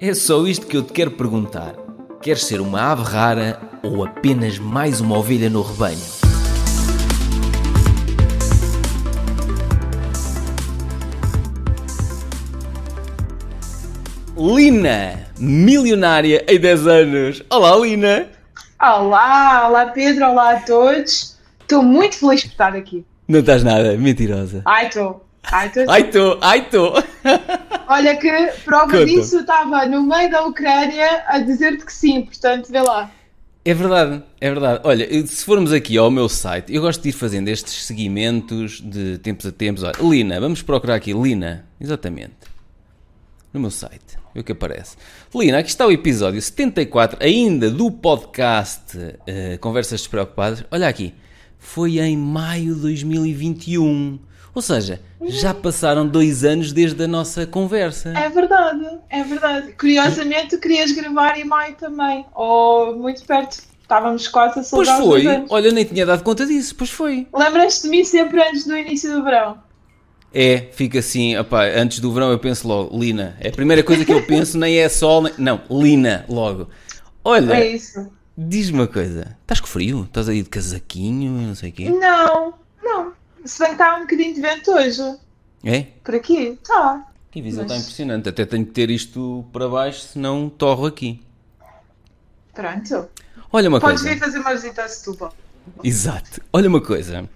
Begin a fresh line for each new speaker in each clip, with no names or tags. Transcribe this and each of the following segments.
É só isto que eu te quero perguntar. Queres ser uma ave rara ou apenas mais uma ovelha no rebanho? Lina, milionária em 10 anos. Olá, Lina.
Olá, olá Pedro, olá a todos. Estou muito feliz por estar aqui.
Não estás nada, mentirosa.
Ai, estou. Ai, estou.
Ai, estou, ai, estou.
Olha que prova
Conta.
disso, eu estava no meio da Ucrânia a dizer-te que sim, portanto, vê lá.
É verdade, é verdade. Olha, se formos aqui ao meu site, eu gosto de ir fazendo estes seguimentos de tempos a tempos. Olha, Lina, vamos procurar aqui, Lina, exatamente. No meu site, vê o que aparece. Lina, aqui está o episódio 74, ainda do podcast eh, Conversas Despreocupadas. Olha aqui, foi em maio de 2021. Ou seja, já passaram dois anos desde a nossa conversa.
É verdade, é verdade. Curiosamente, tu querias gravar em maio também, ou muito perto. Estávamos quase a
Pois
saudar os
foi, olha, nem tinha dado conta disso, pois foi.
Lembras-te de mim sempre antes do início do verão?
É, fica assim, opá, antes do verão eu penso logo, Lina. É a primeira coisa que eu penso, nem é sol, nem... não, Lina, logo. Olha,
É
diz-me uma coisa, estás com frio? Estás aí de casaquinho, não sei o quê?
Não, não. Se bem que está um bocadinho de vento hoje.
É?
Por aqui? Tá.
E a visão
Mas-
está impressionante, até tenho que ter isto para baixo, senão torro aqui.
Pronto.
Olha uma
Podes
coisa.
vir fazer uma visita a Setúbal.
Exato. Olha uma coisa.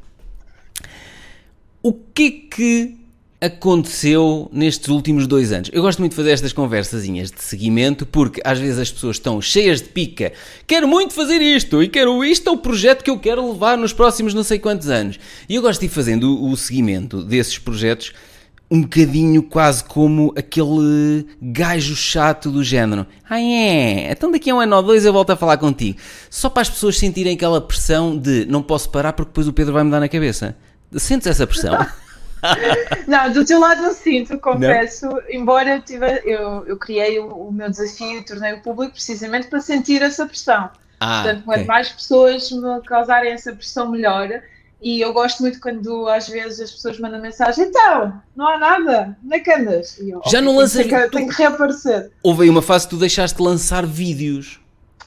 O que é que aconteceu nestes últimos dois anos? Eu gosto muito de fazer estas conversazinhas de seguimento porque às vezes as pessoas estão cheias de pica. Quero muito fazer isto e quero isto é o projeto que eu quero levar nos próximos não sei quantos anos. E eu gosto de ir fazendo o, o seguimento desses projetos um bocadinho quase como aquele gajo chato do género. Ah é, então daqui a um ano ou dois eu volto a falar contigo. Só para as pessoas sentirem aquela pressão de não posso parar porque depois o Pedro vai me dar na cabeça. Sentes essa pressão?
Não, do teu lado eu sinto, confesso, embora eu, tive, eu, eu criei o, o meu desafio e tornei-o público precisamente para sentir essa pressão.
Ah,
Portanto, quanto
ok.
mais pessoas me causarem essa pressão, melhor. E eu gosto muito quando às vezes as pessoas mandam mensagem, então, não há nada, onde é que andas?
Já
"Ok,
não lanças-
tenho que, tenho que reaparecer.
Houve aí uma fase que tu deixaste de lançar vídeos.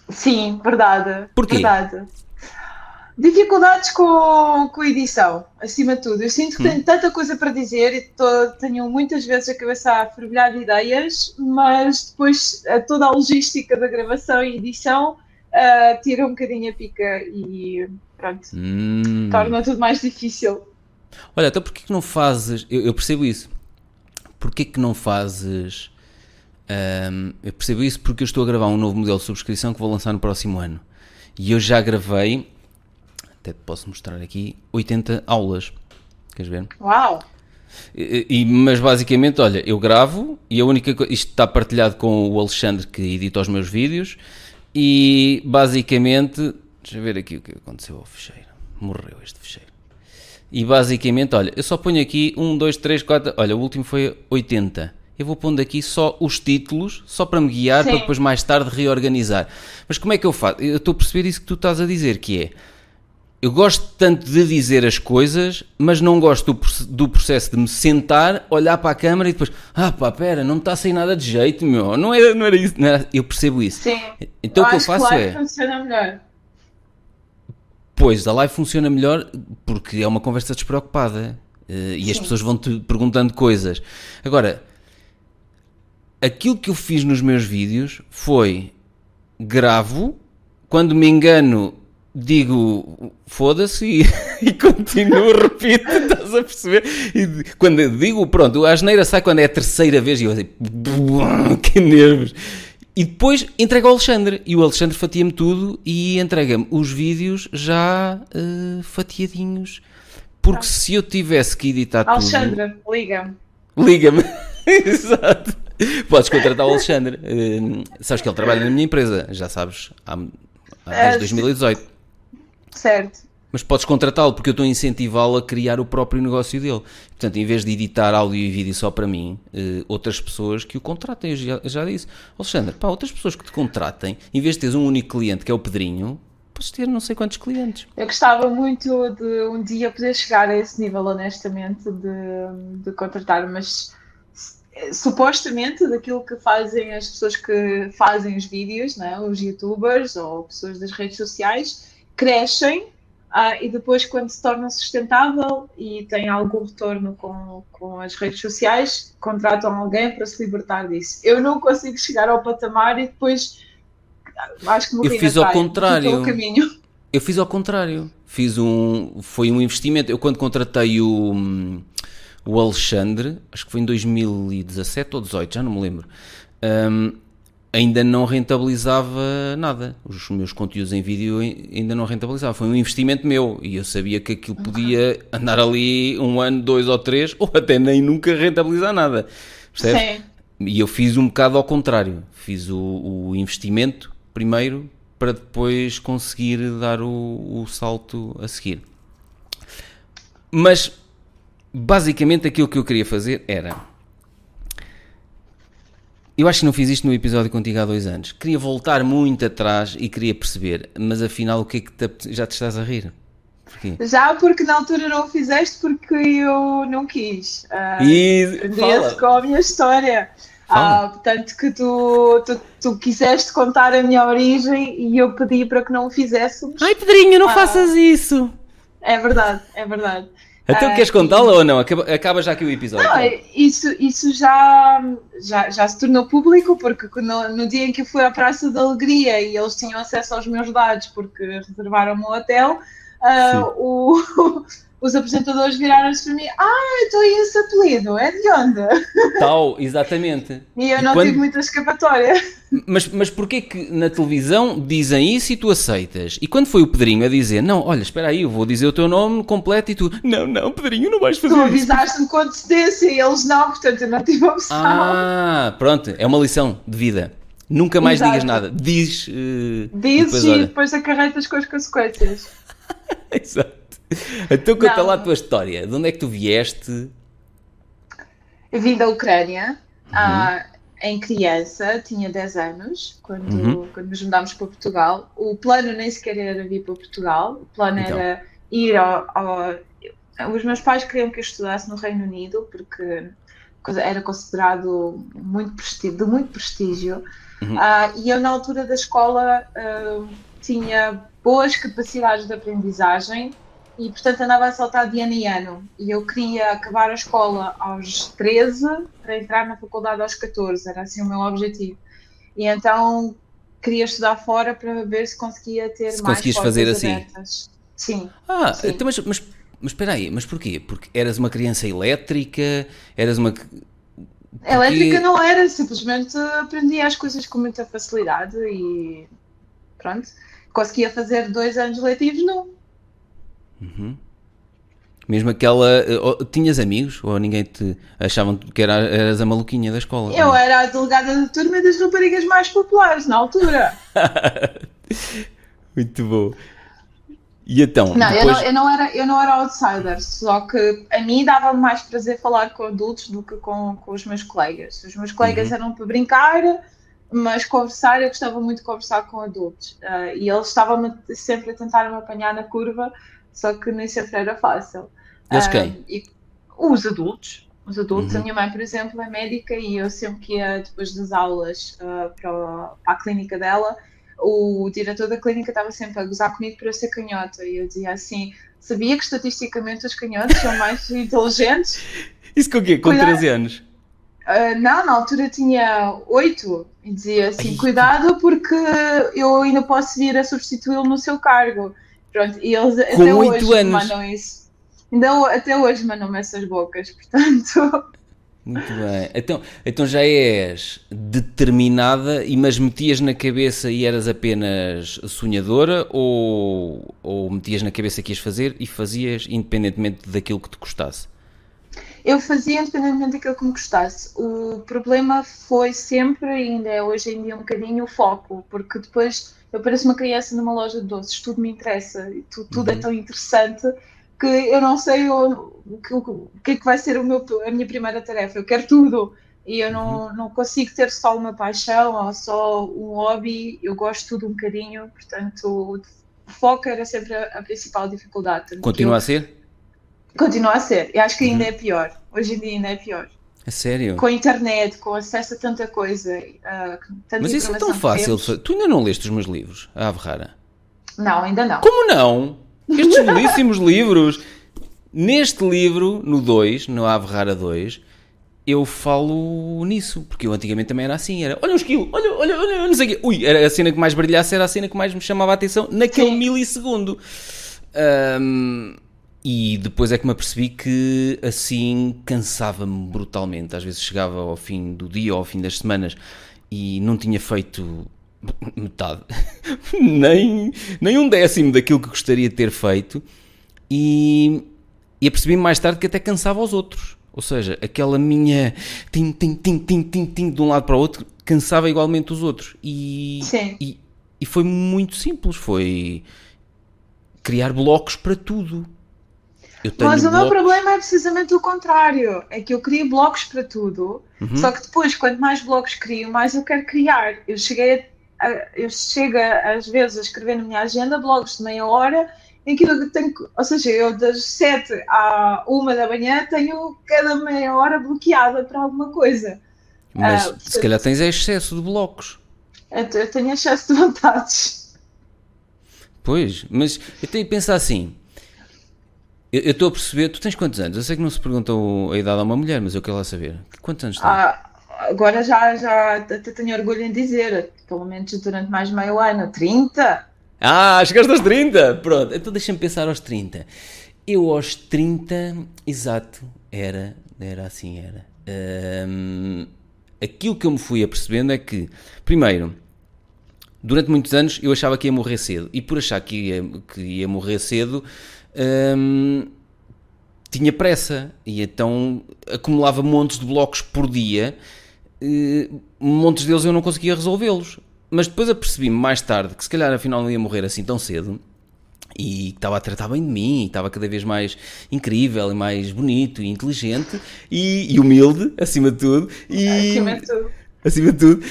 Sim, verdade.
Porquê?
Verdade. Dificuldades com, com a edição, acima de tudo. Eu sinto que
Hum.
tenho tanta coisa para dizer e tô- tenho muitas vezes a cabeça a fervilhar de ideias, mas depois a toda a logística da gravação e edição ah, tira um bocadinho a pica e pronto,
Hum.
torna tudo mais difícil.
Olha, então porquê que não fazes. Eu, eu percebo isso. Porquê que não fazes. ahm, eu percebo isso porque eu estou a gravar um novo modelo de subscrição que vou lançar no próximo ano. E eu já gravei. Até te posso mostrar aqui. 80 aulas. Queres ver?
Uau!
E, e- mas basicamente, olha, eu gravo e a única coisa. Isto está partilhado com o Alexandre que edita os meus vídeos. E basicamente. Deixa eu ver aqui o que aconteceu ao fecheiro. Morreu este fecheiro. E basicamente, olha, eu só ponho aqui 1, 2, 3, 4. Olha, o último foi 80. Eu vou pondo aqui só os títulos, só para me guiar,
Sim.
para depois mais tarde reorganizar. Mas como é que eu faço? Eu estou a perceber isso que tu estás a dizer, que é. Eu gosto tanto de dizer as coisas, mas não gosto do, proce- do processo de me sentar, olhar para a câmara e depois, ah pá, pera, não me está a sair nada de jeito, meu, não era, não era isso. não era- Eu percebo isso.
Sim.
Então o que eu faço
live
é,
funciona melhor.
pois, a live funciona melhor porque é uma conversa despreocupada eh, e as
Sim.
pessoas vão-te perguntando coisas. Agora, aquilo que eu fiz nos meus vídeos foi gravo, quando me engano digo foda-se e, e continuo, repito, estás a perceber? E quando digo, pronto, a asneira sai quando é a terceira vez e eu assim, que nervos. E depois entrego ao Alexandre e o Alexandre fatia-me tudo e entrega-me os vídeos já eh, fatiadinhos. Porque se eu tivesse que editar tudo.
Alexandra, liga-me.
Liga-me. Exato. Podes contratar o Alexandre. Eh, sabes que ele trabalha na minha empresa, já sabes, há, há
É,
desde 2018.
Certo.
Mas podes contratá-lo porque eu estou a incentivá-lo a criar o próprio negócio dele. Portanto, em vez de editar áudio e vídeo só para mim, eh, outras pessoas que o contratem, eu já, já disse. Alexandre, pá, outras pessoas que te contratem, em vez de teres um único cliente que é o Pedrinho, podes ter não sei quantos clientes.
Eu gostava muito de um dia poder chegar a esse nível, honestamente, de, de contratar, mas supostamente daquilo que fazem as pessoas que fazem os vídeos, né? os youtubers ou pessoas das redes sociais, crescem ah, e depois, quando se torna sustentável e tem algum retorno com, com as redes sociais, contratam alguém para se libertar disso. Eu não consigo chegar ao patamar e depois acho que
morri Eu fiz ao contrário. Eu fiz ao contrário. Fiz um. Foi um investimento. Eu, quando contratei o, o Alexandre, acho que foi em 2017 ou 2018, já não me lembro. Um, ainda não rentabilizava nada. Os meus conteúdos em vídeo ainda não rentabilizavam. Foi um investimento meu e eu sabia que aquilo podia andar ali um ano, dois ou três, ou até nem nunca rentabilizar nada. Percebes? Sim. E eu fiz um bocado ao contrário. Fiz o, o investimento primeiro para depois conseguir dar o, o salto a seguir. Mas basicamente aquilo que eu queria fazer era eu acho que não fiz isto no episódio contigo há dois anos. Queria voltar muito atrás e queria perceber, mas afinal o que é que te, já te estás a rir?
Porquê? Já porque na altura não o fizeste porque eu não quis. Uh,
e
com a minha história. Ah, portanto, que tu, tu, tu, quiseste contar a minha origem e eu pedi para que não o fizéssemos.
Ai, Pedrinho, não ah, faças isso!
É verdade, é verdade.
Então uh, queres contá-la ou não? Acaba, já aqui o episódio.
Não, isso, isso já, já, já se tornou público, porque no, no, dia em que eu fui à Praça da Alegria e eles tinham acesso aos meus dados porque reservaram o hotel, uh, o, os apresentadores viraram-se para mim: Ah, então e esse apelido? É de onde?
Tal, exatamente.
e eu não quando... tive muita escapatória.
Mas, mas porquê que na televisão dizem isso e tu aceitas? E quando foi o Pedrinho a dizer: Não, olha, espera aí, eu vou dizer o teu nome completo e tu: Não, não, Pedrinho, não vais fazer
tu isso. Tu avisaste-me com antecedência e eles não, portanto eu não tive opção.
Ah, pronto, é uma lição de vida. Nunca mais Exato. digas nada. Diz. Uh,
Dizes e depois acarretas com as consequências.
Exato. Então conta lá a tua história. De onde é que tu vieste?
Eu vim da Ucrânia uhum. ah, em criança, tinha 10 anos, quando, uhum. quando nos mudámos para Portugal. O plano nem sequer era vir para Portugal, o plano então. era ir ao, ao, Os meus pais queriam que eu estudasse no Reino Unido, porque era considerado muito prestígio, de muito prestígio. Uhum. Uh, e eu, na altura da escola, uh, tinha boas capacidades de aprendizagem e portanto andava a saltar de ano em ano. E eu queria acabar a escola aos 13 para entrar na faculdade aos 14, era assim o meu objetivo. E então queria estudar fora para ver se conseguia ter se mais conseguias fazer assim. Abertas. Sim.
Ah,
sim.
então mas, mas, mas espera aí, mas porquê? Porque eras uma criança elétrica, eras uma. Porque...
Elétrica não era, simplesmente aprendia as coisas com muita facilidade e pronto. Conseguia fazer dois anos letivos, não
Uhum. Mesmo aquela. Eh, tinhas amigos? Ou ninguém te achavam que era, eras a maluquinha da escola?
Eu era a delegada da turma das raparigas mais populares na altura.
Muito bom. E então?
Não, depois... eu, não, eu, não era, eu não era outsider, só que a mim dava mais prazer falar com adultos do que com, com os meus colegas. Os meus colegas uhum. eram para brincar, mas conversar, eu gostava muito de conversar com adultos. Uh, e eles estavam sempre a tentar me apanhar na curva só que nem sempre era fácil.
Eles quem?
e, os adultos. Os adultos, uhum. a minha mãe, por exemplo, é médica e eu sempre que ia depois das aulas uh, para, para, a clínica dela, o diretor da clínica estava sempre a gozar comigo por eu ser canhota e eu dizia assim: sabia que estatisticamente os canhotos são mais inteligentes?
Isso com o quê? Com Cuidado. 13 anos?
Uh, não, na altura tinha 8 e dizia assim: Ai. cuidado porque eu ainda posso vir a substituí-lo no seu cargo. Pronto, e eles
Com até hoje anos.
mandam isso. Ainda até hoje mandam-me essas bocas, portanto.
Muito bem. Então, então já és determinada, e mas metias na cabeça e eras apenas sonhadora ou, ou metias na cabeça que ias fazer e fazias independentemente daquilo que te gostasse?
Eu fazia independentemente daquilo que me gostasse. O problema foi sempre, e ainda é hoje em dia um bocadinho, o foco, porque depois eu pareço uma criança numa loja de doces, tudo me interessa, tudo, tudo é uhum. é tão interessante que eu não sei o, que é que vai ser o meu, a minha primeira tarefa, eu quero tudo. E eu não, uhum. não consigo ter só uma paixão ou só um hobby, eu gosto de tudo um bocadinho, portanto o foco era sempre a, a principal dificuldade.
Continua eu, a ser?
Continua a ser, e acho que ainda uhum. é pior, hoje em dia ainda é pior.
A sério?
Com a internet, com acesso a tanta coisa. Uh, tanta
Mas isso é tão fácil. Tu ainda não leste os meus livros, a Ave Rara?
Não, ainda não.
Como não? Estes belíssimos livros. Neste livro, no 2, no Ave Rara 2, eu falo nisso. Porque eu antigamente também era assim. Era, olha um esquilo, olha, olha, olha, não sei o quê. Ui, era a cena que mais brilhasse, era a cena que mais me chamava a atenção naquele
Sim.
milissegundo. Ahm, e depois é que me apercebi que assim cansava-me brutalmente. Às vezes chegava ao fim do dia ou ao fim das semanas e não tinha feito metade, nem, nem um décimo daquilo que gostaria de ter feito. E, e apercebi-me mais tarde que até cansava os outros. Ou seja, aquela minha tim, tim, tim, tim, tim, tim, de um lado para o outro cansava igualmente os outros. E,
Sim.
e, e foi muito simples. Foi criar blocos para tudo.
Mas o meu problema é precisamente o contrário. É que eu crio blocos para tudo,
Uhum.
só que depois, quanto mais blocos crio, mais eu quero criar. Eu cheguei a, eu chego às vezes a escrever na minha agenda blocos de meia hora em que eu tenho, ou seja, eu das 7 à 1 da manhã tenho cada meia hora bloqueada para alguma coisa.
Mas
Ah,
se calhar tens excesso de blocos.
Eu, eu tenho excesso de vontades.
Pois, mas eu tenho que pensar assim. Eu estou a perceber, tu tens quantos anos? Eu sei que não se pergunta o- a idade a uma mulher, mas eu quero lá saber. Quantos anos tens?
Ah, agora já, já até tenho orgulho em dizer, pelo menos durante mais de meio ano, 30.
Ah, chegaste aos 30! Pronto, então deixa-me pensar aos 30. Eu aos 30, exato, era, era assim, era. Aquilo que eu me fui apercebendo é que, primeiro, durante muitos anos eu achava que ia morrer cedo. E por achar que ia, que ia morrer cedo, tinha pressa. E então acumulava montes de blocos por dia. eh, montes deles eu não conseguia resolvê-los. Mas depois apercebi-me mais tarde que se calhar afinal não ia morrer assim tão cedo e que estava a tratar bem de mim, e estava cada vez mais incrível e mais bonito e inteligente e, e humilde, acima de tudo. E,
Acima de tudo.
acima de tudo.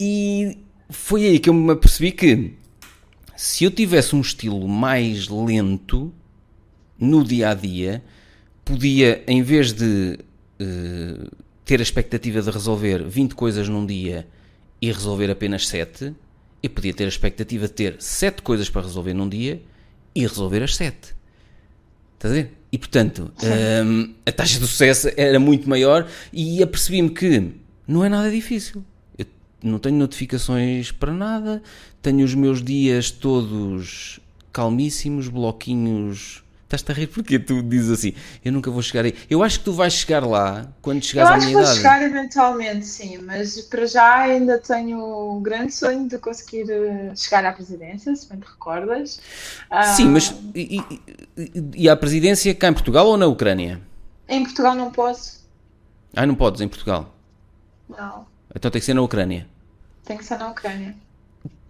E foi aí que eu me apercebi que se eu tivesse um estilo mais lento no dia a dia, podia, em vez de eh, ter a expectativa de resolver 20 coisas num dia e resolver apenas 7, eu podia ter a expectativa de ter 7 coisas para resolver num dia e resolver as 7. Estás a ver? E portanto, hum, a taxa de sucesso era muito maior e apercebi-me que não é nada difícil. Eu não tenho notificações para nada, tenho os meus dias todos calmíssimos, bloquinhos. Estás-te a rir porque tu dizes assim: Eu nunca vou chegar aí. Eu acho que tu vais chegar lá quando
Eu
chegares à
acho que
minha
vou
idade.
chegar eventualmente, sim, mas para já ainda tenho o grande sonho de conseguir eh, chegar à presidência, se bem te recordas. Ah,
Sim, mas e, e- e- e à presidência cá em Portugal ou na Ucrânia?
Em Portugal não posso.
Ah, não podes em Portugal.
Não,
Então tem que ser na Ucrânia.
tem que ser na Ucrânia.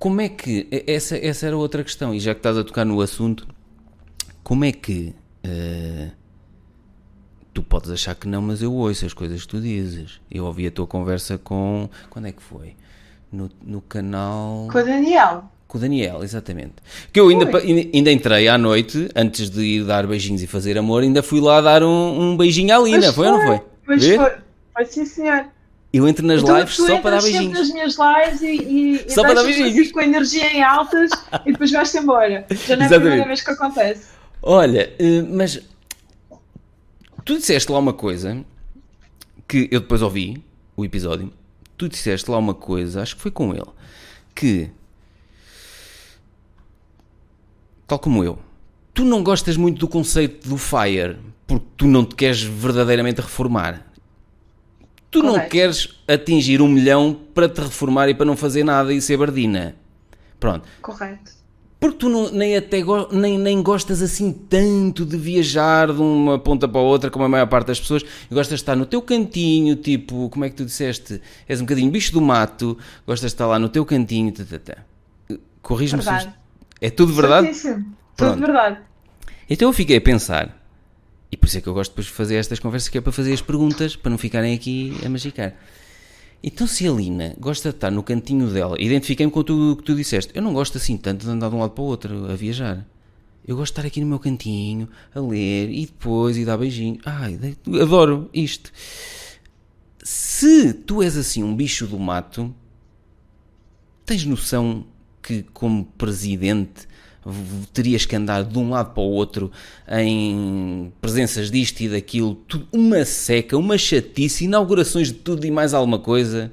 Como é que. Essa, essa era outra questão, e já que estás a tocar no assunto, como é que. eh, tu podes achar que não, mas eu ouço as coisas que tu dizes. Eu ouvi a tua conversa com. Quando é que foi? No, no canal.
Com o Daniel.
Com o Daniel, exatamente. Que eu ainda,
Foi.
ainda entrei à noite, antes de ir dar beijinhos e fazer amor, ainda fui lá dar um, um beijinho à Lina,
Pois
foi ou não foi?
Pois
Vê?
foi. Foi sim, senhor.
Eu entro nas
Tu-
lives só para dar beijinhos.
nas minhas lives e, e, e
Só para dar
deixas-me
beijinhos.
assim com a energia em altas e depois vais-te embora. Já não é a
Exatamente.
primeira vez que acontece.
Olha, eh, mas tu disseste lá uma coisa que eu depois ouvi o episódio. Tu disseste lá uma coisa, acho que foi com ele, que tal como eu, tu não gostas muito do conceito do FIRE porque tu não te queres verdadeiramente reformar. Tu não
Correto.
queres atingir um milhão para te reformar e para não fazer nada e ser bardina. Pronto.
Correto.
Porque tu não- nem, até go- nem, nem gostas assim tanto de viajar de uma ponta para a outra, como a maior parte das pessoas, e gostas de estar no teu cantinho, tipo, como é que tu disseste? És um bocadinho bicho do mato, gostas de estar lá no teu cantinho, tá. corrige-me se É tudo verdade?
Certíssimo. Tudo verdade.
Então eu fiquei a pensar, e por isso é que eu gosto depois de fazer estas conversas, que é para fazer as perguntas, para não ficarem aqui a magicar. Então se a Lina gosta de estar no cantinho dela, identifiquei-me com tudo o que tu disseste, eu não gosto assim tanto de andar de um lado para o outro, a viajar. Eu gosto de estar aqui no meu cantinho, a ler, e depois, e dar beijinho. Ai, adoro isto. se tu és assim um bicho do mato, tens noção que, como presidente, terias que andar de um lado para o outro em presenças disto e daquilo, tudo, uma seca, uma chatice, inaugurações de tudo e mais alguma coisa.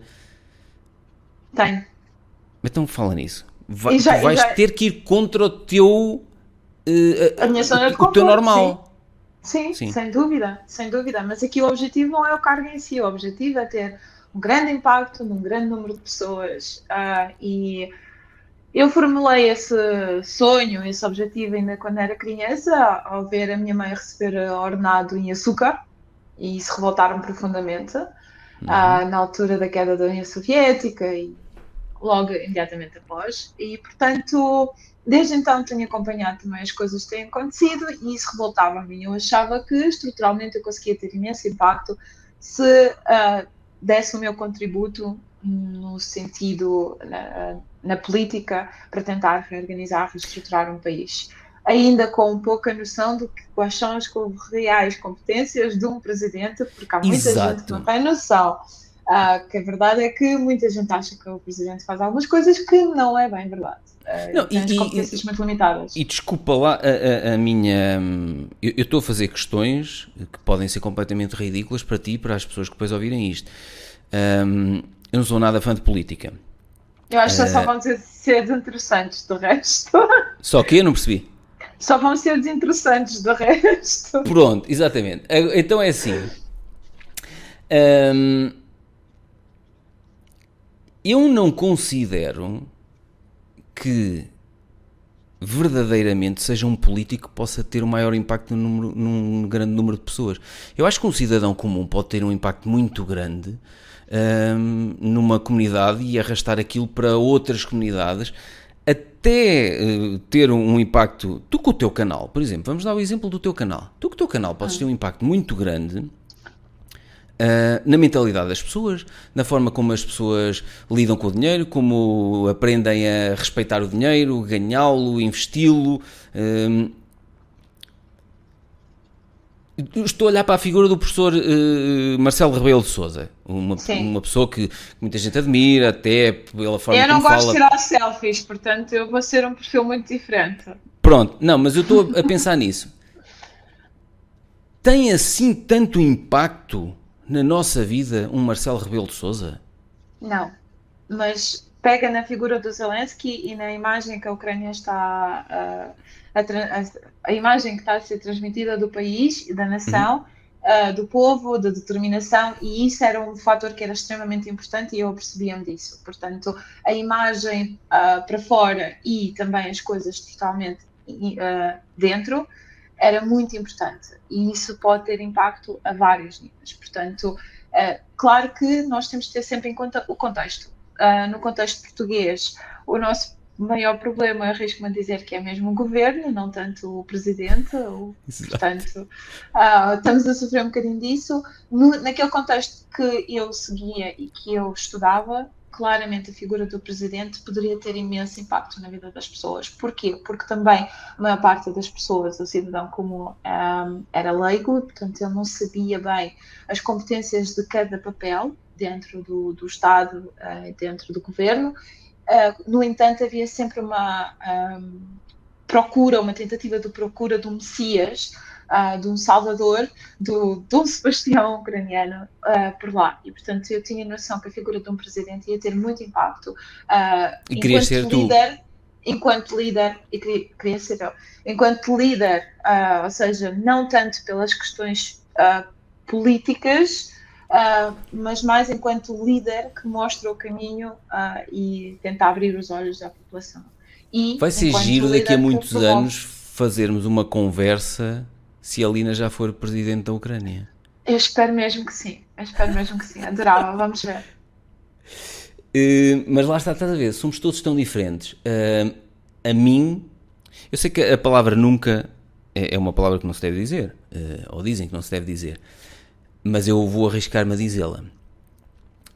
Tenho.
Então fala nisso. Vai, já, tu vais já... ter que ir contra o teu. Uh,
a minha zona
o, o teu normal.
Sim. Sim, sim, sem dúvida, sem dúvida. Mas aqui o objetivo não é o cargo em si, o objetivo é ter um grande impacto num grande número de pessoas. Uh, e eu formulei esse sonho, esse objetivo ainda quando era criança, ao ver a minha mãe receber ordenado em açúcar e se revoltaram profundamente uhum. uh, na altura da queda da União Soviética e logo imediatamente após. E, portanto, desde então tenho acompanhado também as coisas que têm acontecido e isso revoltava-me. Eu achava que estruturalmente eu conseguia ter imenso impacto se uh, desse o meu contributo no sentido na, na, política para tentar reorganizar, reestruturar um país. Ainda com pouca noção de quais são as reais competências de um presidente, porque há muita Exato. gente que não tem noção. Uh, que a verdade é que muita gente acha que o presidente faz algumas coisas que não é bem verdade. Uh, não, tem e, competências e, muito limitadas.
E desculpa lá a, a, a minha. Eu estou a fazer questões que podem ser completamente ridículas para ti e para as pessoas que depois ouvirem isto. Um, eu não sou nada fã de política.
Eu acho que uh, só vão ser desinteressantes do resto.
Só que eu não percebi.
Só vão ser desinteressantes do resto.
Pronto, exatamente. Então é assim. Um, eu não considero que verdadeiramente seja um político que possa ter o um maior impacto num, número, num grande número de pessoas. Eu acho que um cidadão comum pode ter um impacto muito grande um, numa comunidade e arrastar aquilo para outras comunidades até uh, ter um, um, impacto. Tu com o teu canal, por exemplo, vamos dar o exemplo do teu canal. Tu com o teu canal podes ah. ter um impacto muito grande Uh, na mentalidade das pessoas, na forma como as pessoas lidam com o dinheiro, como aprendem a respeitar o dinheiro, ganhá-lo, investi-lo. Estou a olhar para a figura do professor uh, Marcelo Rebelo de Souza, uma, uma pessoa que muita gente admira, até pela forma
eu
como
fala.
Eu não
gosto de tirar selfies, portanto eu vou ser um perfil muito diferente.
Pronto, não, mas eu estou a pensar nisso. Tem assim tanto impacto na nossa vida um Marcelo Rebelo de Souza?
Não, mas pega na figura do Zelensky e na imagem que a Ucrânia está uh, a, a, a, imagem que está a ser transmitida do país e da nação, uhum. uh, do povo, da determinação, e isso era um fator que era extremamente importante e eu percebia-me disso. Portanto, a imagem uh, para fora e também as coisas totalmente dentro era muito importante e isso pode ter impacto a vários níveis. Portanto, claro que nós temos de ter sempre em conta o contexto uh, no contexto português, o nosso maior problema, arrisco-me a dizer que é mesmo o governo, não tanto o presidente. Ou, portanto, uh, estamos a sofrer um bocadinho disso. No, naquele contexto que eu seguia e que eu estudava, claramente a figura do presidente poderia ter imenso impacto na vida das pessoas. Porquê? Porque também a maior parte das pessoas, o cidadão comum, um, ah, era leigo, portanto ele não sabia bem as competências de cada papel dentro do, do Estado, uh, dentro do governo. Uh, no entanto, havia sempre uma um, procura, uma tentativa de procura de um Messias, uh, de um Salvador, do, de um Sebastião ucraniano por lá. E, portanto, eu tinha noção que a figura de um presidente ia ter muito impacto.
e queria ser líder, tu?
enquanto líder, e queria ser eu, enquanto líder, uh, ou seja, não tanto pelas questões uh, políticas, uh, mas mais enquanto líder que mostra o caminho uh, e tenta abrir os olhos da população.
E, Vai ser giro daqui a muitos anos fazermos uma conversa se a Lina já for presidente da Ucrânia.
Eu espero mesmo que sim, eu espero mesmo que sim, adorava, vamos ver.
Uh, mas lá está, estás a ver, somos todos tão diferentes. Uh, a mim, eu sei que a palavra nunca é, é uma palavra que não se deve dizer, uh, ou dizem que não se deve dizer, mas eu vou arriscar-me a dizê-la.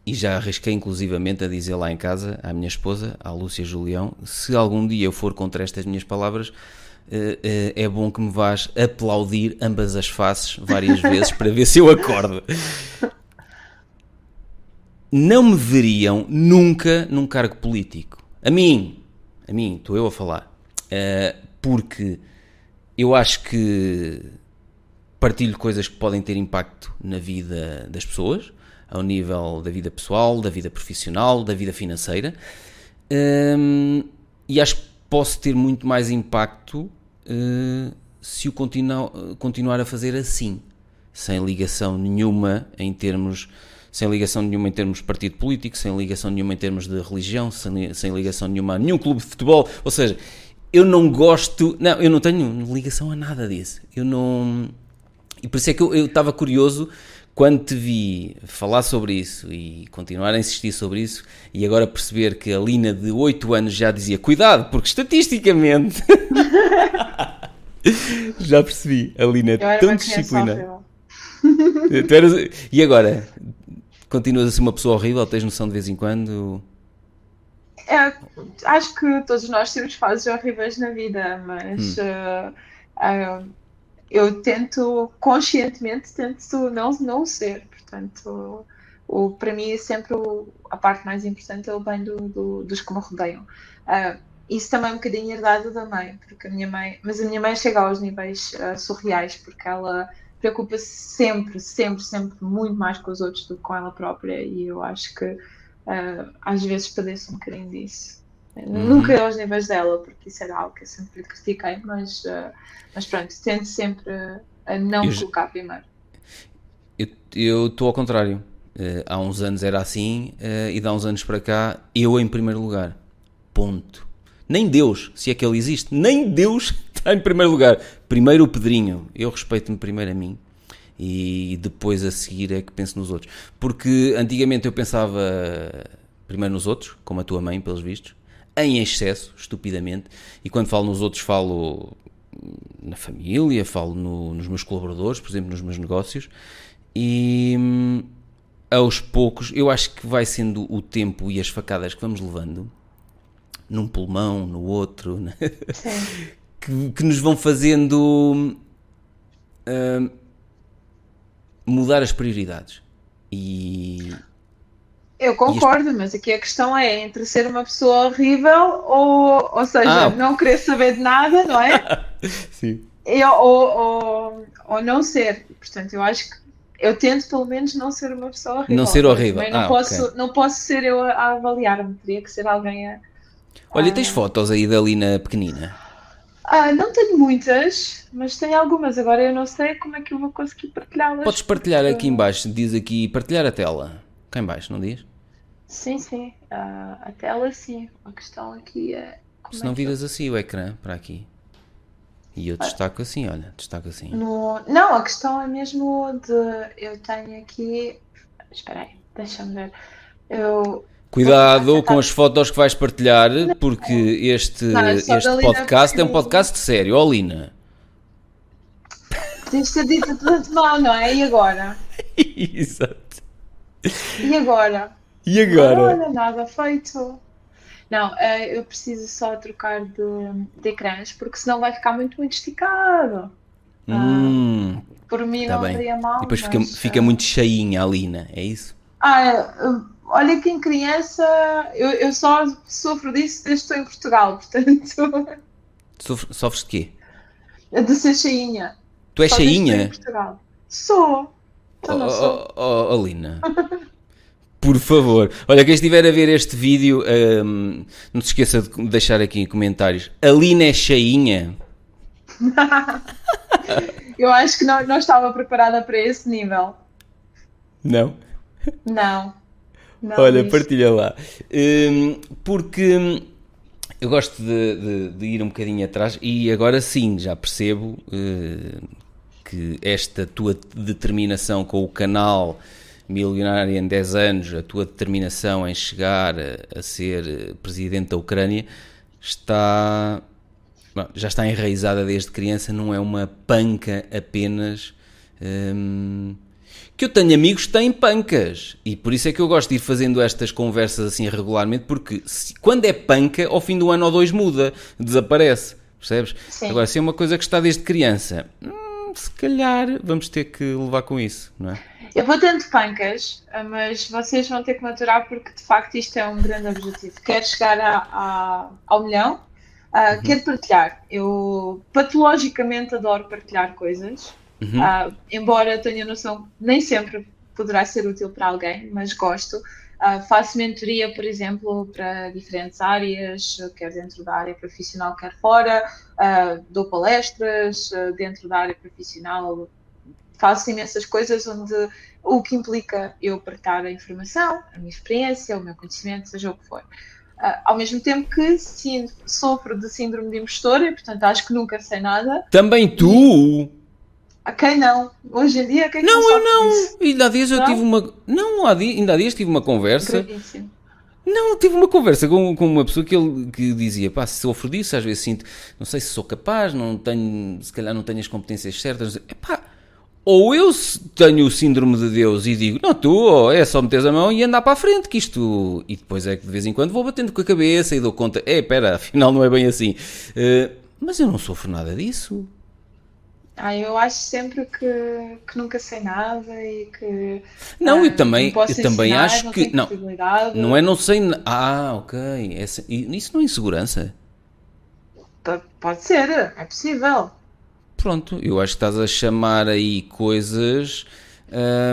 E já arrisquei inclusivamente a dizer lá em casa à minha esposa, à Lúcia Julião, se algum dia eu for contra estas minhas palavras, eh, eh, é bom que me vás aplaudir ambas as faces várias vezes para ver se eu acordo. não me veriam nunca num cargo político. A mim, a mim, estou eu a falar. Uh, porque eu acho que partilho coisas que podem ter impacto na vida das pessoas, ao nível da vida pessoal, da vida profissional, da vida financeira. Um, e acho que posso ter muito mais impacto uh, se o continu continuar a fazer assim, sem ligação nenhuma em termos sem ligação nenhuma em termos de partido político, sem ligação nenhuma em termos de religião, sem, sem ligação nenhuma a nenhum clube de futebol. Ou seja, eu não gosto, não, eu não tenho ligação a nada disso. Eu não. E por isso é que eu estava curioso quando te vi falar sobre isso e continuar a insistir sobre isso, e agora perceber que a Lina de 8 anos já dizia cuidado, porque estatisticamente. já percebi, a Lina é tão disciplinada. e agora? Continuas a ser uma pessoa horrível? Tens noção de vez em quando?
É, acho que todos nós temos fases horríveis na vida, mas hum. uh, uh, eu tento, conscientemente, tento não, não ser. Portanto, o, para mim é sempre o, a parte mais importante é o bem do, do, dos que me rodeiam. Uh, isso também é um bocadinho herdado da mãe, porque a minha mãe, mas a minha mãe chega aos níveis uh, surreais, porque ela preocupa-se sempre, sempre, sempre muito mais com os outros do que com ela própria, e eu acho que uh, às vezes padeço um bocadinho disso. Uhum. Nunca aos níveis dela, porque isso era algo que eu sempre critiquei, mas, uh, mas pronto, tento sempre a não eu, colocar primeiro.
Eu estou ao contrário. Uh, há uns anos era assim uh, e de há uns anos para cá, eu em primeiro lugar. Ponto. Nem Deus, se é que ele existe, nem Deus está em primeiro lugar. Primeiro o Pedrinho. Eu respeito-me primeiro a mim e depois a seguir é que penso nos outros. Porque antigamente eu pensava primeiro nos outros, como a tua mãe, pelos vistos, em excesso, estupidamente, e quando falo nos outros falo na família, falo no, nos meus colaboradores, por exemplo, nos meus negócios, e hum, aos poucos, eu acho que vai sendo o tempo e as facadas que vamos levando, num pulmão, no outro, né? que, que, nos vão fazendo hum, mudar as prioridades. E,
eu concordo, mas aqui a questão é entre ser uma pessoa horrível ou, ou seja, ah. não querer saber de nada, não é?
Sim.
Eu, ou, ou, ou não ser. Portanto, eu acho que eu tento pelo menos não ser uma pessoa horrível.
Não ser horrível.
Não,
ah,
posso,
okay.
não posso ser eu a avaliar-me, teria que ser alguém a.
Olha, tens fotos aí da Lina pequenina?
Ah, não tenho muitas, mas tenho algumas. Agora eu não sei como é que eu vou conseguir partilhá-las.
Podes partilhar porque... aqui embaixo, diz aqui partilhar a tela. Cá embaixo, não diz?
Sim, sim. Uh, a tela sim. A questão aqui é.
Se não é viras assim o ecrã para aqui. E eu destaco assim, olha, destaco assim.
No... Não, a questão é mesmo de. Eu tenho aqui. Espera aí, deixa-me ver. Eu.
Cuidado com as fotos que vais partilhar, porque este, não, este podcast é um podcast sério, ó Lina.
Tens de ser dito tudo mal, não é? E agora?
Exato.
E agora?
E agora?
Não, nada feito. Não, eh, eu preciso só trocar de, de ecrãs, porque senão vai ficar muito, muito esticado.
Hum,
ah, por mim tá não seria mal.
E depois fica, fica muito cheinha a Lina, é isso?
Ah, olha que em criança eu, eu só sofro disso desde que estou em Portugal, portanto.
Sofre, sofres de quê?
De ser cheinha.
Tu és cheinha?
Em Portugal. Sou. Então
oh, sou. Oh, oh, oh, Lina. Por favor. Olha, quem estiver a ver este vídeo, um, não se esqueça de deixar aqui em comentários. A Lina é cheinha?
Eu acho que não, não estava preparada para esse nível.
Não?
Não. não
Olha, partilha lá. Um, porque eu gosto de, de, de, ir um bocadinho atrás e agora sim já percebo uh, que esta tua determinação com o canal milionária em 10 anos, a tua determinação em chegar a, a ser presidente da Ucrânia está bom, já está enraizada desde criança, não é uma panca apenas. Hum, que eu tenho amigos que têm pancas e por isso é que eu gosto de ir fazendo estas conversas assim regularmente, porque se, quando é panca, ao fim do ano ou dois muda, desaparece, percebes? Sim. Agora, se é uma coisa que está desde criança, hum, se calhar vamos ter que levar com isso, não é?
Eu vou dando pancas, mas vocês vão ter que maturar porque de facto isto é um grande objetivo. Quero chegar a, a, ao milhão, uh, uhum. quero partilhar. Eu patologicamente adoro partilhar coisas, uhum. uh, embora tenha noção nem sempre poderá ser útil para alguém, mas gosto. Uh, faço mentoria, por exemplo, para diferentes áreas, quer dentro da área profissional, quer fora, uh, dou palestras uh, dentro da área profissional, faço imensas coisas onde o que implica eu partilhar a informação, a minha experiência, o meu conhecimento, seja o que for. ao mesmo tempo que sim, sofro de síndrome de impostora e, portanto, acho que nunca sei nada.
Também tu!
A quem não? Hoje em dia, quem
não Não, eu não. Disso? Ainda há dias não? eu tive uma. Não, ainda há dias tive uma conversa.
Gravíssimo.
Não, tive uma conversa com, com uma pessoa que, ele, que dizia: pá, se sofro disso, às vezes sinto, não sei se sou capaz, não tenho, se calhar não tenho as competências certas. Epá, ou eu tenho o síndrome de Deus e digo: não, tu, é só meteres a mão e andar para a frente, que isto. E depois é que de vez em quando vou batendo com a cabeça e dou conta: é, espera, afinal não é bem assim. Uh, mas eu não sofro nada disso.
Ah, eu acho sempre que, que nunca sei nada e que.
Não, ah, eu também, não eu também acho que. Não, não é não sei. Ah, ok. Essa, isso não é insegurança?
Pode ser, é possível.
Pronto, eu acho que estás a chamar aí coisas.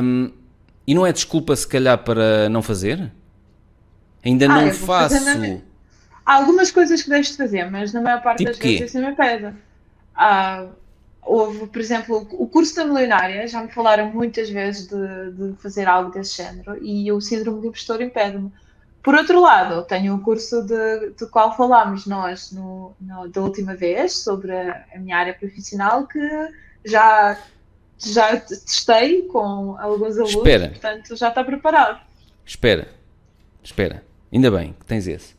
Hum, e não é desculpa, se calhar, para não fazer? Ainda ah, não faço.
Há algumas coisas que deixo de fazer, mas na maior parte tipo das quê? vezes isso me pede. Ah, houve, por exemplo, o curso da milionária, já me falaram muitas vezes de, de fazer algo desse género e o síndrome de impostor impede-me. Por outro lado, tenho um curso de, de qual falámos nós no, no, da última vez, sobre a, a, minha área profissional, que já, já testei com alguns alunos,
espera.
portanto já está preparado.
Espera, espera, ainda bem que tens esse.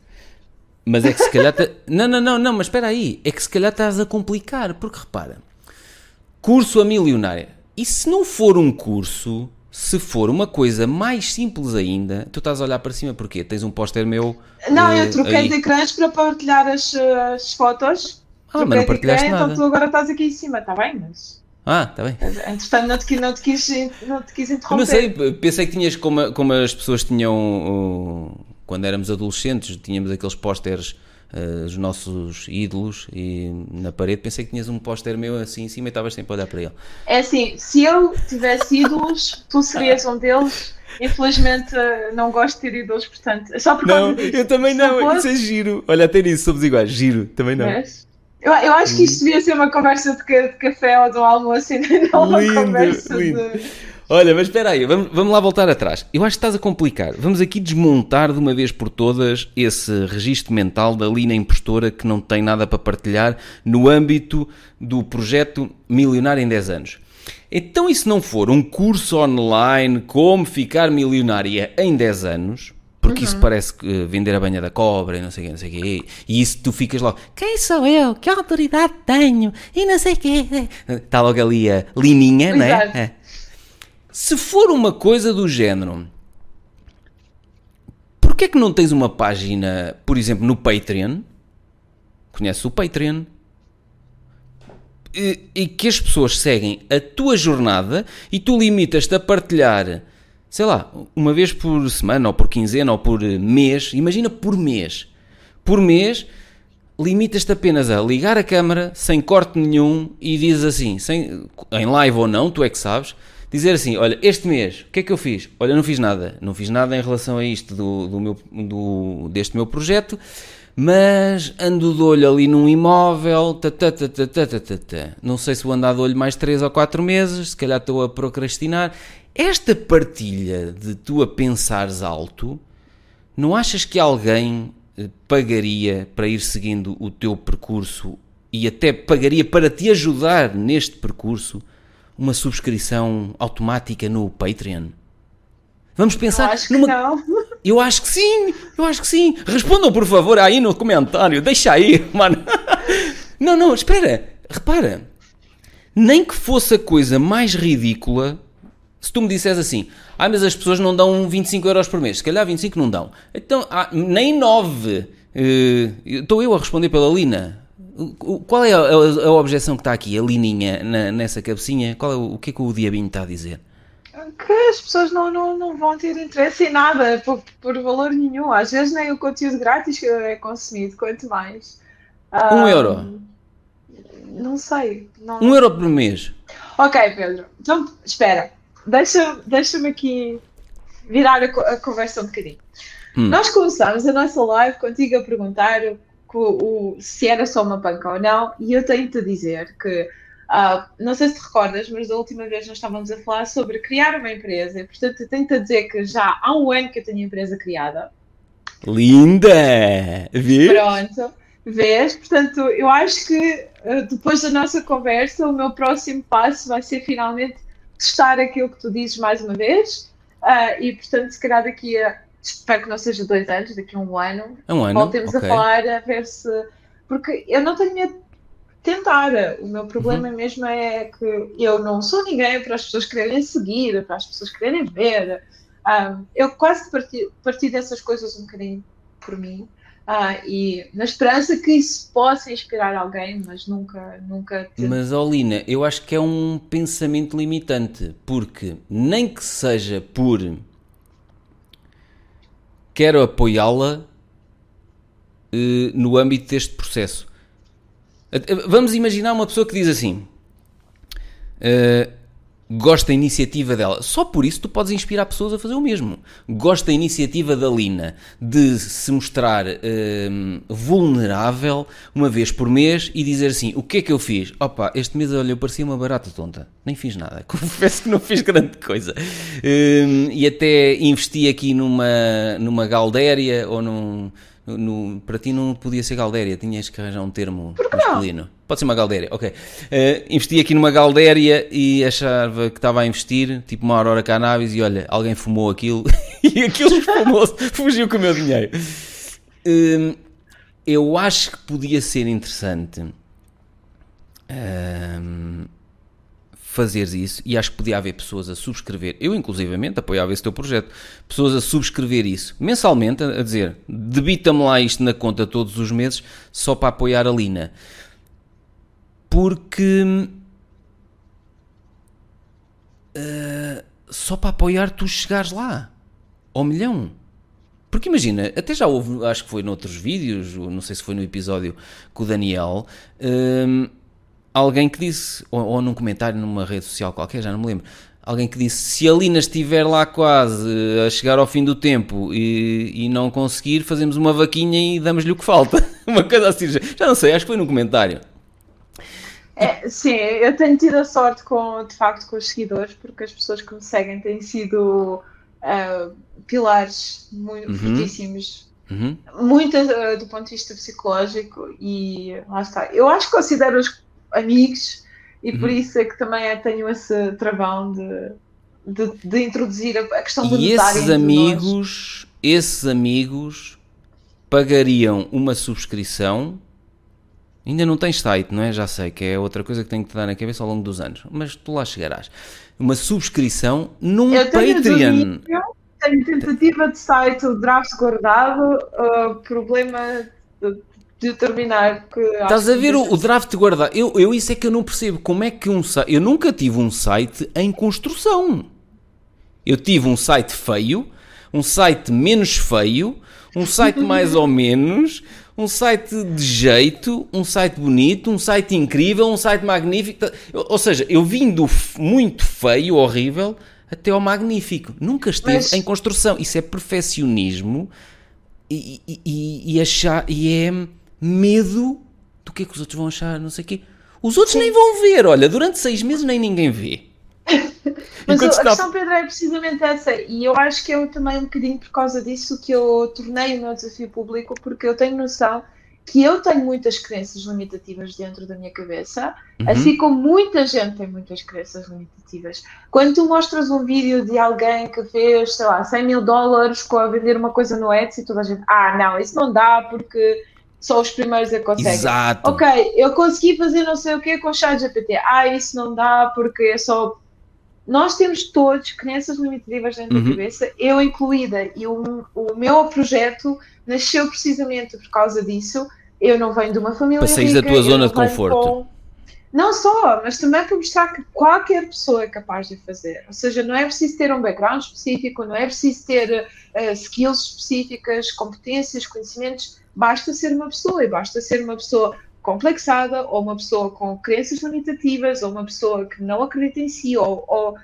Mas é que se calhar. Não, não, não, não, mas espera aí. É que se calhar estás a complicar, porque repara, Curso a milionária. E se não for um curso, se for uma coisa mais simples ainda, tu estás a olhar para cima porque tens um póster meu.
Não, uh, eu troquei aí. de ecrãs para partilhar as, as fotos.
Ah, troquei mas não partilhaste ecrã,
nada. Então tu agora estás aqui em cima, está bem? Mas...
Ah, está bem.
Entretanto, não te, não, te quis, não te quis interromper.
Não sei, pensei que tinhas como, como as pessoas tinham. Quando éramos adolescentes, tínhamos aqueles pósteres uh, os nossos ídolos e na parede pensei que tinhas um póster meu assim em cima e estavas sempre a olhar para ele.
É assim, se eu tivesse ídolos, tu serias um deles. Infelizmente não gosto de ter ídolos, portanto, só por
Não, disso. eu também não, não isso é giro. Olha, até nisso somos iguais, giro, também não. Mas,
eu, eu acho que isto devia ser uma conversa de, de café ou de um almoço e não uma lindo, conversa lindo. de
Olha, mas espera aí, vamos, vamos lá voltar atrás. Eu acho que estás a complicar. Vamos aqui desmontar de uma vez por todas esse registro mental da Lina Impostora que não tem nada para partilhar no âmbito do projeto Milionário em 10 anos. Então, e se não for um curso online como ficar milionária em 10 anos, porque uhum. isso parece uh, vender a banha da cobra e não sei o quê, não sei o quê, e isso tu ficas logo, quem sou eu? Que autoridade tenho? E não sei o quê. Está logo ali a lininha, não é? é. Se for uma coisa do género, porquê é que não tens uma página, por exemplo, no Patreon? Conheces o Patreon? E, e que as pessoas seguem a tua jornada e tu limitas-te a partilhar, sei lá, uma vez por semana, ou por quinzena, ou por mês. Imagina por mês. Por mês limitas-te apenas a ligar a câmera sem corte nenhum e dizes assim, sem, em live ou não, tu é que sabes, dizer assim: olha, este mês, o que é que eu fiz? Olha, não fiz nada. Não fiz nada em relação a isto do, do meu, do, deste meu projeto, mas ando de olho ali num imóvel. Ta, ta, ta, ta, ta, ta, ta. Não sei se vou andar de olho mais 3 ou 4 meses, se calhar estou a procrastinar. Esta partilha de tu a pensares alto, não achas que alguém eh, pagaria para ir seguindo o teu percurso e até pagaria para te ajudar neste percurso? Uma subscrição automática no Patreon? Vamos pensar.
Eu acho que numa... não.
Eu acho que sim, eu acho que sim. Respondam por favor aí no comentário, deixa aí, mano. Não, não, espera, repara. Nem que fosse a coisa mais ridícula, se tu me disseres assim, ah, mas as pessoas não dão 25 euros por mês, se calhar 25 não dão. Então, ah, nem 9. Uh, estou eu a responder pela Lina. Qual é a, a, a objeção que está aqui, a lininha na, nessa cabecinha? Qual é o, o que é que o Diabinho está a dizer?
Que as pessoas não, não, não vão ter interesse em nada por, por valor nenhum. Às vezes nem o conteúdo grátis é consumido, quanto mais.
Um, um euro?
Não sei. Não...
Um euro por mês.
Ok, Pedro. Então, espera. Deixa-me deixa aqui virar a, a, conversa um bocadinho. Hum. Nós começámos a nossa live contigo a perguntar o, o, se era só uma panca ou não, e eu tenho-te a dizer que, uh, não sei se te recordas, mas da última vez nós estávamos a falar sobre criar uma empresa, e portanto tenho-te a dizer que já há um ano que eu tenho a empresa criada.
Linda! Vês?
Pronto, vês? Portanto, eu acho que uh, depois da nossa conversa, o meu próximo passo vai ser finalmente testar aquilo que tu dizes mais uma vez. Uh, e portanto, se calhar daqui a espero que não seja dois anos, daqui a um ano,
um ano?
voltemos
okay.
a falar, a ver se. Porque eu não tenho medo de tentar. O meu problema uhum. mesmo é que eu não sou ninguém para as pessoas quererem seguir, para as pessoas quererem ver. Um, eu quase parti, parti dessas coisas um bocadinho por mim. Uh, e na esperança que isso possa inspirar alguém, mas nunca, nunca.
Mas, Olina, eu acho que é um pensamento limitante, porque nem que seja por quero apoiá-la uh, no âmbito deste processo. Vamos imaginar uma pessoa que diz assim: uh, gosto da iniciativa dela. Só por isso tu podes inspirar pessoas a fazer o mesmo. Gosto da iniciativa da Lina de se mostrar uh, vulnerável uma vez por mês e dizer assim: o que é que eu fiz? Opa, este mês olha, eu parecia uma barata tonta. Nem fiz nada. Confesso que não fiz grande coisa. Uh, e até investi aqui numa, numa galdéria ou num no, para ti não podia ser Galdéria, tinhas que arranjar um termo masculino. Pode ser uma Galdéria, ok. Uh, investi aqui numa Galdéria e achava que estava a investir, tipo uma Aurora Cannabis, e olha, alguém fumou aquilo e aquilo fumou fugiu com o meu dinheiro. Uh, eu acho que podia ser interessante. Uh, fazeres isso e acho que podia haver pessoas a subscrever, eu inclusivamente apoiava esse teu projeto, pessoas a subscrever isso mensalmente, a dizer debita-me lá isto na conta todos os meses só para apoiar a Lina. Porque uh, só para apoiar tu chegares lá ao milhão. Porque imagina, até já houve, acho que foi noutros vídeos, não sei se foi no episódio com o Daniel. Uh, alguém que disse, ou, ou, num comentário numa rede social qualquer, já não me lembro, alguém que disse: se a Lina estiver lá quase a chegar ao fim do tempo e, e não conseguir, fazemos uma vaquinha e damos-lhe o que falta. uma coisa assim, já não sei, acho que foi num comentário.
É, sim, eu tenho tido a sorte com, de facto, com os seguidores, porque as pessoas que me seguem têm sido uh, pilares muito uhum. fortíssimos, uhum. muito uh, do ponto de vista psicológico, e lá está. Eu acho que considero-os amigos e uhum. por isso é que também tenho esse travão de, de, de introduzir a questão do
E esses amigos, esses amigos pagariam uma subscrição. Ainda não tens site, não é? Já sei que é outra coisa que tenho que te dar na cabeça ao longo dos anos, mas tu lá chegarás. Uma subscrição num Eu tenho Patreon.
Tenho tentativa de site, o draft guardado, uh, problema determinar que.
Estás a ver o, o draft guardado? Eu, eu isso é que eu não percebo. Como é que um site. Eu nunca tive um site em construção. Eu tive um site feio, um site menos feio, um site mais ou menos, um site de jeito, um site bonito, um site incrível, um site magnífico. Ou seja, eu vim do muito feio, horrível, até ao magnífico. Nunca estive Mas... em construção. Isso é perfeccionismo e, e, e, e achar. E é medo do que é que os outros vão achar, não sei o quê. Os outros Sim. nem vão ver, olha, durante seis meses nem ninguém vê.
Mas a, está... questão, Pedro, é precisamente essa, e eu acho que eu também um bocadinho por causa disso que eu tornei o meu desafio público, porque eu tenho noção que eu tenho muitas crenças limitativas dentro da minha cabeça, uhum. assim como muita gente tem muitas crenças limitativas. Quando tu mostras um vídeo de alguém que fez, sei lá, 100 mil dólares com a vender uma coisa no Etsy, toda a gente, ah, não, isso não dá porque só os primeiros é que conseguem.
Exato.
Ok, eu consegui fazer não sei o que com o chat GPT. Ah, isso não dá porque é só. Nós temos todos crenças limitativas dentro uhum. da cabeça, eu incluída, e o, o meu projeto nasceu precisamente por causa disso. eu não venho de uma família
Para sair da tua zona de conforto. Com...
Não só, mas também para mostrar que qualquer pessoa é capaz de fazer. Ou seja, não é preciso ter um background específico, não é preciso ter uh, skills específicas, competências, conhecimentos. Basta ser uma pessoa e basta ser uma pessoa complexada ou uma pessoa com crenças limitativas ou uma pessoa que não acredita em si ou, ou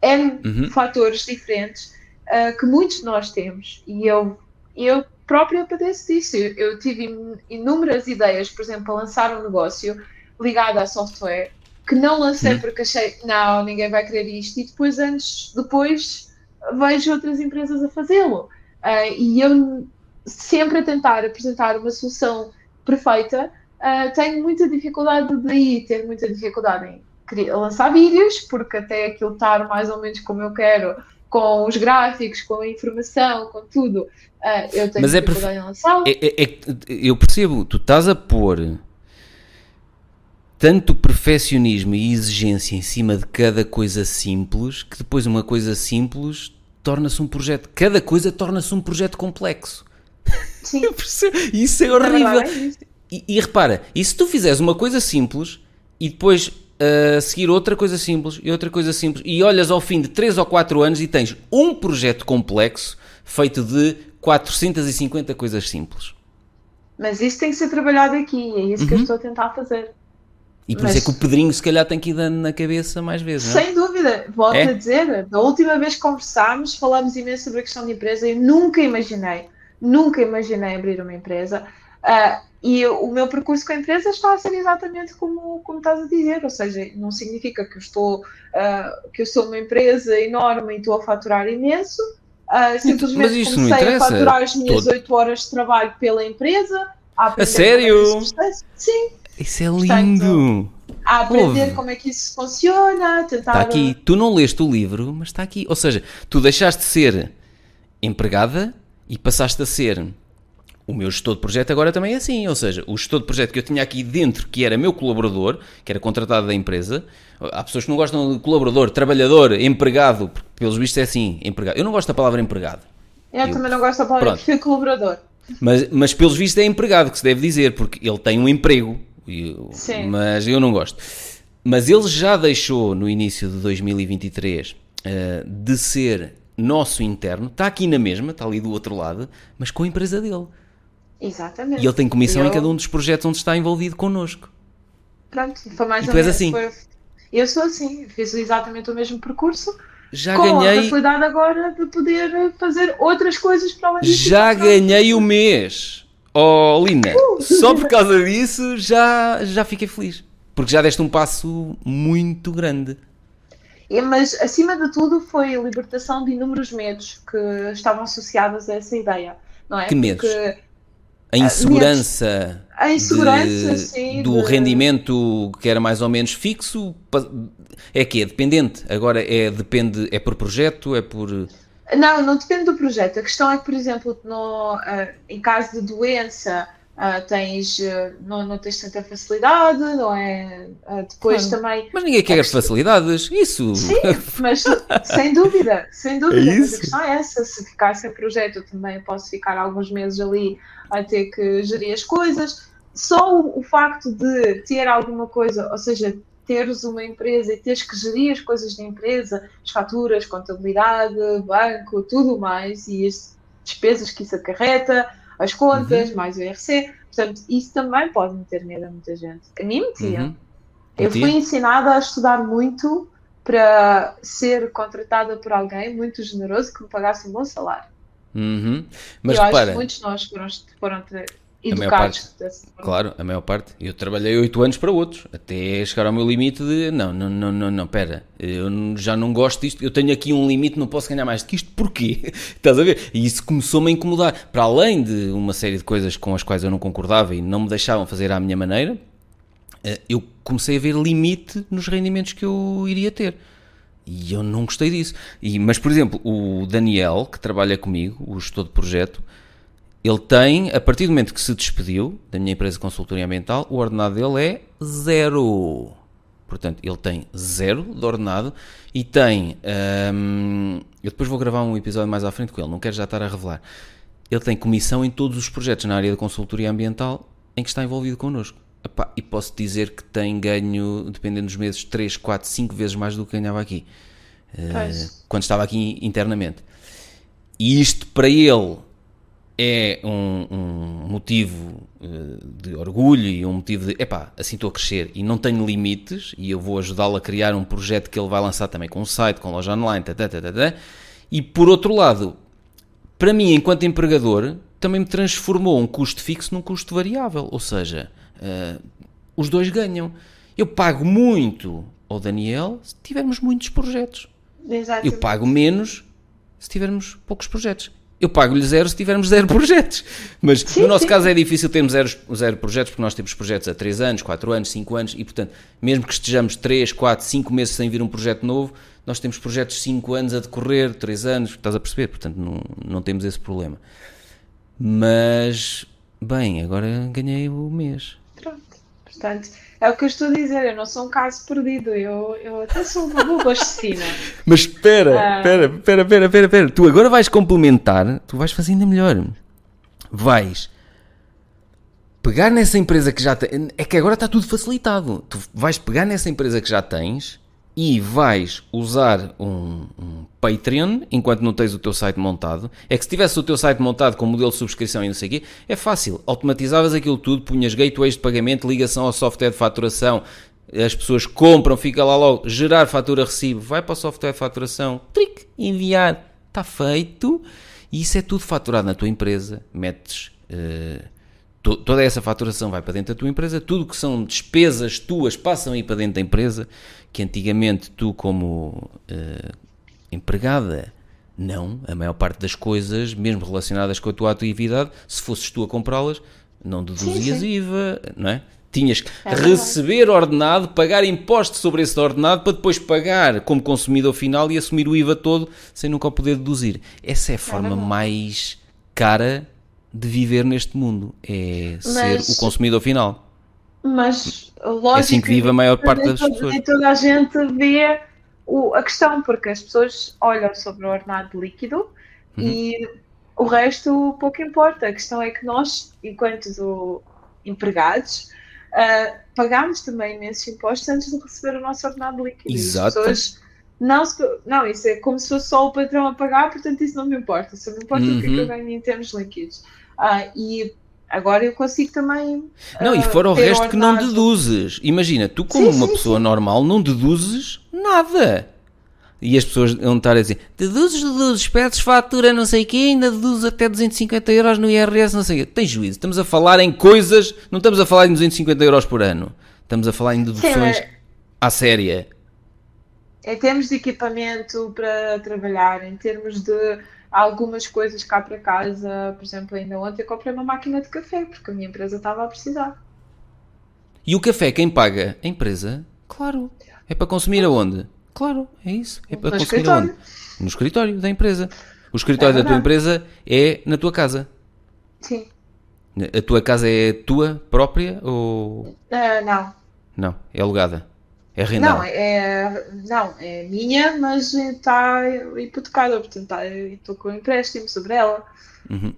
N uhum. fatores diferentes uh, que muitos de nós temos. E eu, eu própria padeço disso. Eu, eu tive inúmeras ideias, por exemplo, para lançar um negócio ligado a software que não lancei hum. porque achei, não, ninguém vai querer isto, e depois, antes, depois vejo outras empresas a fazê-lo. Uh, e eu sempre a tentar apresentar uma solução perfeita, uh, tenho muita dificuldade daí, ter muita dificuldade em lançar vídeos, porque até aquilo estar mais ou menos como eu quero, com os gráficos, com a informação, com tudo, uh, eu tenho
Mas é dificuldade é em lançá-lo. É, é, é, eu percebo, tu estás a pôr tanto perfeccionismo e exigência em cima de cada coisa simples que depois uma coisa simples torna-se um projeto. Cada coisa torna-se um projeto complexo.
Sim.
isso é horrível. É. E, e, repara, e se tu fizeres uma coisa simples e depois uh, seguir outra coisa simples e outra coisa simples e olhas ao fim de 3 ou 4 anos e tens um projeto complexo feito de 450 coisas simples.
Mas isso tem que ser trabalhado aqui, é isso uhum. que eu uhum. estou a tentar fazer.
E por Mas, isso é que o Pedrinho se calhar tem que ir dando na cabeça mais vezes, não
é? Sem dúvida, volto é? a dizer, da última vez que conversámos, falámos imenso sobre a questão de empresa, eu nunca imaginei, nunca imaginei abrir uma empresa. Uh, e o meu percurso com a empresa está a ser exatamente como, como estás a dizer, ou seja, não significa que eu estou uh, que eu sou uma empresa enorme e estou a faturar imenso, uh, simplesmente comecei a faturar as minhas Todo... 8 horas de trabalho pela empresa.
A, a sério?
Sim,
isso é lindo!
a aprender Ouve. como é que isso funciona, tentar...
Está aqui, tu não leste o livro, mas está aqui. Ou seja, tu deixaste de ser empregada e passaste a ser o meu gestor de projeto agora também é assim, ou seja, o gestor de projeto que eu tinha aqui dentro, que era meu colaborador, que era contratado da empresa, há pessoas que não gostam de colaborador, trabalhador, empregado, porque pelos vistos é assim, empregado. Eu não gosto da palavra empregado.
Eu, eu também não gosto da palavra Pronto. colaborador.
Mas, mas pelos vistos é empregado que se deve dizer, porque ele tem um emprego eu,
Sim.
Mas eu não gosto. Mas ele já deixou no início de 2023 uh, eh, de ser nosso interno, está aqui na mesma, está ali do outro lado, mas com a empresa dele.
Exatamente.
E ele tem comissão eu... em cada um dos projetos onde está envolvido connosco.
Pronto, foi mais
e ou menos. assim.
Foi... Eu sou assim, fiz exatamente o mesmo percurso.
Já
com
ganhei.
a facilidade agora de poder fazer outras coisas para além
disso. Já ganhei o mês. Oh, Lina, uh! só por causa disso já, já fiquei feliz. Porque já deste um passo muito grande.
É, mas, acima de tudo, foi a libertação de inúmeros medos que estavam associados a essa ideia. Não é?
Que medos? Porque, a insegurança,
a insegurança de, sim,
do de... rendimento que era mais ou menos fixo é que é dependente agora é depende é por projeto é por
não, não depende do projeto. A questão é que, por exemplo, no, uh, em caso de doença, uh, tens, uh, não, não tens tanta facilidade, não é? depois também.
Mas ninguém quer facilidades, isso.
Sim, mas sem dúvida, sem dúvida. É mas a questão é essa: se ficar sem projeto, eu também posso ficar alguns meses ali a ter que gerir as coisas. Só o, o facto de ter alguma coisa, ou seja, teres uma empresa e teres que gerir as coisas da empresa, as faturas, contabilidade, banco, tudo mais, e as despesas que isso acarreta, as contas, uhum. mais o IRC. Portanto, isso também pode meter medo a muita gente. A mim metia. Uhum. Eu fui ensinada a estudar muito para ser contratada por alguém muito generoso que me pagasse um bom salário.
Uhum. Mas
eu
repara,
acho que muitos de nós foram, foram ter,
a parte, claro, a maior parte. Eu trabalhei 8 anos para outros, até chegar ao meu limite de não, não, não, não, não, pera, eu já não gosto disto, eu tenho aqui um limite, não posso ganhar mais do que isto, porquê? Estás a ver? E isso começou-me a incomodar. Para além de uma série de coisas com as quais eu não concordava e não me deixavam fazer à minha maneira, eh, eu comecei a ver limite nos rendimentos que eu iria ter. E eu não gostei disso. E, mas, por exemplo, o Daniel, que trabalha comigo, o gestor de projeto, ele tem, a partir do momento que se despediu da minha empresa de consultoria ambiental, o ordenado dele é zero. Portanto, ele tem zero de ordenado e tem. Hum, eu depois vou gravar um episódio mais à frente com ele, não quero já estar a revelar. Ele tem comissão em todos os projetos na área de consultoria ambiental em que está envolvido connosco. Epá, e posso dizer que tem ganho, dependendo dos meses, 3, 4, 5 vezes mais do que ganhava aqui. Uh, quando estava aqui internamente. E isto para ele é um, um motivo uh, de orgulho e um motivo de epá, assim estou a crescer e não tenho limites e eu vou ajudá-lo a criar um projeto que ele vai lançar também com um site, com loja online, tata, tata, tata. e por outro lado, para mim, enquanto empregador, também me transformou um custo fixo num custo variável, ou seja, uh, os dois ganham. Eu pago muito ao Daniel se tivermos muitos projetos.
Exatamente.
Eu pago menos se tivermos poucos projetos. Eu pago-lhe zero se tivermos zero projetos. Mas sim, no nosso sim. caso é difícil termos zero, zero projetos, porque nós temos projetos há 3 anos, 4 anos, 5 anos, e portanto, mesmo que estejamos 3, 4, 5 meses sem vir um projeto novo, nós temos projetos 5 anos a decorrer, 3 anos, estás a perceber? Portanto, não, não temos esse problema. Mas, bem, agora ganhei o mês.
Pronto, portanto, é o que eu estou a dizer, eu não sou um caso perdido, eu, eu até sou uma boa bastecina.
Mas espera, ah. espera, espera, espera, espera, espera, tu agora vais complementar, tu vais fazer ainda melhor. Vais pegar nessa empresa que já tem, é que agora está tudo facilitado. Tu vais pegar nessa empresa que já tens e vais usar um, um, Patreon enquanto não tens o teu site montado. É que se tivesse o teu site montado com modelo de subscrição e não sei o quê, é fácil. Automatizavas aquilo tudo, punhas gateways de pagamento, ligação ao software de faturação, as pessoas compram, fica lá logo, gerar fatura recibo, vai para o software de faturação, clique, enviar, está feito. E isso é tudo faturado na tua empresa. Metes. Uh, toda essa faturação vai para dentro da tua empresa, tudo que são despesas tuas passam aí para dentro da empresa, que antigamente tu, como uh, empregada, não, a maior parte das coisas, mesmo relacionadas com a tua atividade, se fosses tu a comprá-las, não deduzias sim, sim. IVA, não é? Tinhas que é receber ordenado, pagar imposto sobre esse ordenado para depois pagar como consumidor final e assumir o IVA todo sem nunca o poder deduzir. Essa é a forma é mais cara de viver neste mundo, é Mas... ser o consumidor final.
Mas, lógico. É
assim que vive a maior parte das pessoas.
E toda a gente vê o, a questão, porque as pessoas olham sobre o ordenado líquido uhum. e o resto pouco importa. A questão é que nós, enquanto empregados, uh, pagamos também imensos impostos antes de receber o nosso ordenado líquido.
Exato.
não, não, isso é como se fosse só o patrão a pagar, portanto isso não me importa. Só me importa uhum. o que, é que eu uhum. ganho em termos líquidos. Uh, e Agora eu consigo também.
Não, uh, e fora o resto que não deduzes. Imagina, tu, como sim, uma sim, pessoa sim. normal, não deduzes nada. E as pessoas vão estar a dizer: deduzes, deduzes, pedes fatura, não sei o quê, ainda deduzes até 250 euros no IRS, não sei o quê. Tem juízo. Estamos a falar em coisas, não estamos a falar em 250 euros por ano. Estamos a falar em deduções à séria.
Em termos de equipamento para trabalhar, em termos de algumas coisas cá para casa. Por exemplo, ainda ontem eu comprei uma máquina de café porque a minha empresa estava a precisar.
E o café quem paga? A empresa? Claro. É para consumir aonde? Claro, é isso. É para no consumir escritório. aonde? No escritório da empresa. O escritório é da tua empresa é na tua casa.
Sim.
A tua casa é tua própria ou.
Uh, não.
Não, é alugada. É rendada?
Não, é, não, é minha, mas está hipotecada, portanto tá, estou com um empréstimo sobre ela.
Uhum.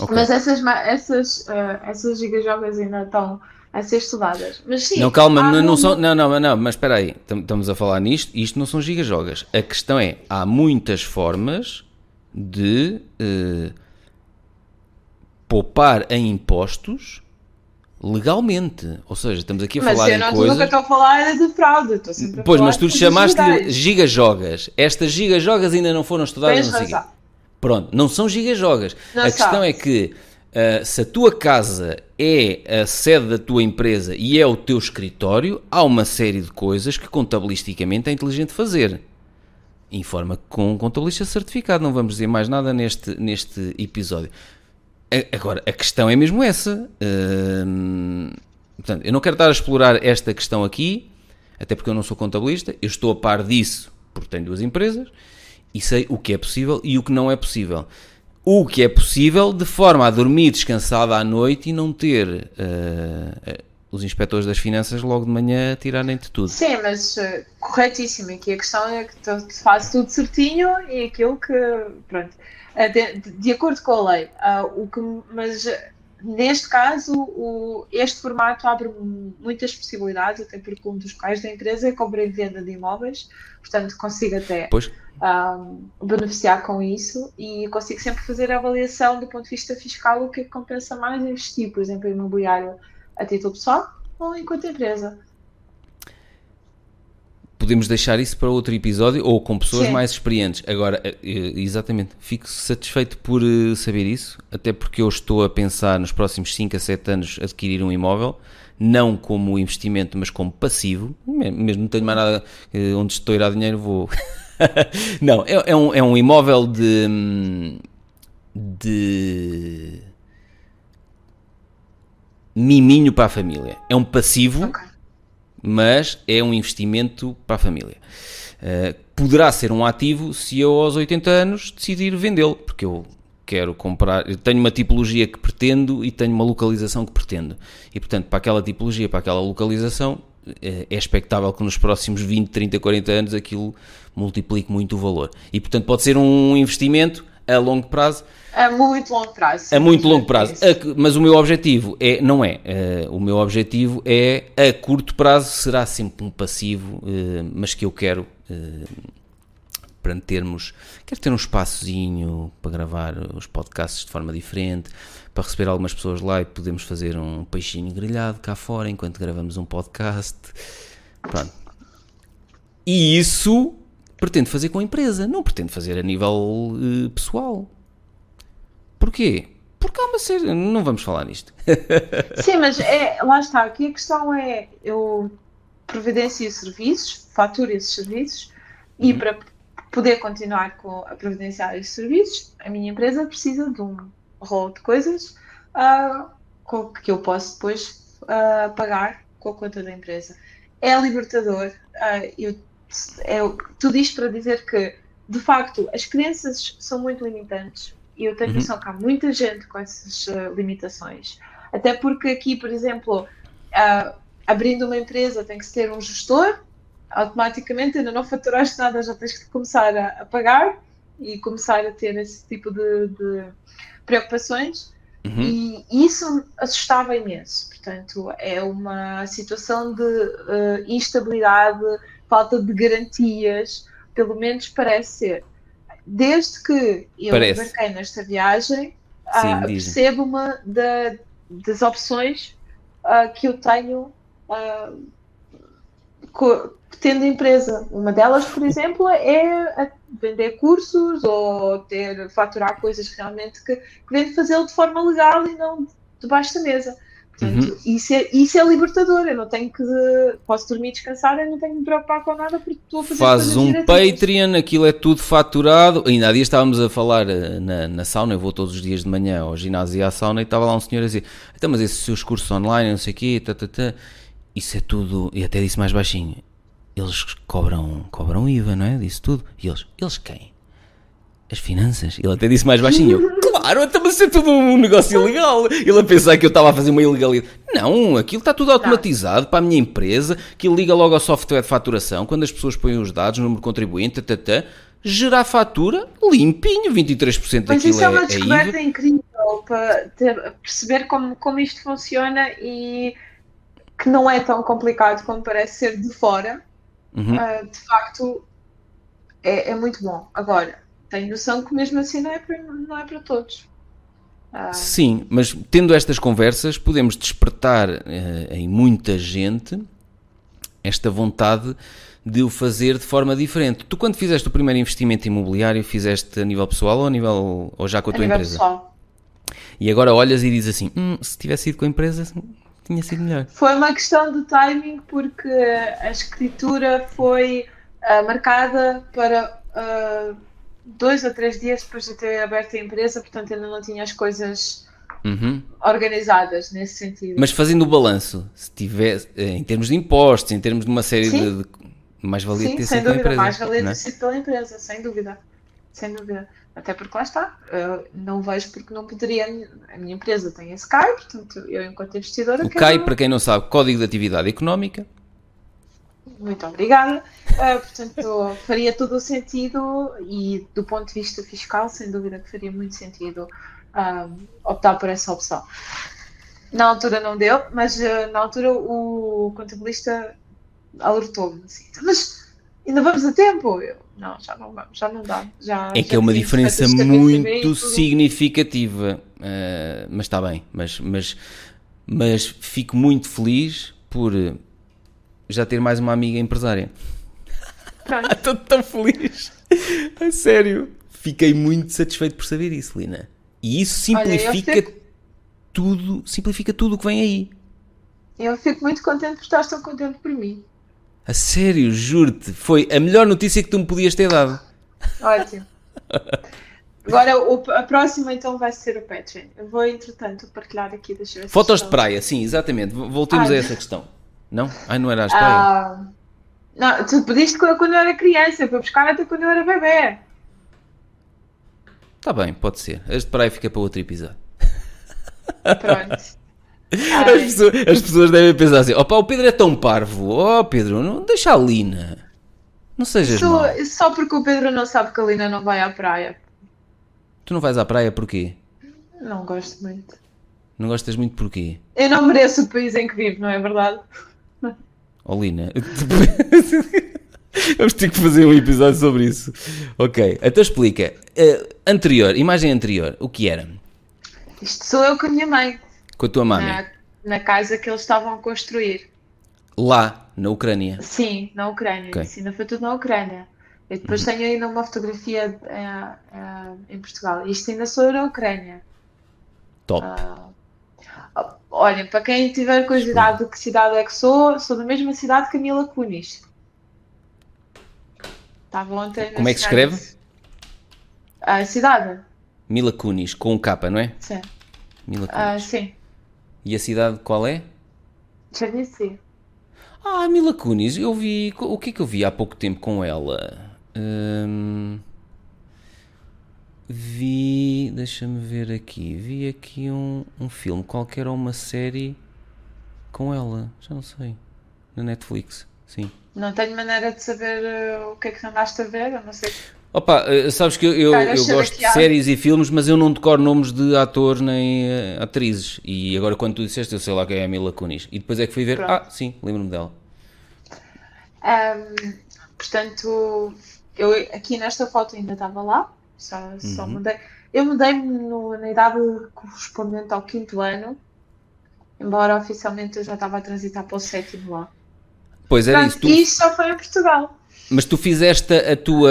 Okay.
Mas essas, essas, uh, essas gigajogas ainda estão a ser estudadas. Mas sim,
não, calma, não, não, são, não, não, não, mas espera aí, estamos a falar nisto, isto não são gigajogas. A questão é, há muitas formas de uh, poupar em impostos legalmente. Ou seja, estamos aqui a
mas
falar em
coisas...
Mas eu
nunca estou a falar de fraude, estou sempre a
Pois,
mas
tu chamaste-lhe gigajogas. Estas gigajogas ainda não foram estudadas.
Tens razão.
Pronto, não são gigajogas. Não a questão sabes. é que uh, se a tua casa é a sede da tua empresa e é o teu escritório, há uma série de coisas que contabilisticamente é inteligente fazer. Informa com um contabilista certificado, não vamos dizer mais nada neste, neste episódio. Agora, a questão é mesmo essa. Uh, portanto, eu não quero estar a explorar esta questão aqui, até porque eu não sou contabilista, eu estou a par disso porque tenho duas empresas e sei o que é possível e o que não é possível. O que é possível de forma a dormir descansada à noite e não ter uh, os inspectores das finanças logo de manhã a tirarem-te tudo.
Sim, mas uh, corretíssimo. Aqui a questão é que tu fazes tudo certinho e aquilo que. Pronto. Eh, de, de, acordo com a lei. Uh, o que, mas neste caso, o, este formato abre muitas possibilidades, até porque um dos quais da empresa é compra e venda de imóveis, portanto consigo até um, beneficiar com isso e consigo sempre fazer a avaliação do ponto de vista fiscal o que, é que compensa mais investir, por exemplo, em imobiliário a título pessoal ou enquanto empresa
podemos deixar isso para outro episódio ou com pessoas Sim. mais experientes. Agora, eh, eh, exatamente, fico satisfeito por eh, saber isso, até porque eu estou a pensar nos próximos 5 a 7 anos adquirir um imóvel, não como investimento, mas como passivo. Mesmo não tenho mais nada onde estou a ir a dinheiro, vou. não, é, é, um, é um imóvel de. de. miminho para a família. É um passivo. Okay mas é um investimento para a família. Uh, poderá ser um ativo se eu aos 80 anos decidir vendê-lo, porque eu quero comprar, eu tenho uma tipologia que pretendo e tenho uma localização que pretendo. E portanto, para aquela tipologia, para aquela localização, é, é expectável que nos próximos 20, 30, 40 anos aquilo multiplique muito o valor. E portanto, pode ser um investimento a longo prazo.
A muito longo prazo.
A muito longo prazo. mas o meu objetivo é, não é. Uh, o meu objetivo é a curto prazo será sempre um passivo, uh, mas que eu quero uh, para termos, quero ter um espaçozinho para gravar os podcasts de forma diferente, para receber algumas pessoas lá e podemos fazer um peixinho grelhado cá fora enquanto gravamos um podcast. Pronto. E isso pretendo fazer com a empresa, não pretendo fazer a nível uh, pessoal. Porquê? Porque há uma série. Não vamos falar nisto.
Sim, mas é, lá está. Aqui a questão é: eu providencio serviços, faturo esses serviços, e uhum. para poder continuar com a providenciar esses serviços, a minha empresa precisa de um rol de coisas uh, que eu posso depois uh, pagar com a conta da empresa. É libertador. Uh, eu é, tudo isto para dizer que, de facto, as crenças são muito limitantes e eu tenho uhum. noção que há muita gente com essas limitações. Até porque aqui, por exemplo, abrindo uma empresa tem que ter um gestor, automaticamente ainda não faturaste nada, já tens que começar a, a pagar e começar a ter esse tipo de, de preocupações. Uhum. E isso assustava imenso. Portanto, é uma situação de uh, instabilidade falta de garantias, pelo menos parece ser. Desde que eu parece. embarquei nesta viagem, Sim, uh, percebo uma da, das opções uh, que eu tenho uh, tendo empresa. Uma delas, por exemplo, é vender cursos ou ter faturar coisas realmente que, que vem fazê-lo de forma legal e não debaixo da mesa. Portanto, uhum. isso, é, isso é libertador. Eu não tenho que. Posso dormir descansar, eu não tenho que me preocupar com nada porque estou a fazer
Fazes um Patreon, aquilo é tudo faturado. Ainda há dias estávamos a falar eh, na, na sauna. Eu vou todos os dias de manhã ao ginásio e à sauna e estava lá um senhor a dizer: então, mas esses seus cursos online, não sei o quê, tá, tá, tá, isso é tudo. E até disse mais baixinho: eles cobram, cobram IVA, não é? Disse tudo. E eles: eles quem? As finanças? Ele até disse mais baixinho: Claro, então, mas é tudo um negócio ilegal. Ele a pensar que eu estava a fazer uma ilegalidade. Não, aquilo está tudo automatizado para a minha empresa, que liga logo ao software de faturação, quando as pessoas põem os dados, número contribuinte, tata, gerar fatura limpinho, 23% daquilo
Mas isso é uma
é
descoberta é incrível para ter, perceber como, como isto funciona e que não é tão complicado como parece ser de fora. Uhum. Uh, de facto, é, é muito bom. Agora, tenho noção que mesmo assim não é para, não é para todos.
Ah. Sim, mas tendo estas conversas, podemos despertar uh, em muita gente esta vontade de o fazer de forma diferente. Tu, quando fizeste o primeiro investimento imobiliário, fizeste a nível pessoal ou, a nível, ou já com a, a tua empresa? Pessoal. E agora olhas e dizes assim: hum, se tivesse ido com a empresa, tinha sido melhor.
Foi uma questão de timing, porque a escritura foi uh, marcada para. Uh, dois ou três dias depois de ter aberto a empresa, portanto ainda não tinha as coisas uhum. organizadas nesse sentido.
Mas fazendo o balanço, se tivesse, eh, em termos de impostos, em termos de uma série Sim. de, de mais valia ter sido pela empresa.
Mais valia ter sido pela empresa, sem dúvida. Sem dúvida. Até porque lá está, eu não vejo porque não poderia. A minha empresa tem esse CAI, portanto, eu, enquanto investidora.
O quero... CAI, para quem não sabe, Código de Atividade Económica,
muito obrigada. Uh, portanto, faria todo o sentido e do ponto de vista fiscal, sem dúvida que faria muito sentido uh, optar por essa opção. Na altura não deu, mas uh, na altura o contabilista alertou-me assim, mas ainda vamos a tempo. Eu, não, já não vamos, já não dá. Já,
é que é uma diferença muito significativa, uh, mas está bem, mas, mas, mas fico muito feliz por já ter mais uma amiga empresária. Estou tão feliz. A sério. Fiquei muito satisfeito por saber isso, Lina. E isso simplifica Olha, fico... tudo, simplifica tudo o que vem aí.
Eu fico muito contente por estar tão contente por mim.
A sério, juro-te, foi a melhor notícia que tu me podias ter dado.
Ótimo. Agora, o, a próxima então vai ser o Patreon. Eu vou, entretanto, partilhar aqui. Deixa
Fotos de praia, sim, exatamente. Voltemos Ai. a essa questão. Não? Ai, não era as praia? Ah,
não, tu pediste quando eu era criança, para buscar até quando eu era bebê.
Está bem, pode ser. As de praia fica para outro episódio.
Pronto.
As pessoas, as pessoas, devem pensar assim: opa, o Pedro é tão parvo. Oh, Pedro, não deixa a Lina. Não sejas só,
só porque o Pedro não sabe que a Lina não vai à praia.
Tu não vais à praia porquê?
Não gosto muito.
Não gostas muito porquê?
Eu não mereço o país em que vivo, não é verdade?
Oh, Lina. Vamos ter que fazer um episódio sobre isso. Ok, então explica. Uh, anterior, imagem anterior, o que era?
Isto sou eu com a minha mãe.
Com a tua mãe?
Na, na, casa que eles estavam a construir.
Lá, na Ucrânia?
Sim, na Ucrânia. Okay. Ainda foi tudo na Ucrânia. Eu depois uhum. tenho ainda uma fotografia uh, uh, em Portugal. Isto ainda sou na Ucrânia.
Top.
Uh, olhem, para quem tiver curiosidade de que cidade é que sou, sou da mesma cidade que a Mila Kunis. Estava ontem.
Como é que se escreve?
A cidade.
Mila Kunis, com um K, não é?
Sim.
Mila Kunis.
Uh, sim.
E a cidade qual é?
Tennessee.
Ah, Mila Kunis, eu vi. O que é que eu vi há pouco tempo com ela? Hum, vi. Deixa-me ver aqui. Vi aqui um, um filme qualquer ou uma série com ela. Já não sei. Na Netflix, sim.
Não tenho maneira de saber uh, o que é que andaste a ver, eu não sei.
Opa, uh, sabes que eu, eu, eu gosto de séries e filmes, mas eu não decoro nomes de atores nem uh, atrizes. E agora, quando tu disseste, eu sei lá quem é a Mila Kunis. E depois é que fui ver, Pronto. ah, sim, lembro-me dela.
Um, portanto, eu aqui nesta foto ainda estava lá, só, uhum. só mudei. Eu mudei-me na idade correspondente ao quinto ano, embora oficialmente eu já estava a transitar para o sétimo lá.
Pois era isso. Tu...
Isso só foi em Portugal.
Mas tu fizeste a tua,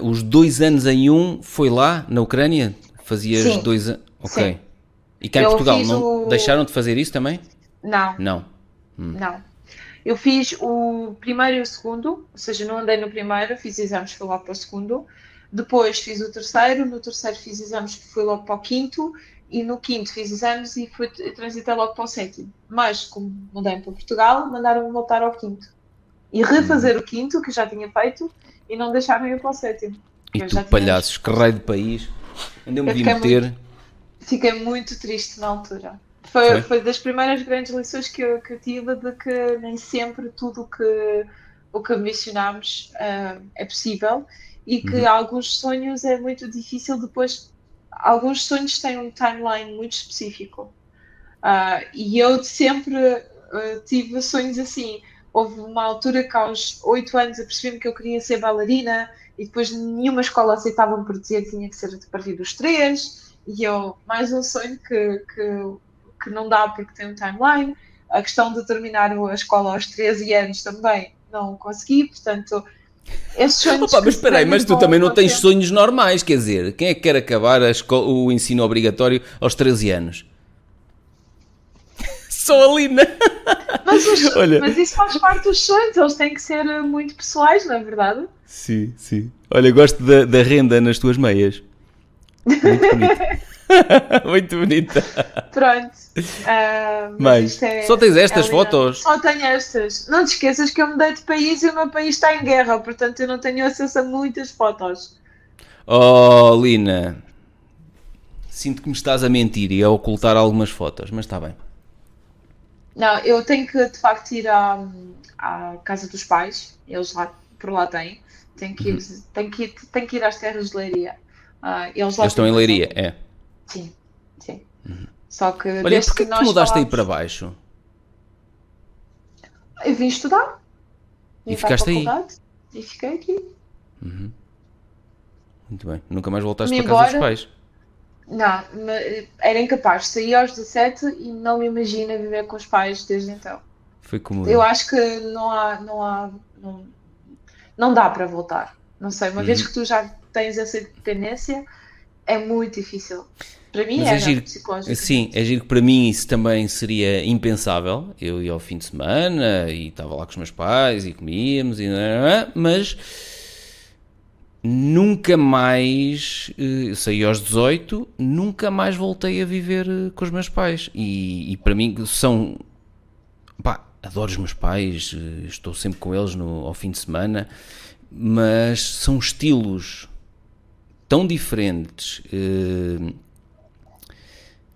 uh, os dois anos em um, foi lá, na Ucrânia? Fazias Sim. dois anos? Ok. Sim. E cá em eu Portugal, não o... deixaram de fazer isso também?
Não.
Não.
Hum. Não. Eu fiz o primeiro e o segundo, ou seja, não andei no primeiro, fiz exames, fui logo para o segundo. Depois fiz o terceiro, no terceiro fiz exames, fui logo para o quinto e no quinto fiz exames e fui transitei logo para o sétimo. Mas, como mudei para Portugal, mandaram-me voltar ao quinto. E refazer o quinto, que já tinha feito, e não deixaram ir para o sétimo.
E tu, palhaços, que raio de país, onde eu me vi meter.
Muito, fiquei muito triste na altura. Foi, foi? foi das primeiras grandes lições que eu, que eu tive de que nem sempre tudo que, o que mencionámos uh, é possível e que uhum. alguns sonhos é muito difícil depois alguns sonhos têm um timeline muito específico. Uh, e eu sempre uh, tive sonhos assim. Houve uma altura que aos 8 anos eu percebi-me que eu queria ser bailarina e depois nenhuma escola aceitava por dizer que tinha que ser a partir dos 3 e eu, mais um sonho que, que, que não dá porque tem um timeline. A questão de terminar a escola aos 13 anos também não consegui, portanto esses sonhos.
Opa, mas espera aí, mas tu também não tens tempo. sonhos normais, quer dizer, quem é que quer acabar escola, o ensino obrigatório aos 13 anos? Só a Lina!
Mas, os, Olha. mas isso faz parte dos sonhos, eles têm que ser muito pessoais, não é verdade?
Sim, sim. Olha, gosto da, da renda nas tuas meias. Muito bonito. Muito bonita.
Pronto. Uh,
mas, mas é, só tens estas é fotos?
Só tenho estas. Não te esqueças que eu mudei de país e o meu país está em guerra, portanto eu não tenho acesso a muitas fotos.
Oh, Lina. Sinto que me estás a mentir e a ocultar algumas fotos, mas está bem.
Não, eu tenho que de facto ir à, à casa dos pais, eles lá, por lá têm. Tenho que ir, uhum. tenho que ir, tenho que ir às terras de Leiria. Uh, eles,
eles estão em Leiria, é.
Sim. sim. Só que
Olha, porquê
que
que tu mudaste aí
falámos-
para baixo?
Eu vim estudar.
E
Vim a
ficaste aí?
E fiquei aqui.
Muito bem. Nunca mais voltaste
Me
para casa dos pais.
Não, era incapaz. Saí aos 17 e não me imagino viver com os pais desde então.
Foi como
Eu acho que não há, não há, não, não dá para voltar. Não sei, uma
Uhum.
vez que tu já tens essa dependência, é muito difícil. Para mim
Mas é
era
giro.
psicológico.
Sim, é giro que para mim isso também seria impensável. Eu ia ao fim de semana e estava lá com os meus pais e comíamos, e... mas nunca mais, eh, eu saí aos 18, nunca mais voltei a viver eh, com os meus pais. E, e para mim são. Pá, adoro os meus pais, eh, estou sempre com eles no, ao fim de semana, mas são estilos tão diferentes. eh,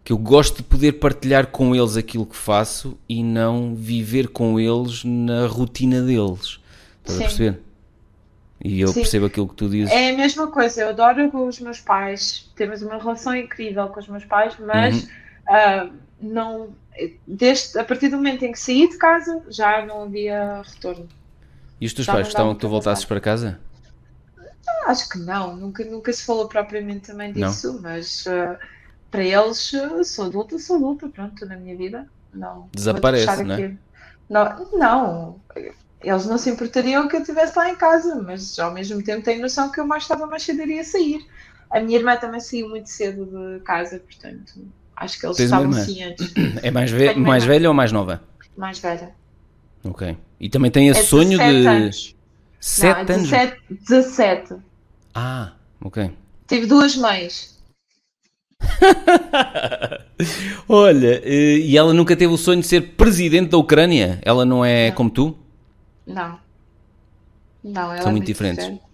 que eu gosto de poder partilhar com eles aquilo que faço e não viver com eles na rotina deles. Estás a perceber? E eu
Sim.
percebo aquilo que tu dizes.
É a mesma coisa, eu adoro os meus pais, temos uma relação incrível com os meus pais, mas
Uhum.
ah, não, desde, a partir do momento em que saí de casa já não havia retorno.
E os teus
já
pais
não
gostavam que tu voltasses para casa?
Acho que não, nunca, nunca se falou propriamente também
Não?
disso, mas ah, para eles ah, sou adulta, sou adulta, pronto, na minha vida. Não,
Desaparece, não é?
Não, não, eles não se importariam que eu estivesse lá em casa, mas ao mesmo tempo tenho noção que eu mais estava mais cedo iria sair. A minha irmã também saiu muito cedo de casa, portanto, acho que eles
Tens
estavam
irmã?
cientes,
É mais, ve
Tenho
mais velha ou mais nova?
mais velha.
Ok. E também tem esse
É
sonho
17
de.
anos.
Sete
não,
anos?
17, 17.
Ah, ok.
Tive duas mães.
Olha, eh, e ela nunca teve o sonho de ser presidente da Ucrânia? Ela não é
Não.
como tu?
Não. Não, ela
São
é
muito diferentes.
diferente.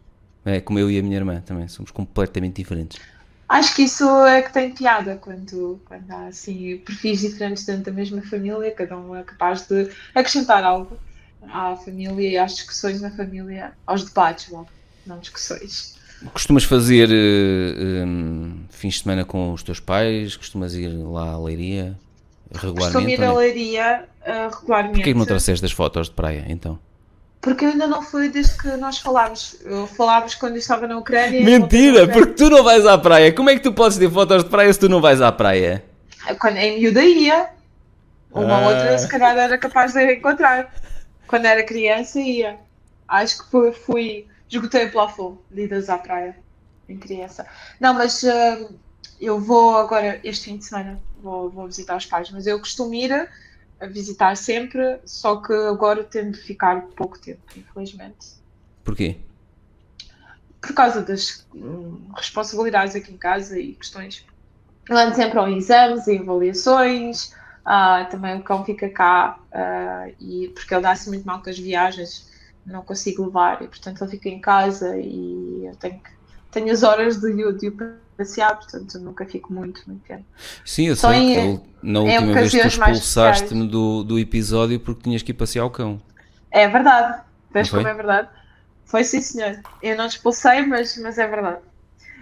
É como eu e a minha irmã também. Somos completamente diferentes.
Acho que isso é que tem piada quando, quando há assim perfis diferentes dentro da mesma família, cada um é capaz de acrescentar algo à família e às discussões na família, aos debates, bom, não discussões.
Costumas fazer eh, hum, fins de semana com os teus pais? Costumas ir lá à Leiria
Costumo
regularmente?
ir
ou
a
não?
Leiria uh, regularmente.
Porquê que não trouxeste as fotos de praia, então?
Porque eu ainda não fui desde que nós falámos. Eu falámos quando eu estava na Ucrânia.
Mentira, porque tu não vais à praia. Como é que tu podes ter fotos de praia se tu não vais à praia?
Quando em miúda ia. Uma
Ah.
outra, se calhar, era capaz de encontrar. Quando era criança, ia. Acho que fui, fui esgotei o plafond de idas à praia em criança. Não, mas ah, eu vou agora, este fim de semana, vou, vou visitar os pais, mas eu costumo ir a visitar sempre, só que agora tendo de ficar pouco tempo, infelizmente.
Porquê?
por causa das hum, responsabilidades aqui em casa e questões. Eu ando sempre a exames e avaliações, ah, também o cão fica cá ah, e porque ele dá-se muito mal com as viagens, não consigo levar e portanto ele fica em casa e eu tenho, tenho as horas de, o- de o passear, portanto nunca fico muito, muito tempo.
Sim, eu
Só
sei que
em-
eu- na
em
última vez
mais
expulsaste-me do, do episódio porque tinhas que ir passear o cão.
É verdade, vês como é verdade? Foi sim, senhor. Eu não expulsei, mas, mas é verdade.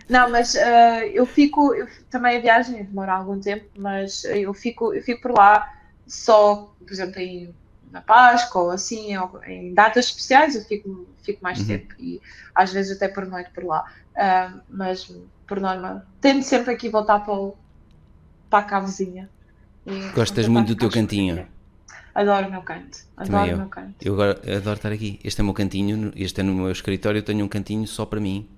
Não, mas ah, eu fico, eu, também a viagem demora algum tempo, mas eu fico, eu fico por lá só, por exemplo, em, na Páscoa ou assim, ou em datas especiais eu fico, fico mais
Uhum.
tempo e às vezes até por noite por lá. Ah, mas por norma, tento sempre aqui voltar para, o, para a cavezinha.
Gostas muito do teu cantinho?
Adoro o meu canto.
Também
Adoro
eu.
o meu canto.
Eu agora adoro estar aqui. Este é o meu cantinho, este é no meu escritório, eu tenho um cantinho só para mim.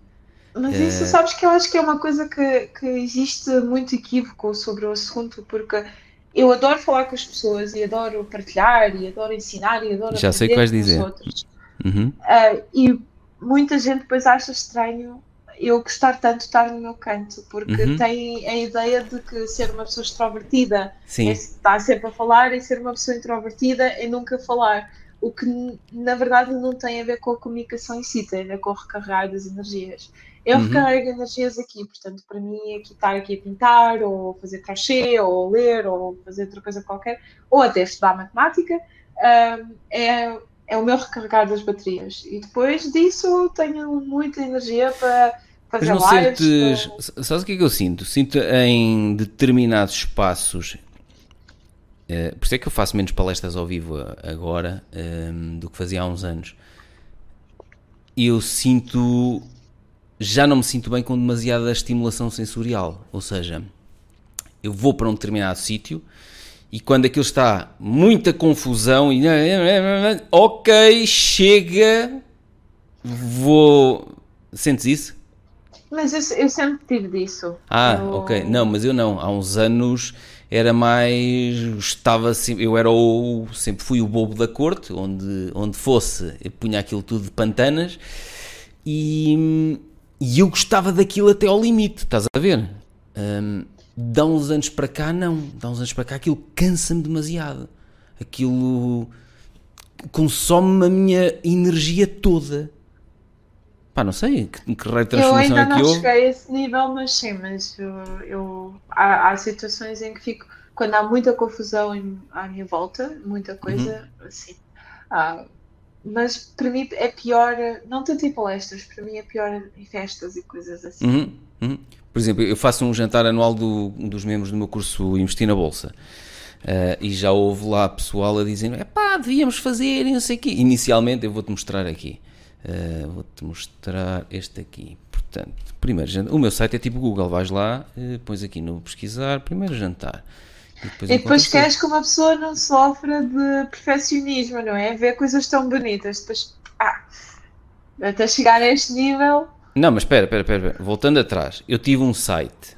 Mas
Eh,
isso sabes que eu acho que é uma coisa que, que existe muito equívoco sobre o assunto, porque eu adoro falar com as pessoas e adoro partilhar e adoro ensinar e adoro
Já sei o que vais
com os
dizer.
outros.
Uhum.
Ah, e muita gente depois acha estranho eu gostar tanto de estar no meu canto, porque
Uhum.
tem a ideia de que ser uma pessoa extrovertida
Sim,
é estar sempre a falar e ser uma pessoa introvertida é nunca falar. O que na verdade não tem a ver com a comunicação em si, tem a ver com o recarregar das energias. Eu
Uhum.
recarrego energias aqui, portanto, para mim, aqui estar aqui a pintar, ou fazer crochê, ou ler, ou fazer outra coisa qualquer, ou até estudar matemática, hum, é, é o meu recarregar das baterias. E depois disso tenho muita energia para
Mas não
lives.
sentes.
com-
Sabes o que é que eu sinto? Sinto em determinados espaços. eh, por isso é que eu faço menos palestras ao vivo a- agora ehm, do que fazia há uns anos. Eu sinto. Já não me sinto bem com demasiada estimulação sensorial. Ou seja, eu vou para um determinado sítio e quando aquilo está muita confusão e. Ok, chega. Vou. Sentes isso?
Mas eu, eu sempre tive disso.
Ah,
Eu-
ok. Não, mas eu não. Há uns anos era mais. Estava sempre. Eu era o. Sempre fui o bobo da corte, onde, onde fosse, eu punha aquilo tudo de pantanas e, e eu gostava daquilo até ao limite, estás a ver? Hum, dá uns anos para cá, não. Dá uns anos para cá, aquilo cansa-me demasiado. Aquilo consome a minha energia toda. Pá, não sei que, que raio de
Eu
transformação
ainda
é que
não
houve.
cheguei a esse nível, mas sim, mas eu, eu- há, há situações em que fico, quando há muita confusão em- à minha volta, muita coisa,
Uhum.
assim. Ah, mas para mim é pior, não tanto em palestras, para mim é pior em festas e coisas assim.
Uhum, uhum. Por exemplo, eu faço um jantar anual do- dos membros do meu curso Investir na Bolsa. Ah, e já houve lá pessoal a dizer: é pá, devíamos fazer, e não sei o quê. Inicialmente, eu vou-te mostrar aqui. Ah, vou-te mostrar este aqui. Portanto, primeiro jantar. O meu site é tipo Google: vais lá, eh, pões aqui no pesquisar, primeiro jantar. E depois,
E depois queres que uma pessoa não sofra de perfeccionismo, não é? Ver coisas tão bonitas, depois, ah, até chegar a este nível,
Não, mas espera, espera, espera. Voltando atrás, eu tive um site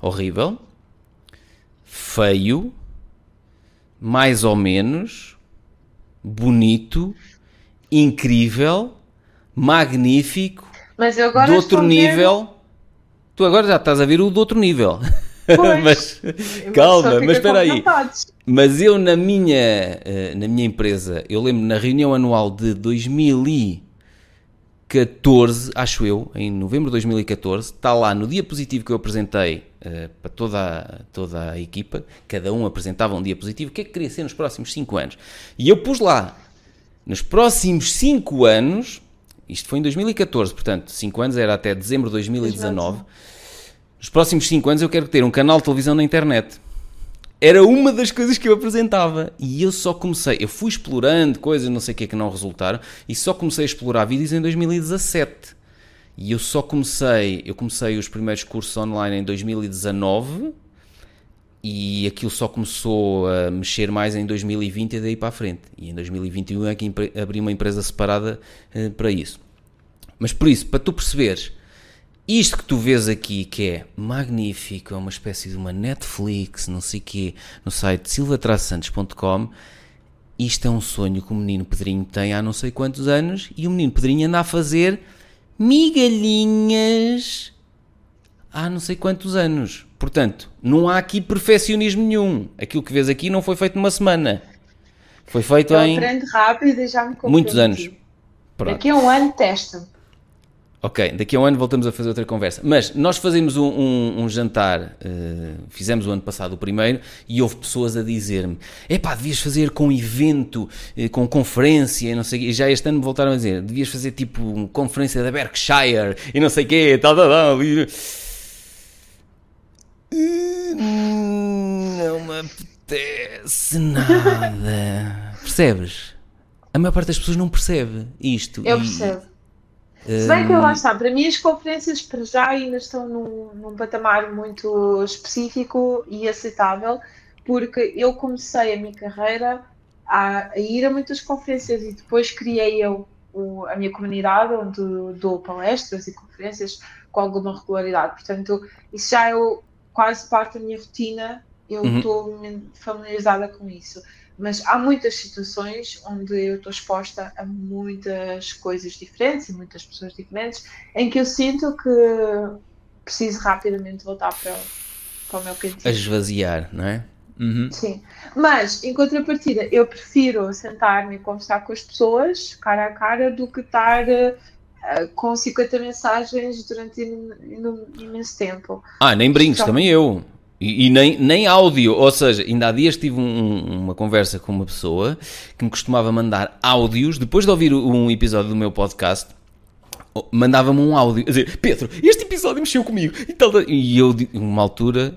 horrível, feio, mais ou menos, bonito, incrível, magnífico,
mas eu agora
de outro
a ver-
nível. Tu agora já estás a ver o do outro nível.
Pois.
mas calma, mas espera aí. Mas eu na minha, eh, na minha empresa, eu lembro na reunião anual de 2014, acho eu, em novembro de 2014, está lá no diapositivo que eu apresentei eh, para toda a, toda a equipa, cada um apresentava um diapositivo, o que é que queria ser nos próximos 5 anos. E eu pus lá, nos próximos 5 anos, isto foi em 2014, portanto, 5 anos era até dezembro de 2019, nos próximos 5 anos eu quero ter um canal de televisão na internet. Era uma das coisas que eu apresentava. E eu só comecei, eu fui explorando coisas, não sei o que é que não resultaram, e só comecei a explorar vídeos em 2017. E eu só comecei, eu comecei os primeiros cursos online em 2019 e aquilo só começou a mexer mais em 2020 e daí para a frente. E em 2021 é que abri uma empresa separada eh, para isso. Mas por isso, para tu perceberes, isto que tu vês aqui, que é magnífico, é uma espécie de uma Netflix, não sei quê, no site silvatrasantos.com, isto é um sonho que o menino Pedrinho tem há não sei quantos anos e o menino Pedrinho anda a fazer migalhinhas há não sei quantos anos. Portanto, não há aqui perfeccionismo nenhum. Aquilo que vês aqui não foi feito numa semana. Foi feito
Eu
em
rápido e já me comprometi.
muitos anos. Pronto.
Daqui a um ano testa.
Ok, daqui a um ano voltamos a fazer outra conversa. Mas nós fazemos um, um- um jantar, eh, fizemos o ano passado o primeiro, e houve pessoas a dizer-me: epá, devias fazer com evento, eh, com conferência, e não sei o quê. E já este ano me voltaram a dizer: devias fazer tipo uma conferência da Berkshire, e não sei o quê, tal, tal, tal. E- Não me apetece nada. Percebes? A maior parte das pessoas não percebe isto.
Eu
e-
percebo. Se bem que lá está, para mim as conferências para já ainda estão num, num patamar muito específico e aceitável, porque eu comecei a minha carreira a, a ir a muitas conferências e depois criei eu o- a minha comunidade onde dou palestras e conferências com alguma regularidade. Portanto, isso já é o- quase parte da minha rotina, eu
Uhum.
estou familiarizada com isso. Mas há muitas situações onde eu estou exposta a muitas coisas diferentes e muitas pessoas diferentes, em que eu sinto que preciso rapidamente voltar para, para o meu
a
cantinho.
esvaziar, não é? Uhum.
Sim. Mas, em contrapartida, eu prefiro sentar-me e conversar com as pessoas, cara a cara, do que estar eh, com 50 mensagens durante im- im- imenso tempo.
Ah, nem brinques,
Então-
também eu. E, e nem, nem áudio, ou seja, ainda há dias tive um- uma conversa com uma pessoa que me costumava mandar áudios, depois de ouvir um episódio do meu podcast, mandava-me um áudio a dizer: Pedro, este episódio mexeu comigo e tal. E eu, uma altura,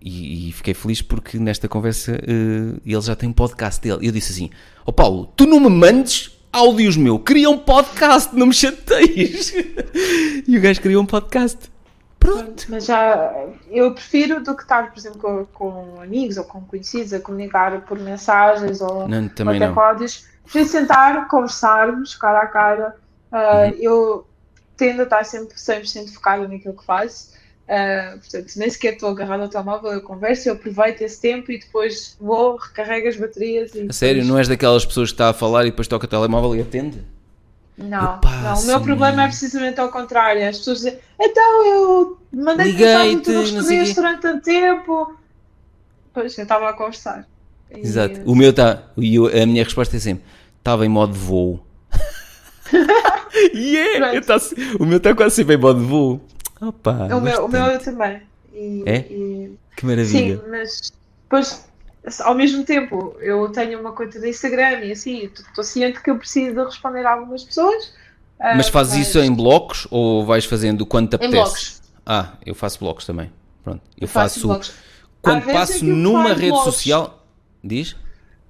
e, e fiquei feliz porque nesta conversa uh, ele já tem um podcast dele. E eu disse assim: Ó oh Paulo, tu não me mandes áudios meu, cria um podcast, não me chateias. e o gajo criou um podcast. Pronto.
Mas já eu prefiro do que estar, por exemplo, com, com amigos ou com conhecidos a comunicar por mensagens ou,
não, também
ou até códigos. Prefiro sentar, conversarmos cara a cara. Uh, uhum. Eu tendo a estar sempre 100% focada naquilo que faço. Uh, portanto, nem sequer estou agarrado ao telemóvel, eu converso, eu aproveito esse tempo e depois vou, recarrego as baterias. E
a sério, não és daquelas pessoas que está a falar e depois toca o telemóvel e atende?
Não, não, o meu problema é precisamente ao contrário. As pessoas dizem, então eu mandei mensagem, tu não respondias durante tanto tempo. Pois, eu estava a conversar.
Exato. E... O meu está, a minha resposta é sempre, estava em modo voo. yeah! Tá, o meu está quase sempre em modo voo. Opa,
o, meu, o meu eu também. E,
é? E... Que maravilha.
Sim, mas depois ao mesmo tempo, eu tenho uma conta de Instagram e assim, estou ciente que eu preciso de responder a algumas pessoas.
Mas uh, fazes mas... isso em blocos ou vais fazendo quando te apetece? Em blocos. Ah, eu faço blocos também. Pronto. Eu, eu faço. faço quando passo numa rede blocos. social. Diz?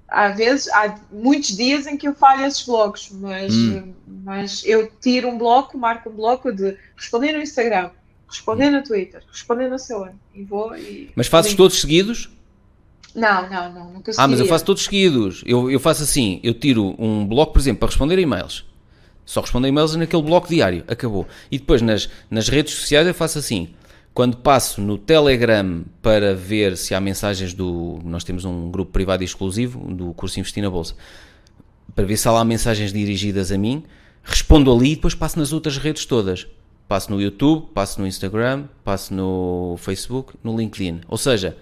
Às vezes, há muitos dias em que eu falho esses blocos, mas, hum. mas eu tiro um bloco, marco um bloco de responder no Instagram, responder no Twitter, responder no seu ano e vou e.
Mas fazes todos seguidos?
Não, não, não, nunca
Ah, mas eu faço todos seguidos. Eu, eu faço assim, eu tiro um bloco, por exemplo, para responder e-mails. Só responder e-mails naquele bloco diário, acabou. E depois nas, nas redes sociais eu faço assim. Quando passo no Telegram para ver se há mensagens do. Nós temos um grupo privado exclusivo do curso Investir na Bolsa. Para ver se há lá mensagens dirigidas a mim, respondo ali e depois passo nas outras redes todas. Passo no YouTube, passo no Instagram, passo no Facebook, no LinkedIn. Ou seja,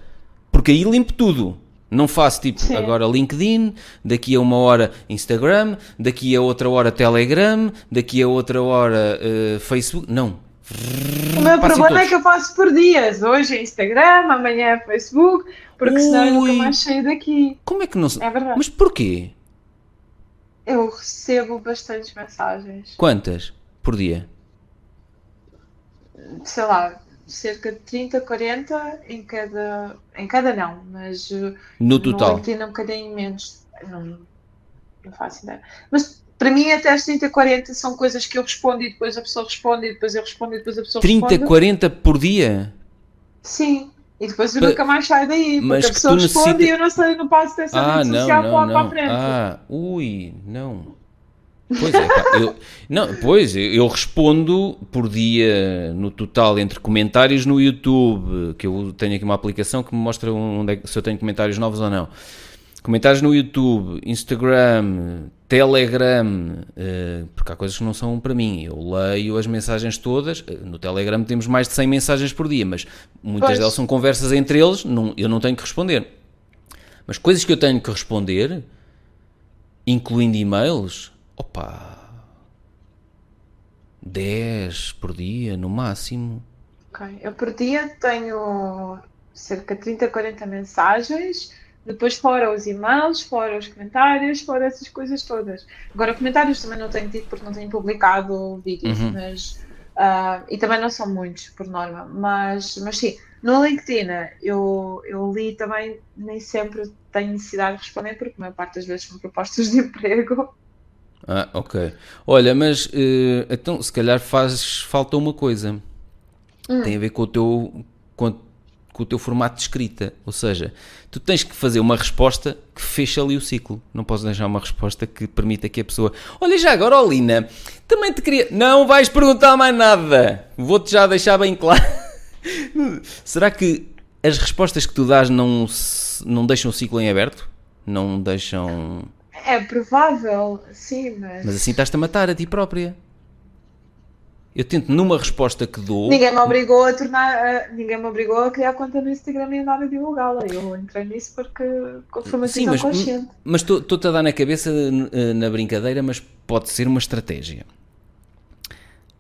porque aí limpo tudo. Não faço tipo Sim. agora LinkedIn, daqui a uma hora Instagram, daqui a outra hora Telegram, daqui a outra hora uh, Facebook. Não.
O meu problema todos. é que eu faço por dias. Hoje é Instagram, amanhã é Facebook, porque Ui. senão eu nunca mais saio daqui.
Como é que não
É verdade.
Mas porquê?
Eu recebo bastantes mensagens.
Quantas por dia?
Sei lá, cerca de 30, 40 em cada. Em cada não, mas. Eh,
no total. No
LinkedIn um bocadinho menos. Não, não faço ideia. Mas para mim, até as 30, 40 são coisas que eu respondo e depois a pessoa responde e depois eu respondo e depois a pessoa 30, responde.
30, 40 por dia?
Sim. E depois eu nunca mais saio daí, porque Mas a pessoa responde necessita... e eu não sei, não passo dessa ah, rede não, social não, para, não. para a frente.
Ah, ui, não. Pois é, pá, eu, não, pois, eu respondo por dia no total entre comentários no YouTube, que eu tenho aqui uma aplicação que me mostra onde é, se eu tenho comentários novos ou não. Comentários no YouTube, Instagram, Telegram, uh, porque há coisas que não são para mim. Eu leio as mensagens todas. Eh, no Telegram temos mais de 100 mensagens por dia, mas muitas pois. delas são conversas entre eles, não, eu não tenho que responder. Mas coisas que eu tenho que responder, incluindo e-mails, Opa! 10 por dia, no máximo.
Ok. Eu por dia tenho cerca de 30, 40 mensagens. Depois fora os e-mails, fora os comentários, fora essas coisas todas. Agora, comentários também não tenho tido porque não tenho publicado vídeos, uhum. mas... Uh, e também não são muitos, por norma. Mas, mas sim, no LinkedIn eu, eu li também, nem sempre tenho necessidade de responder, porque a maior parte das vezes são propostas de emprego.
Ah, ok. Olha, mas uh, então se calhar faz falta uma coisa. Hum. Tem a ver com o teu com, com, o teu formato de escrita. Ou seja, tu tens que fazer uma resposta que feche ali o ciclo. Não podes deixar uma resposta que permita que a pessoa. Olha, já agora, Olina, também te queria. Não vais perguntar mais nada. Vou-te já deixar bem claro. Será que as respostas que tu dás não, não deixam o ciclo em aberto? Não deixam.
É provável, sim, mas.
Mas assim estás-te a matar a ti própria. Eu tento numa resposta que dou.
Ninguém me obrigou a tornar. Uh, ninguém me obrigou a criar conta no Instagram e andar a divulgá-la. Eu entrei nisso porque foi uma decisão Sim, mas, consciente.
Mas estou-te a dar na cabeça uh, na brincadeira, mas pode ser uma estratégia.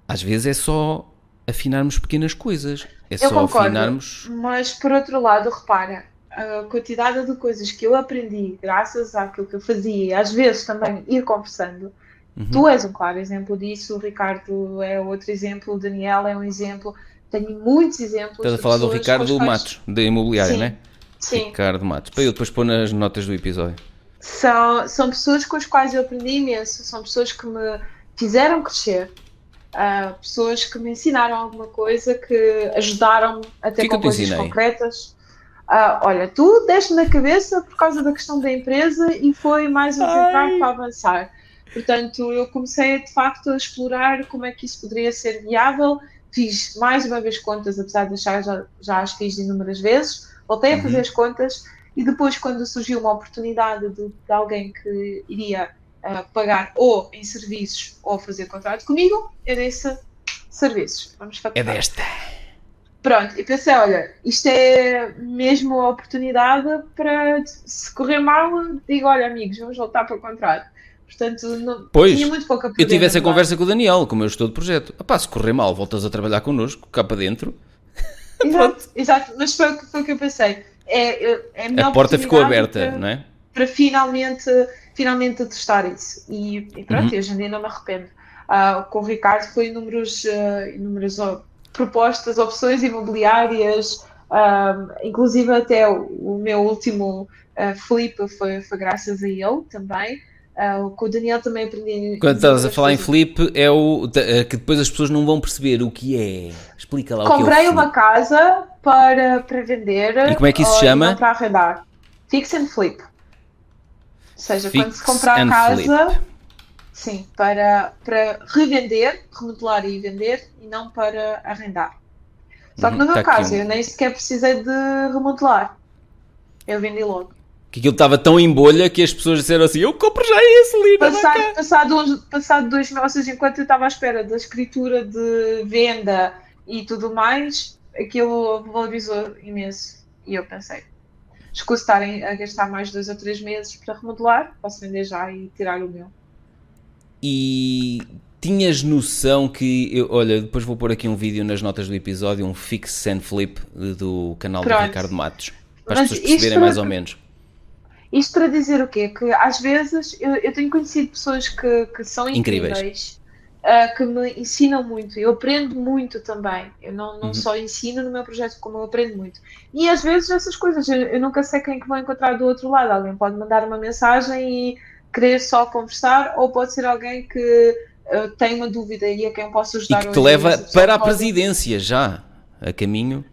Às vezes é só afinarmos pequenas coisas. É
eu
só
concordo,
afinarmos.
Mas por outro lado, repara, a quantidade de coisas que eu aprendi graças àquilo que eu fazia, às vezes também ir conversando, Uhum. Tu és um claro exemplo disso, o Ricardo é outro exemplo, o Daniel é um exemplo. Tenho muitos exemplos.
Estás a falar do Ricardo. Matos, da imobiliária, não é?
Sim.
Ricardo Matos. Para eu depois pôr nas notas do episódio.
São, são pessoas com as quais eu aprendi imenso, são pessoas que me fizeram crescer, uh, pessoas que me ensinaram alguma coisa, que ajudaram a ter
que
com coisas
ensinei?
concretas. Uh, olha, tu deste na cabeça por causa da questão da empresa e foi mais um tempo para avançar. Portanto, eu comecei de facto a explorar como é que isso poderia ser viável. Fiz mais uma vez contas, apesar de achar já, já as fiz inúmeras vezes. Voltei a fazer uhum. as contas e depois, quando surgiu uma oportunidade de, de alguém que iria uh, pagar ou em serviços ou fazer contrato comigo, eu disse serviços. Vamos
faturar. É desta.
Pronto, e pensei, olha, isto é mesmo a oportunidade para, se correr mal, digo, olha amigos, vamos voltar para o contrato. Portanto, não,
pois,
tinha muito pouca
Eu tive essa conversa com o Daniel, como eu estou de projeto. Epá, se correr mal, voltas a trabalhar connosco, cá para dentro.
Exato, exato, mas foi, foi o que eu pensei. É, é a,
a porta ficou aberta,
para,
não é?
Para finalmente, finalmente testar isso. E, e pronto, uhum. hoje em dia não me arrependo. Uh, com o Ricardo foi inúmeros, uh, inúmeras propostas, opções imobiliárias, uh, inclusive até o, o meu último uh, flip foi, foi graças a ele também. Uh, com o Daniel também aprendi.
Quando estás a falar em flip, é o que depois as pessoas não vão perceber o que é. Explica lá
Comprei
o que é. Comprei
uma casa para, para vender.
E como é que isso se chama?
Para arrendar. Fix and flip. Ou seja, Fix quando se comprar a casa. Flip. Sim, para, para revender, remodelar e vender e não para arrendar. Só que no uhum, meu tá caso, eu nem sequer precisei de remodelar. Eu vendi logo
que aquilo estava tão em bolha que as pessoas disseram assim: Eu compro já esse livro.
Passado, passado, passado dois meses, enquanto eu estava à espera da escritura de venda e tudo mais, aquilo valorizou imenso. E eu pensei: escuso estarem a gastar mais dois ou três meses para remodelar, posso vender já e tirar o meu.
E tinhas noção que, eu, olha, depois vou pôr aqui um vídeo nas notas do episódio, um fix and flip do canal Pronto. do Ricardo Matos, para as pessoas perceberem mais ou menos.
Isto para dizer o quê? Que às vezes eu, eu tenho conhecido pessoas que, que são incríveis, incríveis. Uh, que me ensinam muito. Eu aprendo muito também. Eu não, não uhum. só ensino no meu projeto, como eu aprendo muito. E às vezes essas coisas, eu, eu nunca sei quem é que vou encontrar do outro lado. Alguém pode mandar uma mensagem e querer só conversar, ou pode ser alguém que uh, tem uma dúvida e a quem eu posso ajudar.
E que te leva para a pode... presidência já, a caminho.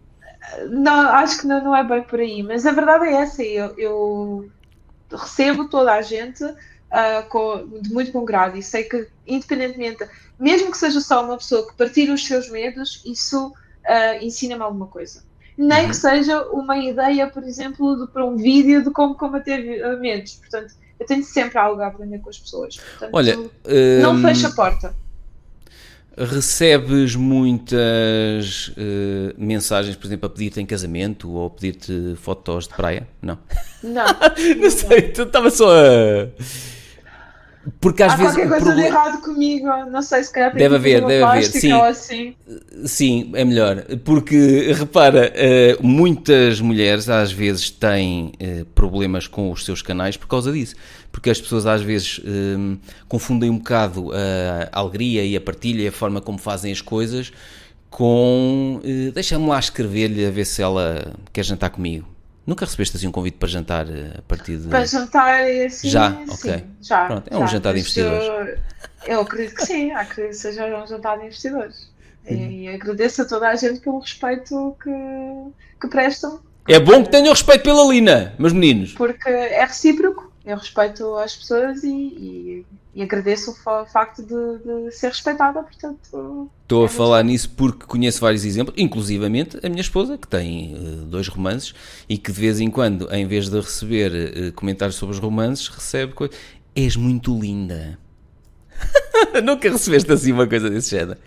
Não, acho que não, não é bem por aí, mas a verdade é essa. Eu, eu recebo toda a gente uh, com, de muito bom grado e sei que, independentemente, mesmo que seja só uma pessoa que partilha os seus medos, isso uh, ensina-me alguma coisa. Nem uhum. que seja uma ideia, por exemplo, de, para um vídeo de como combater medos. Portanto, eu tenho sempre algo a aprender com as pessoas. Portanto,
Olha,
não um... fecha a porta.
Recebes muitas uh, mensagens, por exemplo, a pedir-te em casamento ou a pedir-te fotos de praia? Não.
Não.
não sei, tu estava só a. Porque às
Há
vezes.
qualquer coisa problema... de errado comigo, não sei se calhar
deve haver, deve haver, sim.
Assim.
Sim, é melhor. Porque, repara, uh, muitas mulheres às vezes têm uh, problemas com os seus canais por causa disso porque as pessoas às vezes um, confundem um bocado a alegria e a partilha e a forma como fazem as coisas com uh, deixa-me lá escrever-lhe a ver se ela quer jantar comigo. Nunca recebeste assim um convite para jantar eh, a partir de.
Para jantar assim?
Já, ok.
Sim, já.
Pronto, é
já,
um jantar de investidores.
Eu, eu acredito que sim, acredito que seja um jantar de investidores. E, uhum. e agradeço a toda a gente pelo respeito que, que prestam.
É bom que tenham respeito pela Lina, meus meninos.
Porque é recíproco eu respeito as pessoas e, e, e agradeço o facto de, de, ser respeitada, portanto...
Estou a falar nisso porque conheço vários exemplos, inclusivamente a minha esposa, que tem uh, dois romances e que de vez em quando, em vez de receber uh, comentários sobre os romances, recebe coisas... És muito linda. Nunca recebeste assim uma coisa desse género?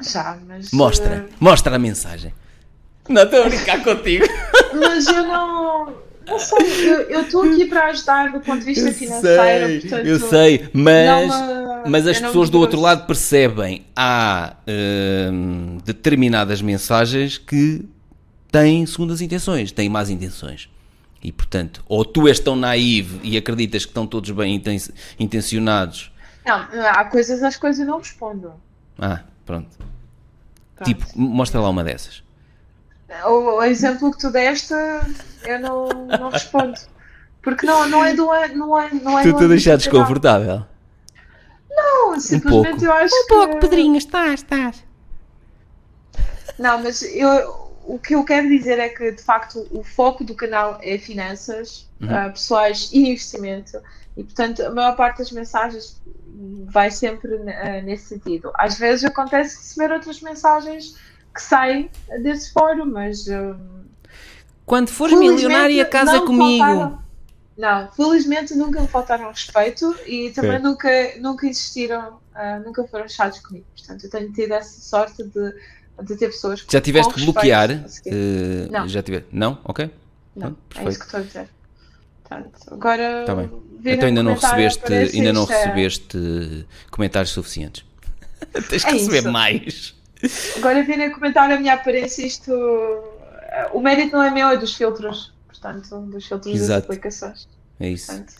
Já, mas...
Mostra, uh... mostra a mensagem. Não, estou a brincar contigo.
Mas eu não não sei, eu estou aqui para ajudar do ponto de vista eu financeiro.
Sei, portanto, eu sei, mas, me, mas as pessoas do outro lado percebem há hum, determinadas mensagens que têm segundas intenções, têm más intenções. E portanto, ou tu és tão naivo e acreditas que estão todos bem intencionados
Não, há coisas às coisas eu não respondo.
Ah, pronto.
Pronto.
Tipo, mostra lá uma dessas.
O, o exemplo que tu deste, eu não, não respondo. Porque não, não é do ano. Não é, não é
Tu te a
âmbito
deixar
geral.
desconfortável.
Não, simplesmente
pouco.
eu acho
Um pouco,
que...
Pedrinho, estás, estás.
Não, mas eu, o que eu quero dizer é que, de facto, o foco do canal é finanças
Uhum.
ah, pessoais e investimento. E, portanto, a maior parte das mensagens vai sempre ah, nesse sentido. Às vezes acontece receber outras mensagens que saem desse fórum, mas... ah,
Quando fores milionária, casa comigo.
faltaram- Não, felizmente nunca me faltaram respeito e também nunca, nunca existiram, ah, nunca foram chatos comigo. Portanto, eu tenho tido essa sorte de, de ter pessoas
Já tiveste que bloquear? eh,
Não.
Já tiveste? Não? Ok.
Não,
Pronto,
é isso que estou a dizer. Portanto, agora.
Tá bem. Então ainda não recebeste, ainda não
isto, é-
recebeste comentários suficientes. Tens que
É
receber
isso.
mais.
Agora virem comentar a minha aparência, isto. O mérito não é meu, é dos filtros. Portanto, dos filtros das
Exato.
aplicações.
É isso.
Portanto,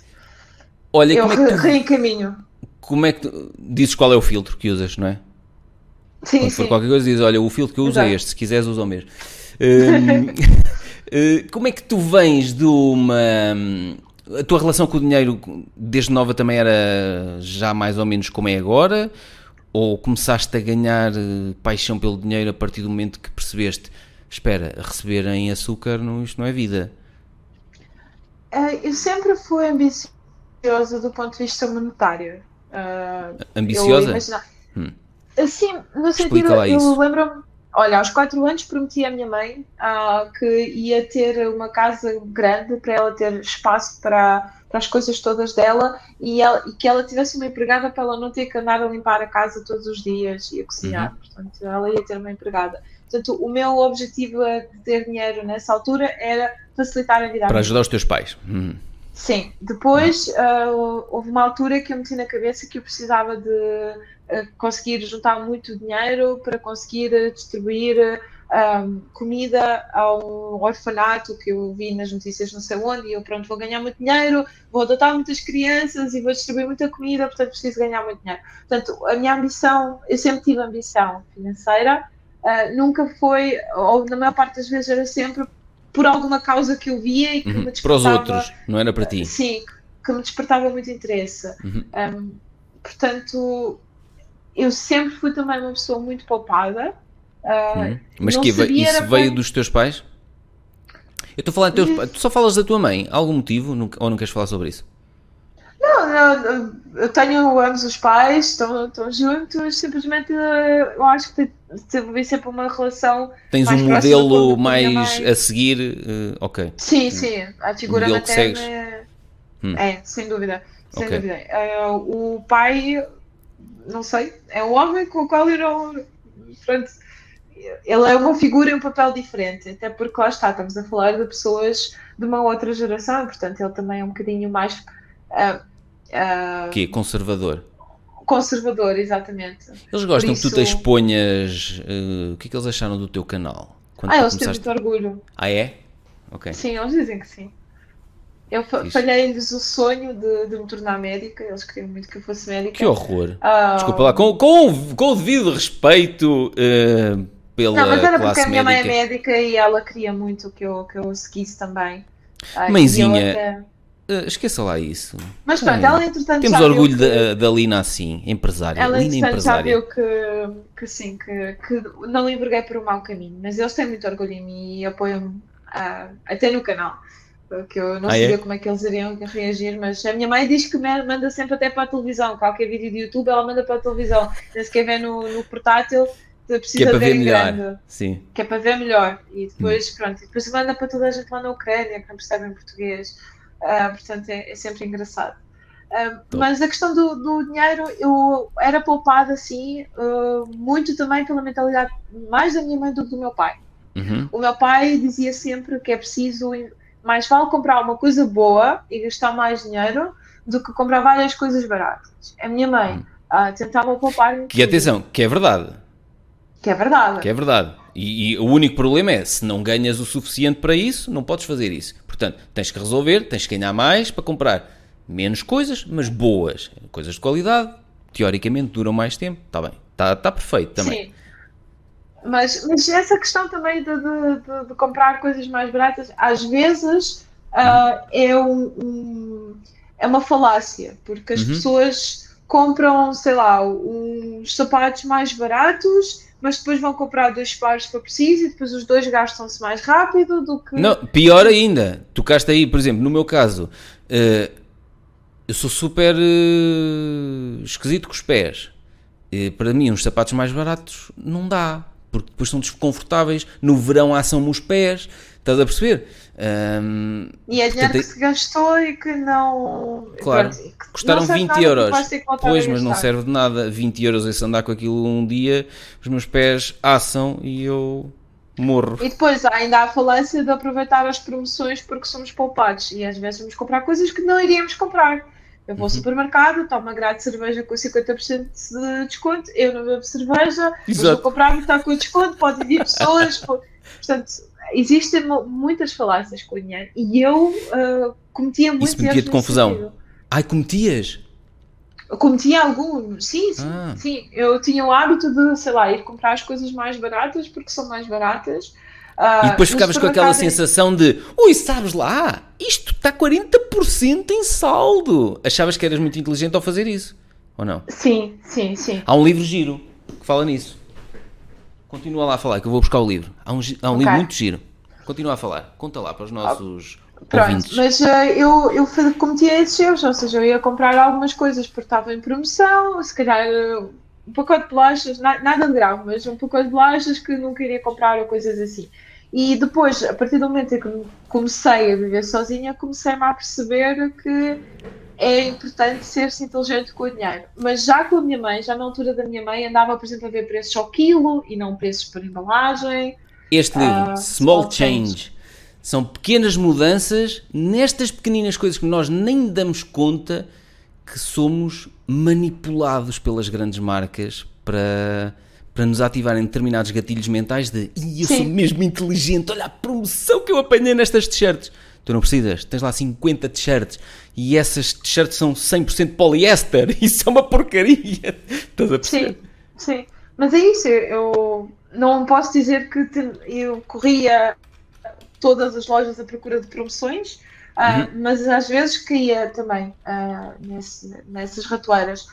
Olha,
eu
como é, que tu,
reencaminho.
como é que tu dizes qual é o filtro que usas, não é?
Sim,
Quando for
sim.
qualquer coisa, dizes: Olha, o filtro que eu uso é
Exato.
este, se quiseres, usa o mesmo. Hum, eh, como é que tu vens de uma. A tua relação com o dinheiro desde nova também era já mais ou menos como é agora? Ou começaste a ganhar eh, paixão pelo dinheiro a partir do momento que percebeste: espera, receber em açúcar não, isto não é vida?
Ah, eu sempre fui ambiciosa do ponto de vista monetário. Ah,
Ambiciosa?
imagina-
Hum.
Assim, no sentido, eu lembro-me, olha, aos 4 anos prometi à minha mãe ah, que ia ter uma casa grande para ela ter espaço para, para as coisas todas dela e, ela- e que ela tivesse uma empregada para ela não ter que andar a limpar a casa todos os dias e a cozinhar.
Uhum.
Portanto, ela ia ter uma empregada. Portanto, o meu objetivo a de ter dinheiro nessa altura era facilitar a vida
Para ajudar os teus pais. Hum.
Sim, depois ah, houve uma altura que eu meti na cabeça que eu precisava de ah, conseguir juntar muito dinheiro para conseguir distribuir ah, comida a um orfanato que eu vi nas notícias não sei onde, e eu pronto, vou ganhar muito dinheiro, vou adotar muitas crianças e vou distribuir muita comida, portanto preciso ganhar muito dinheiro. Portanto, a minha ambição, eu sempre tive ambição financeira, ah, nunca foi, ou na maior parte das vezes era sempre por alguma causa que eu via e que
Uhum.
me
Para os
despertava
outros, não era para ti.
Sim, que me despertava muito interesse.
Uhum.
Um, portanto, eu sempre fui também uma pessoa muito poupada. Uh,
Uhum. Mas que
sabia
isso veio dos teus pais? Eu estou a falar de teus pais. Tu só falas da tua mãe? Algum motivo? Nunca- Ou não queres falar sobre isso?
Não, não, eu tenho ambos os pais, estão, estão juntos, simplesmente uh, eu acho que tive sempre uma relação.
Tens um modelo mais a seguir? eh, ok.
Sim, sim, a figura materna é,
Hum.
é, sem dúvida. Sem
Ok.
dúvida. Uh, o pai, não sei, é um homem com o qual eu não. Pronto, ele é uma figura e um papel diferente, até porque lá está, estamos a falar de pessoas de uma outra geração, portanto ele também é um bocadinho mais ah, ah,
O quê? Conservador.
conservador, exatamente.
Eles gostam
Por
que tu
isso-
te exponhas. eh, o que é que eles acharam do teu canal? Quando
Ah, eles têm muito orgulho.
Ah, é? Ok.
Sim, eles dizem que sim. Eu fa- falhei-lhes o sonho de, de me tornar médica, eles queriam muito que eu fosse médica.
Que horror.
Ah,
Desculpa lá, com, com, com o devido respeito eh, pela
Não, mas era porque a minha mãe é
médica.
e ela queria muito que eu, que eu seguisse também. Ah,
Mãezinha,
até-
Eh, esqueça lá isso.
Mas pronto,
Ai,
ela entretanto
Temos orgulho
que,
da, da Lina assim, empresária.
ela
Lina
entretanto já
empresária.
viu que, que sim, que, que não enverguei por um mau caminho, mas eles têm muito orgulho em mim e apoiam-me até no canal. Que eu não
Ah,
sabia
é?
como é que eles iriam reagir, mas a minha mãe diz que me manda sempre até para a televisão. Qualquer vídeo de YouTube ela manda para a televisão. Nem sequer vê no, no portátil, precisa
Que é para
ver
melhor.
grande.
Sim.
que é para ver melhor. E depois,
Hum.
pronto, e depois manda para toda a gente lá na Ucrânia que não percebem português. Ah, portanto, é, é sempre engraçado.
Top.
mas a questão do, do dinheiro, eu era poupada assim, ah, muito também pela mentalidade mais da minha mãe do que do meu pai.
Uhum.
O meu pai dizia sempre que é preciso, mais vale comprar uma coisa boa e gastar mais dinheiro do que comprar várias coisas baratas. A minha mãe ah, tentava poupar
Que atenção, que é verdade.
Que é verdade.
Que é verdade. E, e o único problema é, se não ganhas o suficiente para isso, não podes fazer isso. Portanto, tens que resolver, tens que ganhar mais para comprar menos coisas, mas boas. Coisas de qualidade, teoricamente duram mais tempo, está bem, está tá perfeito também. Sim.
Mas, mas essa questão também de, de, de, de comprar coisas mais baratas, às vezes uh, é, um, um, é uma falácia, porque as uhum. pessoas compram, sei lá, uns sapatos mais baratos, mas depois vão comprar dois pares para preciso e depois os dois gastam-se mais rápido do que.
Não, pior ainda, tocaste aí, por exemplo, no meu caso, uh, eu sou super uh, esquisito com os pés. Uh, para mim, uns sapatos mais baratos não dá porque depois são desconfortáveis, no verão assam-me os pés, estás a perceber? Um,
e é dinheiro portanto, que se gastou e que não.
Claro, que custaram 20 euros. Pois, mas não serve de nada. 20 euros se andar com aquilo um dia, os meus pés assam e eu morro.
E depois ainda há a falância de aproveitar as promoções porque somos poupados e às vezes vamos comprar coisas que não iríamos comprar. Eu vou ao uhum. supermercado, tomo uma grade de cerveja com 50% de desconto, eu não bebo cerveja, mas vou comprar, está com desconto, pode vir pessoas. Portanto, existem muitas falácias com o dinheiro e eu uh, cometia muitos
Isso metia de confusão. Sentido. Ai, cometias?
Eu cometia algum, sim, sim, ah. sim. Eu tinha o hábito de, sei lá, ir comprar as coisas mais baratas porque são mais baratas
Uh, e depois ficavas com aquela sensação de ui, sabes lá, isto está 40% em saldo. Achavas que eras muito inteligente ao fazer isso, ou não?
Sim, sim, sim.
Há um livro giro que fala nisso. Continua lá a falar, que eu vou buscar o livro. Há um, há um okay. livro muito giro. Continua a falar. Conta lá para os nossos. Pronto, ouvintes.
mas uh, eu, eu cometia esses erros, ou seja, eu ia comprar algumas coisas porque estava em promoção, se calhar uh, um pacote de bolachas, na, nada de grave, mas um pacote de bolachas que não queria comprar ou coisas assim. E depois, a partir do momento em que comecei a viver sozinha, comecei-me a perceber que é importante ser-se inteligente com o dinheiro. Mas já com a minha mãe, já na altura da minha mãe, andava, por exemplo, a ver preços ao quilo e não preços por embalagem.
Este livro, uh, Small, Small Change. Change, são pequenas mudanças nestas pequeninas coisas que nós nem damos conta que somos manipulados pelas grandes marcas para para nos ativarem determinados gatilhos mentais de e eu Sim. sou mesmo inteligente, olha a promoção que eu apanhei nestas t-shirts. Tu não precisas, tens lá 50 t-shirts e essas t-shirts são 100% poliéster, isso é uma porcaria. Estás a
perceber? Sim, sim. Mas é isso, eu não posso dizer que eu corria todas as lojas à procura de promoções, uh, uhum. mas às vezes caía também uh, nesse, nessas ratoeiras.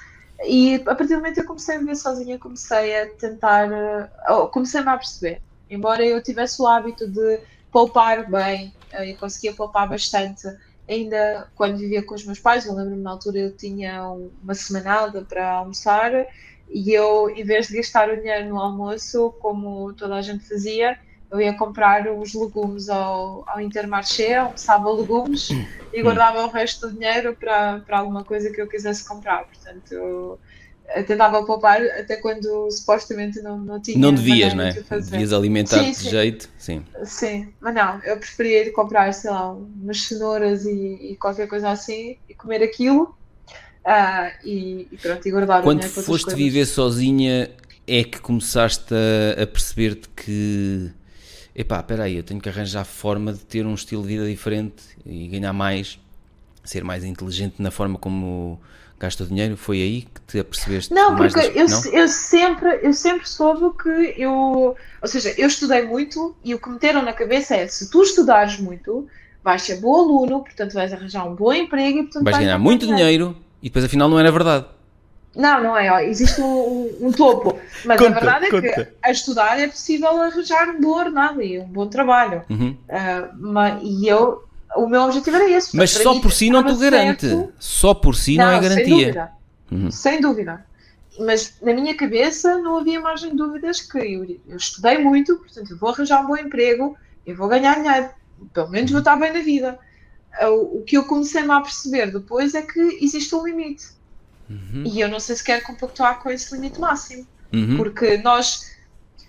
E a partir do momento que eu comecei a viver sozinha, comecei a tentar, uh, comecei-me a perceber. Embora eu tivesse o hábito de poupar bem, uh, e conseguia poupar bastante, ainda quando vivia com os meus pais, eu lembro-me na altura eu tinha uma semanada para almoçar e eu, em vez de gastar o dinheiro no almoço, como toda a gente fazia, eu ia comprar os legumes ao, ao Intermarché, almoçava legumes e hum. guardava o resto do dinheiro para, para alguma coisa que eu quisesse comprar. Portanto, eu tentava poupar até quando supostamente não, não tinha.
Não devias, não é? De devias alimentar-te de jeito, sim.
Sim, mas não, eu preferia ir comprar, sei lá, umas cenouras e, e qualquer coisa assim e comer aquilo. Uh, e, e, pronto, e guardar
Quando foste viver sozinha, é que começaste a, a perceber-te que epá, espera aí, eu tenho que arranjar forma de ter um estilo de vida diferente e ganhar mais, ser mais inteligente na forma como gasta o dinheiro, foi aí que te apercebeste?
Não, porque das... eu, não? eu, sempre, eu sempre soube que eu, ou seja, eu estudei muito e o que meteram na cabeça é, se tu estudares muito, vais ser bom aluno, portanto vais arranjar um bom emprego e portanto
vais, vais ganhar muito dinheiro. dinheiro e depois afinal não era verdade.
Não, não é. Existe um, um topo. Mas conta, a verdade é conta. que a estudar é possível arranjar um bom ordenado e um bom trabalho. Uhum. Uh, mas, e eu, o meu objetivo era esse.
Mas só por si não te garante. Certo. Só por si não, não é garantia.
Sem dúvida. Uhum. Sem dúvida. Mas na minha cabeça não havia margem de dúvidas que eu, eu estudei muito, portanto eu vou arranjar um bom emprego, eu vou ganhar dinheiro, pelo menos vou estar bem na vida. Ah, o, o que eu comecei-me a perceber depois é que existe um limite Uhum. E eu não sei se quero compactuar com esse limite máximo. Uhum. Porque nós,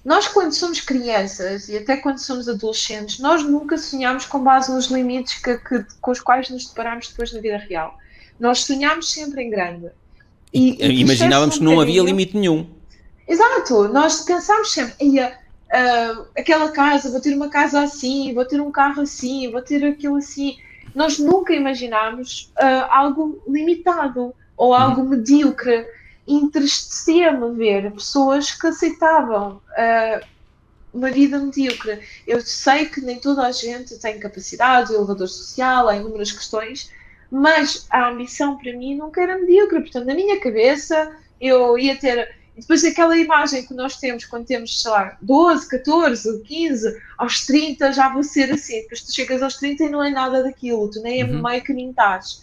nós, quando somos crianças e até quando somos adolescentes, nós nunca sonhamos com base nos limites que, que, com os quais nos deparamos depois na vida real. Nós sonhamos sempre em grande.
E, e imaginávamos um que não havia limite nenhum.
Exato, nós pensámos sempre, uh, aquela casa, vou ter uma casa assim, vou ter um carro assim, vou ter aquilo assim. Nós nunca imaginámos uh, algo limitado ou algo medíocre. Entristecia-me ver pessoas que aceitavam uh, uma vida medíocre. Eu sei que nem toda a gente tem capacidade, elevador social, há inúmeras questões, mas a ambição para mim nunca era medíocre. Portanto, na minha cabeça, eu ia ter. Depois aquela imagem que nós temos quando temos, sei lá, 12, 14, 15, aos 30 já vou ser assim. Depois tu chegas aos 30 e não é nada daquilo, tu nem uhum. meio caminho estás.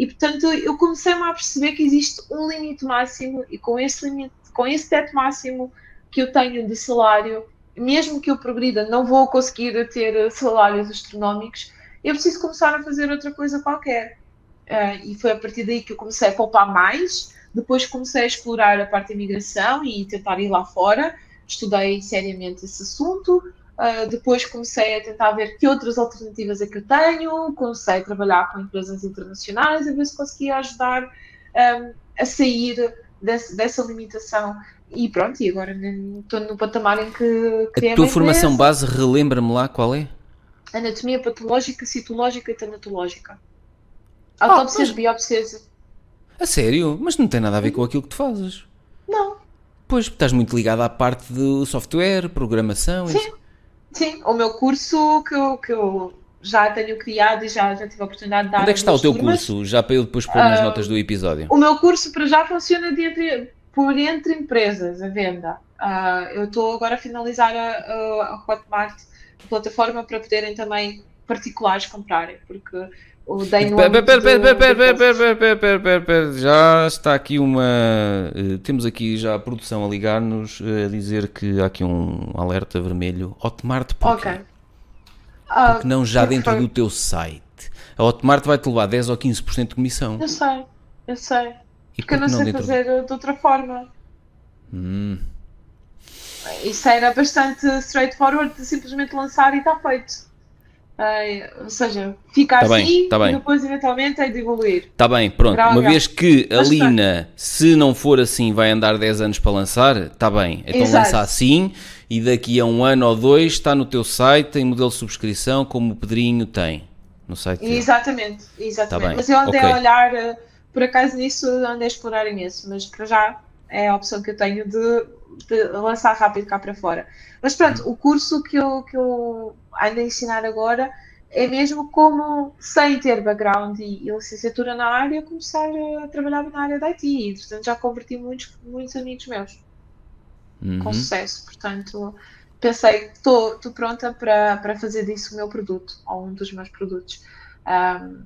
E portanto eu comecei-me a perceber que existe um limite máximo e com esse limite, com esse teto máximo que eu tenho de salário, mesmo que eu progrida, não vou conseguir ter salários astronómicos, eu preciso começar a fazer outra coisa qualquer. Uh, e foi a partir daí que eu comecei a poupar mais. Depois comecei a explorar a parte da imigração e tentar ir lá fora. Estudei seriamente esse assunto. Uh, depois comecei a tentar ver que outras alternativas é que eu tenho, comecei a trabalhar com empresas internacionais a ver se conseguia ajudar um, a sair desse, dessa limitação. E pronto, e agora estou no patamar em que
criei A tua formação base, relembra-me lá qual é?
Anatomia patológica, citológica e tanatológica. Ah, Autópsias, mas... biópsias.
A sério? Mas não tem nada a ver com aquilo que tu fazes.
Não.
Pois, estás muito ligado à parte do software, programação.
Sim. Sim, o meu curso que eu, que eu já tenho criado e já, já tive a oportunidade de dar.
Onde é que está o teu turmas. curso? Já para eu depois pôr nas uh, notas do episódio.
O meu curso para já funciona de entre, por entre empresas, a venda. Uh, eu estou agora a finalizar a, a, a Hotmart, a plataforma, para poderem também particulares comprarem, porque o Day
Já está aqui uma. Temos aqui já a produção a ligar-nos a dizer que há aqui um alerta vermelho. Hotmart, porquê? Ok. Porque não já dentro do teu site. A Hotmart vai-te levar 10 ou 15% de comissão.
Eu sei, eu sei. E porque eu não sei fazer de outra forma.
Hum.
Isso era bastante straightforward de simplesmente lançar e está feito. Uh, ou seja, fica tá assim bem, tá e bem. depois eventualmente é de evoluir.
Está bem, pronto. Uma vez que a Lina, se não for assim, vai andar 10 anos para lançar, está bem. Então Exato. lança assim e daqui a um ano ou dois está no teu site em modelo de subscrição como o Pedrinho tem no site.
Exatamente, exatamente. Tá Mas eu andei okay. a olhar, eh, por acaso nisso andei a explorar imenso, mas para já é a opção que eu tenho de lançar rápido cá para fora. Mas pronto, o curso que eu, que eu ando a ensinar agora é mesmo como, sem ter background e, e licenciatura na área, começar a trabalhar na área da IT. E, portanto, já converti muitos, muitos amigos meus uhum. com sucesso. Portanto, pensei estou pronta para, para fazer disso o meu produto, ou um dos meus produtos. Um,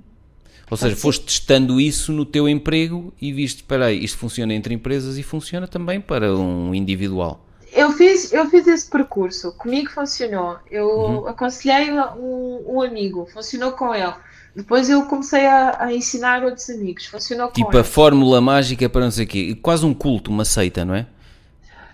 ou seja, foste testando isso no teu emprego e viste, espera aí, isto funciona entre empresas e funciona também para um individual.
Eu fiz, eu fiz esse percurso, comigo funcionou. Eu uhum. aconselhei um, um, amigo, funcionou com ele. Depois eu comecei a, a ensinar outros amigos, funcionou
tipo
com Tipo
a fórmula mágica para não sei o quê, quase um culto, uma seita, não é?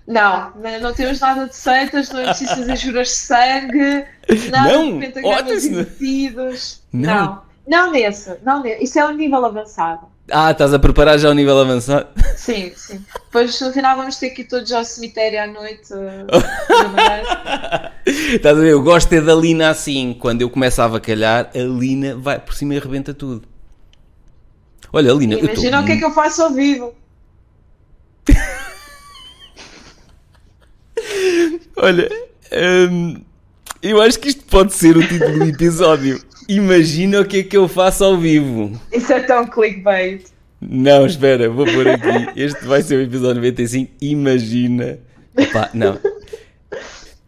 Não, não temos nada de seitas, não é preciso fazer juras de sangue, nada não, de pentagramas invertidos. Não. não, não nesse, não nesse, isso é um nível avançado.
Ah, estás a preparar já o nível avançado?
Sim, sim. Depois no final vamos ter que ir todos ao cemitério à noite.
estás a ver? Eu gosto é da Lina assim. Quando eu começo a avacalhar, a Lina vai por cima e arrebenta tudo. Olha, Lina.
Imagina tô... o que é que eu faço ao vivo.
Olha, hum, eu acho que isto pode ser o título do episódio. Imagina o que é que eu faço ao vivo.
Isso é tão clickbait.
Não, espera, vou pôr aqui. Este vai ser o episódio 95. Imagina. Opa, não.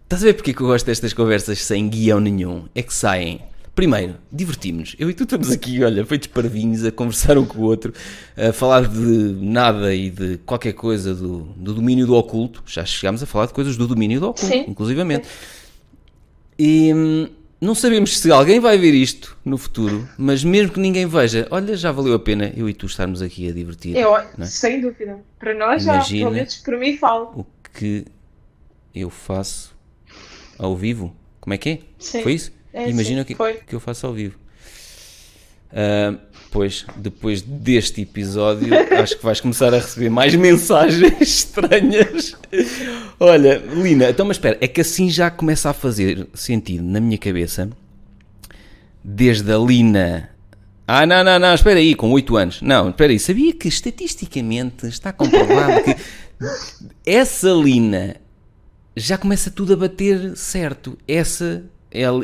Estás a ver porque é que eu gosto destas conversas sem guião nenhum? É que saem. Primeiro, divertimos-nos. Eu e tu estamos aqui, olha, feitos parvinhos, a conversar um com o outro, a falar de nada e de qualquer coisa do, do domínio do oculto. Já chegámos a falar de coisas do domínio do oculto, Sim. inclusivamente. Sim. E hum, não sabemos se alguém vai ver isto no futuro, mas mesmo que ninguém veja, olha, já valeu a pena eu e tu estarmos aqui a divertir.
Eu, é? Sem dúvida. Para nós Imagina já, pelo menos por mim falo.
O que eu faço ao vivo. Como é que é?
Sim.
Foi isso?
É,
Imagina
sim,
o que, que eu faço ao vivo. Uh, pois, depois deste episódio, acho que vais começar a receber mais mensagens estranhas. Olha, Lina, então, mas espera, é que assim já começa a fazer sentido na minha cabeça, desde a Lina Ah, não, não, não, espera aí, com 8 anos. Não, espera aí, sabia que estatisticamente está comprovado que essa Lina já começa tudo a bater certo. Essa,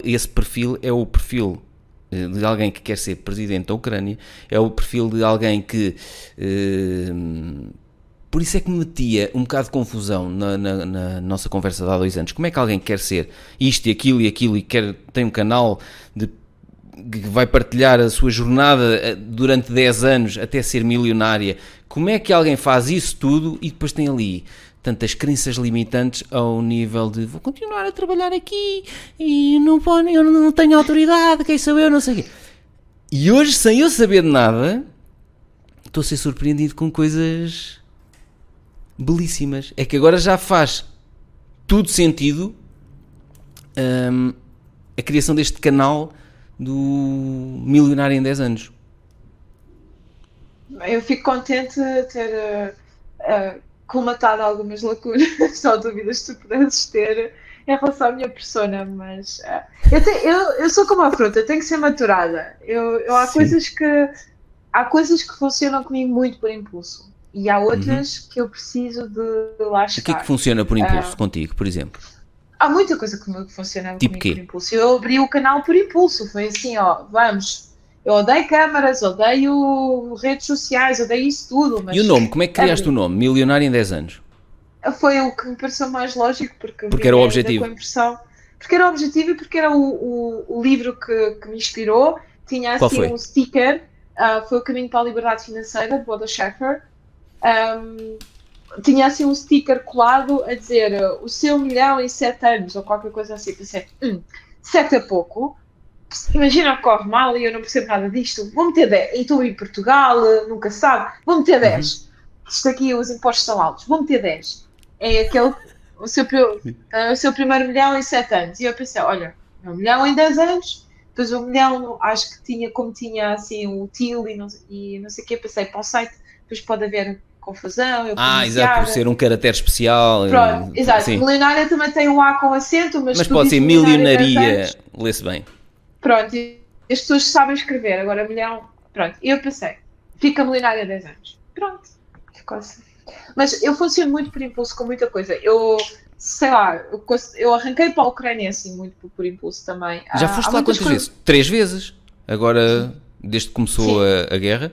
esse perfil é o perfil de alguém que quer ser presidente da Ucrânia, é o perfil de alguém que. Eh, por isso é que me metia um bocado de confusão na, na, na, nossa conversa de há dois anos. Como é que alguém quer ser isto e aquilo e aquilo e quer, tem um canal de que vai partilhar a sua jornada eh, durante 10 anos até ser milionária, como é que alguém faz isso tudo e depois tem ali tantas crenças limitantes ao nível de vou continuar a trabalhar aqui e não, eu não tenho autoridade, quem sou eu, não sei o quê. E hoje, sem eu saber nada, estou a ser surpreendido com coisas belíssimas. É que agora já faz tudo sentido hum, a criação deste canal do Milionário em 10 anos.
Eu fico contente de ter uh, uh, colmatado algumas lacunas ou dúvidas que tu pudesses ter em relação à minha persona, mas uh, eu, te, eu, eu, sou como a fruta, eu tenho que ser maturada. Eu, eu há Sim. coisas que há coisas que funcionam comigo muito por impulso e há outras uhum. que eu preciso de lá.
O que é que funciona por impulso contigo, por exemplo?
há muita coisa que funciona
tipo
por impulso. Eu abri o canal por impulso, foi assim, ó, vamos. Eu odeio câmaras, odeio redes sociais, odeio isso tudo.
e o nome? Como é que criaste abri. o nome? Milionário em 10 anos?
Foi o que me pareceu mais lógico, porque,
porque era o objetivo.
Com impressão, porque era o objetivo e porque era o, o, o livro que, que, me inspirou. Tinha assim um sticker, uh, foi o Caminho para a Liberdade Financeira, de Boda Schaeffer. Um, tinha assim um sticker colado a dizer o seu milhão em sete anos ou qualquer coisa assim. Pensei, hum, sete é pouco. Imagina corre mal e eu não percebo nada disto. Vou meter 10. E estou em Portugal, nunca sabe. Vou meter 10. Uhum. Isto aqui, os impostos são altos. Vou meter 10. É aquele, o seu, uh, o seu primeiro milhão em 7 anos. E eu pensei, olha, um milhão em 10 anos. Depois um milhão, acho que tinha, como tinha assim o TIL e não, e não sei o que, pensei para o site. Depois pode haver confusão.
ah, exato, por ser um caráter especial.
Pronto, exato. Sim. Milionária também tem um A com acento, mas.
Mas pode ser milionaria, lê-se bem.
Pronto, e as pessoas sabem escrever, agora milhão. Pronto, e eu pensei, fica milionária há 10 anos. Pronto, ficou assim. Mas eu funciono muito por impulso com muita coisa. Eu, sei lá, eu, arranquei para a Ucrânia assim muito por, por impulso também.
Já foste lá quantas coisas... vezes? Três vezes? Agora, desde que começou a, a guerra?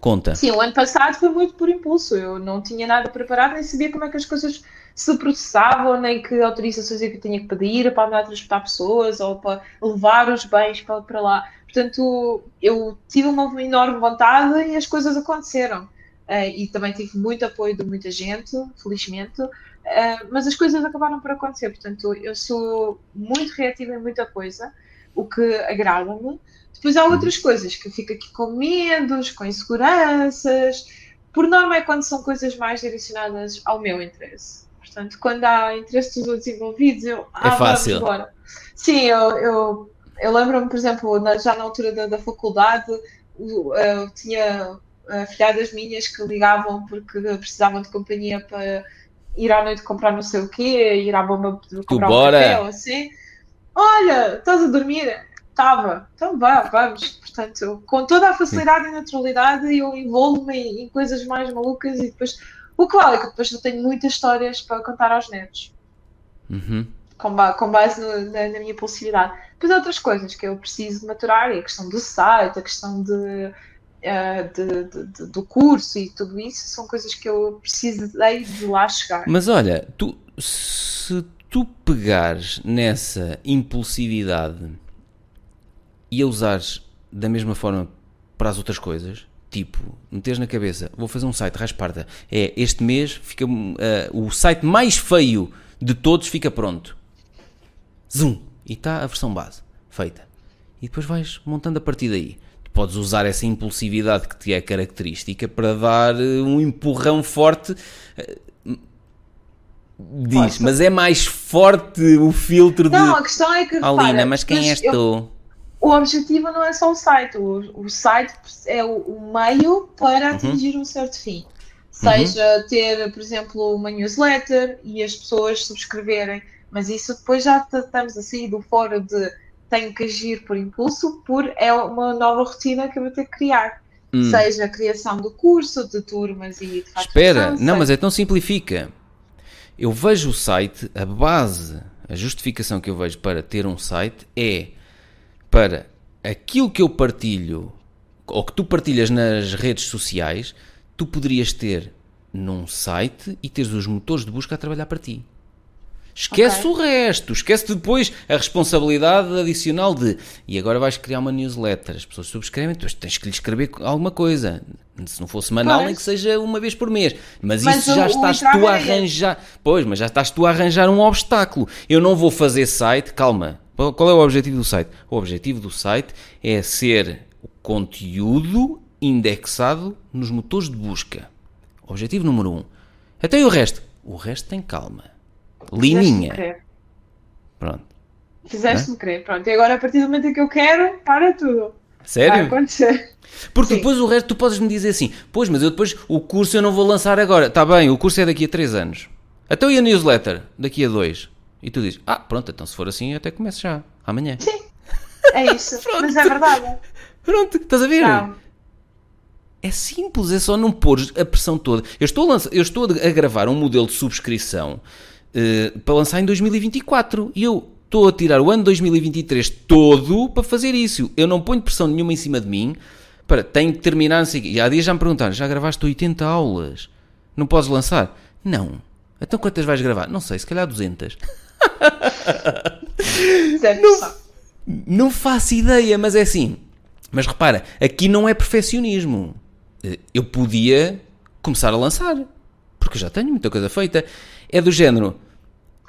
Conta.
Sim, o ano passado foi muito por impulso. Eu não tinha nada preparado, nem sabia como é que as coisas se processavam, nem que autorizações é que eu tinha que pedir para andar a transportar pessoas ou para levar os bens para, para lá. Portanto, eu tive uma enorme vontade e as coisas aconteceram. Uh, e também tive muito apoio de muita gente, felizmente, uh, mas as coisas acabaram por acontecer. Portanto, eu sou muito reativa em muita coisa, o que agrada-me. Depois há outras coisas que eu fico aqui com medos, com inseguranças. Por norma é quando são coisas mais direcionadas ao meu interesse. Portanto, quando há interesse dos outros envolvidos, eu.
É ah, fácil.
Embora. Sim, eu, eu, eu lembro-me, por exemplo, na, já na altura da, da faculdade, eu, eu tinha filhadas minhas que ligavam porque precisavam de companhia para ir à noite comprar não sei o quê, ir à bomba comprar
tu um café
ou assim. Olha, estás a dormir? estava, então vá, vamos. Portanto, com toda a facilidade e naturalidade, eu envolvo-me em, em, coisas mais malucas e depois. O que vale é que depois eu tenho muitas histórias para contar aos netos.
Uhum.
Com, ba com, base no, na, na, minha pulsividade. Depois há outras coisas que eu preciso maturar, a questão do site, a questão de, uh, de, de, de, do curso e tudo isso, são coisas que eu preciso de lá chegar.
Mas olha, tu, se tu pegares nessa impulsividade e a usares da mesma forma para as outras coisas, tipo, meteres na cabeça, vou fazer um site, rasparta, é este mês fica uh, o site mais feio de todos fica pronto. Zoom! E está a versão base feita. E depois vais montando a partir daí. Podes usar essa impulsividade que te é característica para dar eh, um empurrão forte. Eh, diz, mas é mais forte o filtro
não, de. Não, a questão é que.
Alina, mas quem és eu... tu?
O objetivo não é só o site, o, o site é o, o, meio para uhum. atingir um certo fim. Seja uhum. ter, por exemplo, uma newsletter e as pessoas subscreverem, mas isso depois já estamos a sair do foro de tenho que agir por impulso, por é uma nova rotina que eu vou ter que criar. Hum. Seja a criação do curso, de turmas e de
Espera, não, seja... mas então simplifica. Eu vejo o site, a base, a justificação que eu vejo para ter um site é para aquilo que eu partilho ou que tu partilhas nas redes sociais, tu poderias ter num site e teres os motores de busca a trabalhar para ti. Esquece okay. o resto, esquece depois a responsabilidade adicional de e agora vais criar uma newsletter, as pessoas subscrevem, tu tens que lhe escrever alguma coisa. Se não for semanal, pois. nem que seja uma vez por mês. Mas, mas isso já o, estás o tu a é arranjar. Pois, mas já estás tu a arranjar um obstáculo. Eu não vou fazer site, calma. Qual é o objetivo do site? O objetivo do site é ser o conteúdo indexado nos motores de busca. Objetivo número um. Até o resto. O resto tem calma. Lininha. Pronto.
Fizeste-me crer. Pronto. E agora, a partir do momento em que eu quero, para tudo.
Sério? Vai
acontecer.
Porque Sim. depois o resto tu podes me dizer assim: Pois, mas eu depois o curso eu não vou lançar agora. Está bem, o curso é daqui a 3 anos. Até e a newsletter? Daqui a 2. E tu dizes: Ah, pronto, então se for assim, até começo já. Amanhã.
Sim. É isso. mas é verdade.
Pronto, estás a ver? Não. É simples, é só não pôr a pressão toda. Eu estou a, lançar, eu estou a gravar um modelo de subscrição uh, para lançar em 2024 e eu estou a tirar o ano 2023 todo para fazer isso. Eu não ponho pressão nenhuma em cima de mim para tenho que terminar. Sei, e há dias já me perguntaram: já gravaste 80 aulas? Não podes lançar? Não. Então quantas vais gravar? Não sei, se calhar 200. não, não faço ideia, mas é assim. Mas repara, aqui não é perfeccionismo. Eh, eu podia começar a lançar, porque já tenho muita coisa feita. É do género,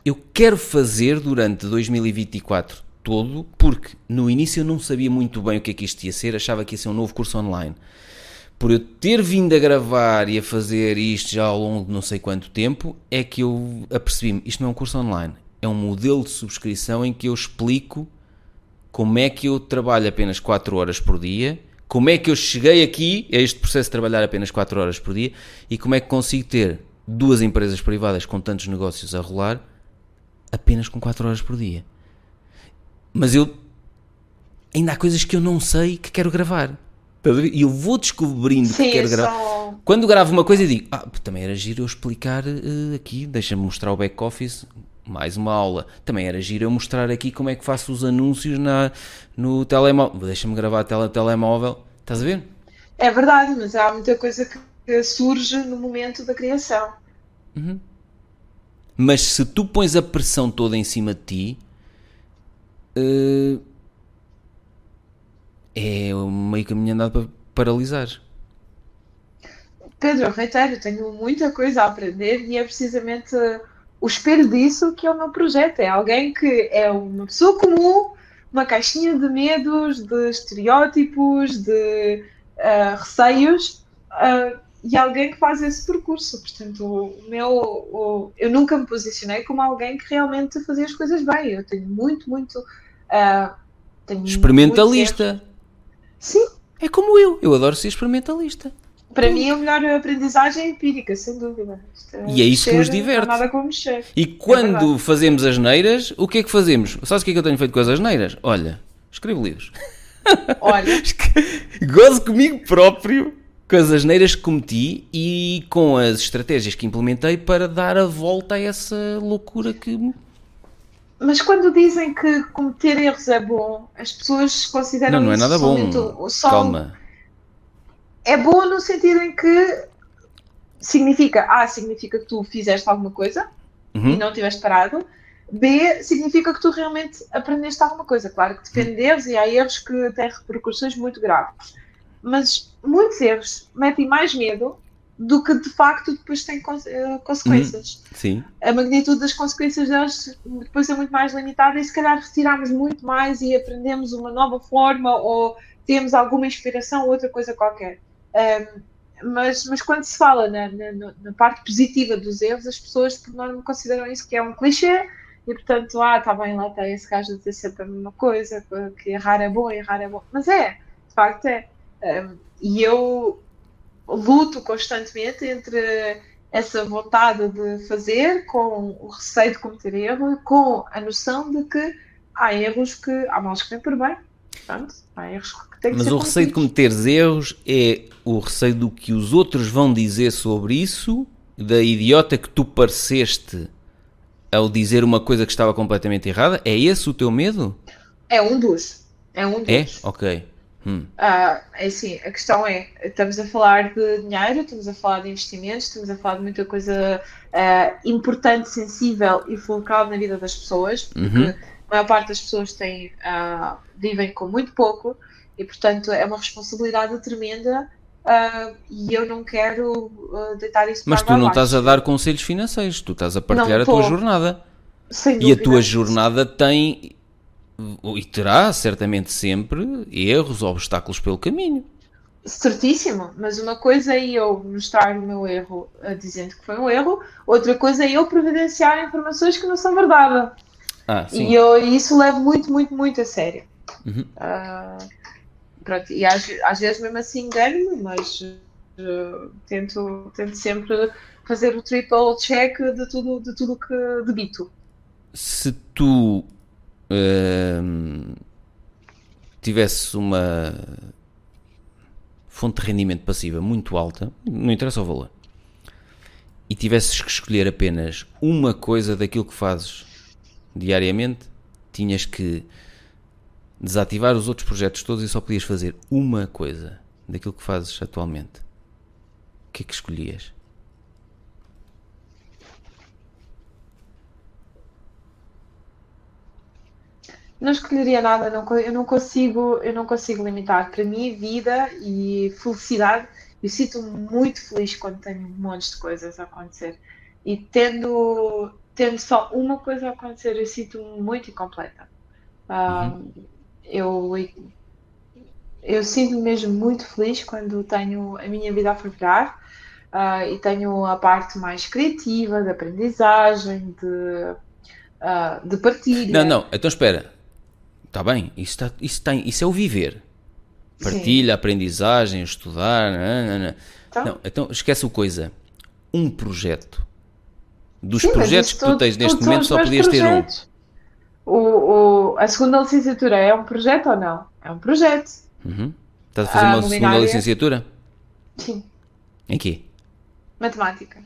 eu quero fazer durante 2024 todo, porque no início eu não sabia muito bem o que é que isto ia ser, achava que ia ser um novo curso online. Por eu ter vindo a gravar e a fazer isto já ao longo de não sei quanto tempo, é que eu apercebi-me, isto não é um curso online, é um modelo de subscrição em que eu explico como é que eu trabalho apenas 4 horas por dia como é que eu cheguei aqui a este processo de trabalhar apenas 4 horas por dia e como é que consigo ter duas empresas privadas com tantos negócios a rolar apenas com 4 horas por dia. Mas eu ainda há coisas que eu não sei que quero gravar. E eu vou descobrindo Sim, que quero gravar. Só... Quando gravo uma coisa, eu digo: Ah, também era giro eu explicar uh, aqui, deixa-me mostrar o back-office, mais uma aula. Também era giro eu mostrar aqui como é que faço os anúncios na, no telemóvel. Deixa-me gravar a tela telemóvel. Estás a ver?
É verdade, mas há muita coisa que surge no momento da criação.
Uhum. Mas se tu pões a pressão toda em cima de ti, uh, é meio caminho andado para paralisar.
Pedro, reitero, tenho muita coisa a aprender e é precisamente o espelho disso que é o meu projeto. É alguém que é uma pessoa comum, uma caixinha de medos, de estereótipos, de uh, receios, uh, e alguém que faz esse percurso. Portanto, o meu, o, eu nunca me posicionei como alguém que realmente fazia as coisas bem. Eu tenho muito, muito. Uh,
tenho experimentalista. Muito
Sim.
É como eu, eu adoro ser experimentalista.
Para mim, a melhor aprendizagem é empírica, sem dúvida.
É e é isso que nos diverte.
Nada como mexer.
E é quando é fazemos as neiras, o que é que fazemos? Sabes o que é que eu tenho feito com as neiras? Olha, escrevo livros.
Olha.
Gozo comigo próprio com as asneiras que cometi e com as estratégias que implementei para dar a volta a essa loucura que.
Mas quando dizem que cometer erros é bom, as pessoas consideram
Não, não é nada bom. Calma
é boa no sentido em que significa A, significa que tu fizeste alguma coisa uhum. e não tiveste parado. B, significa que tu realmente aprendeste alguma coisa. Claro que depende de erros e há erros que têm repercussões muito graves. Mas muitos erros metem mais medo do que de facto depois têm eh, consequências.
Uhum. Sim.
A magnitude das consequências delas depois é muito mais limitada e se calhar retiramos muito mais e aprendemos uma nova forma ou temos alguma inspiração ou outra coisa qualquer. Um, mas, mas quando se fala na, na, na, parte positiva dos erros, as pessoas por norma consideram isso que é um clichê e portanto, ah, está bem, lá está esse gajo a dizer sempre a mesma coisa, que errar é bom, errar é bom. Mas é, de facto é. Um, e eu luto constantemente entre essa vontade de fazer, com o receio de cometer erro, com a noção de que há erros que há males que vêm por bem. Pronto, há erros que têm que
Mas
ser
o receio de
cometidos.
cometeres erros é o receio do que os outros vão dizer sobre isso, da idiota que tu pareceste ao dizer uma coisa que estava completamente errada? É esse o teu medo?
É um dos. É um dos.
É? Ok. Hum.
Ah, é assim, a questão é, estamos a falar de dinheiro, estamos a falar de investimentos, estamos a falar de muita coisa ah, importante, sensível e fulcral na vida das pessoas, porque
Uhum.
a maior parte das pessoas tem, ah, vivem com muito pouco e, portanto, é uma responsabilidade tremenda ah, e eu não quero ah, deitar isso
Mas tu não estás a dar conselhos financeiros, tu estás a partilhar
Não
a tua jornada.
Sem
E a tua jornada tem e terá certamente sempre erros, obstáculos pelo caminho.
Certíssimo, mas uma coisa é eu mostrar o meu erro ah, dizendo que foi um erro, outra coisa é eu providenciar informações que não são verdade.
Ah.
E eu isso levo muito, muito, muito a sério.
Uhum.
Ah, pronto, e às, às vezes mesmo assim engano-me, mas ah, tento, tento sempre fazer o triple check de tudo, de tudo que debito.
Se tu hum, tivesses uma fonte de rendimento passiva muito alta, não interessa o valor, e tivesses que escolher apenas uma coisa daquilo que fazes diariamente, tinhas que desativar os outros projetos todos e só podias fazer uma coisa daquilo que fazes atualmente. O que é que escolhias?
Não escolheria nada, não, eu não consigo, eu não consigo limitar. Para mim, vida e felicidade, eu sinto-me muito feliz quando tenho montes de coisas a acontecer. E tendo, tendo só uma coisa a acontecer, eu sinto-me muito incompleta. Ah, eu, eu sinto-me mesmo muito feliz quando tenho a minha vida a fervilhar, ah, e tenho a parte mais criativa, de aprendizagem, de, ah, de partilha.
Não, não, então espera. Está bem, isso, está, isso, tem, isso é o viver. Partilha, aprendizagem, estudar. nananana.
Então?
Não, então esquece o coisa. Um projeto. Dos
Sim,
projetos que tu tens neste momento só podias ter um.
O, o- a segunda licenciatura é um projeto ou não? É um projeto.
Uhum. Estás a fazer
A
uma segunda licenciatura?
Sim.
Em quê?
Matemática.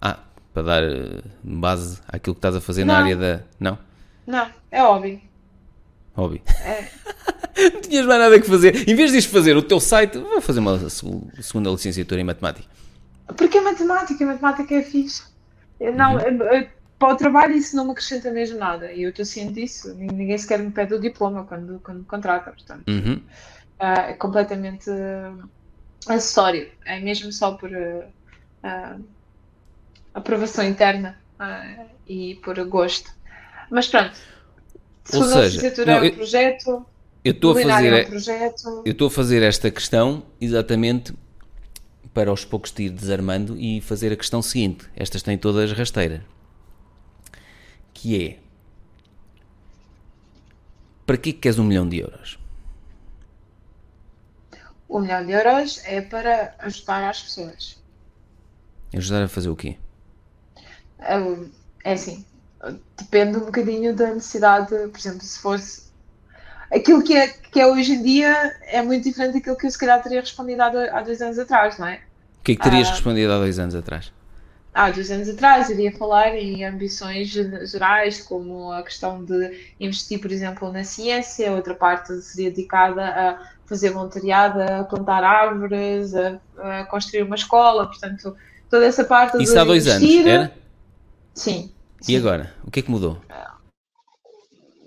Ah, para dar eh, base àquilo que estás a fazer na
Não.
área da. Não?
Não, é hobby.
Hobby.
É.
não tinhas mais nada que fazer. Em vez de fazer o teu site, vou fazer uma segu- segunda licenciatura em matemática.
Porque a matemática, a matemática é fixe. Não,
Uhum.
Para o trabalho isso não me acrescenta mesmo nada. E eu estou ciente disso. Nin- Ninguém sequer me pede o diploma quando, quando me contrata. Portanto,
Uhum.
ah, é completamente ah, acessório. É mesmo só por ah, aprovação interna ah, e por gosto. Mas pronto.
Ou
Segunda
seja,
licenciatura
não,
é um
eu-
projeto.
Eu estou a fazer.
é um projeto.
Eu estou a fazer esta questão exatamente para aos poucos te ir desarmando e fazer a questão seguinte. Estas têm todas rasteiras. Que é para que é que queres um milhão de euros?
O milhão de euros é para ajudar as pessoas.
Ajudar a fazer o quê?
Um, É assim, depende um bocadinho da necessidade, por exemplo, se fosse aquilo que é, que é hoje em dia é muito diferente daquilo que eu se calhar teria respondido há, do- há dois anos atrás, não é?
O que é que terias
Ah.
respondido há dois anos atrás?
Há dois anos atrás iria falar em ambições ge- gerais, como a questão de investir, por exemplo, na ciência, outra parte seria dedicada a fazer voluntariado, a plantar árvores, a, a construir uma escola, portanto, toda essa parte
Isso há dois anos,
investir-
era?
Sim.
E
sim.
agora? O que é que mudou?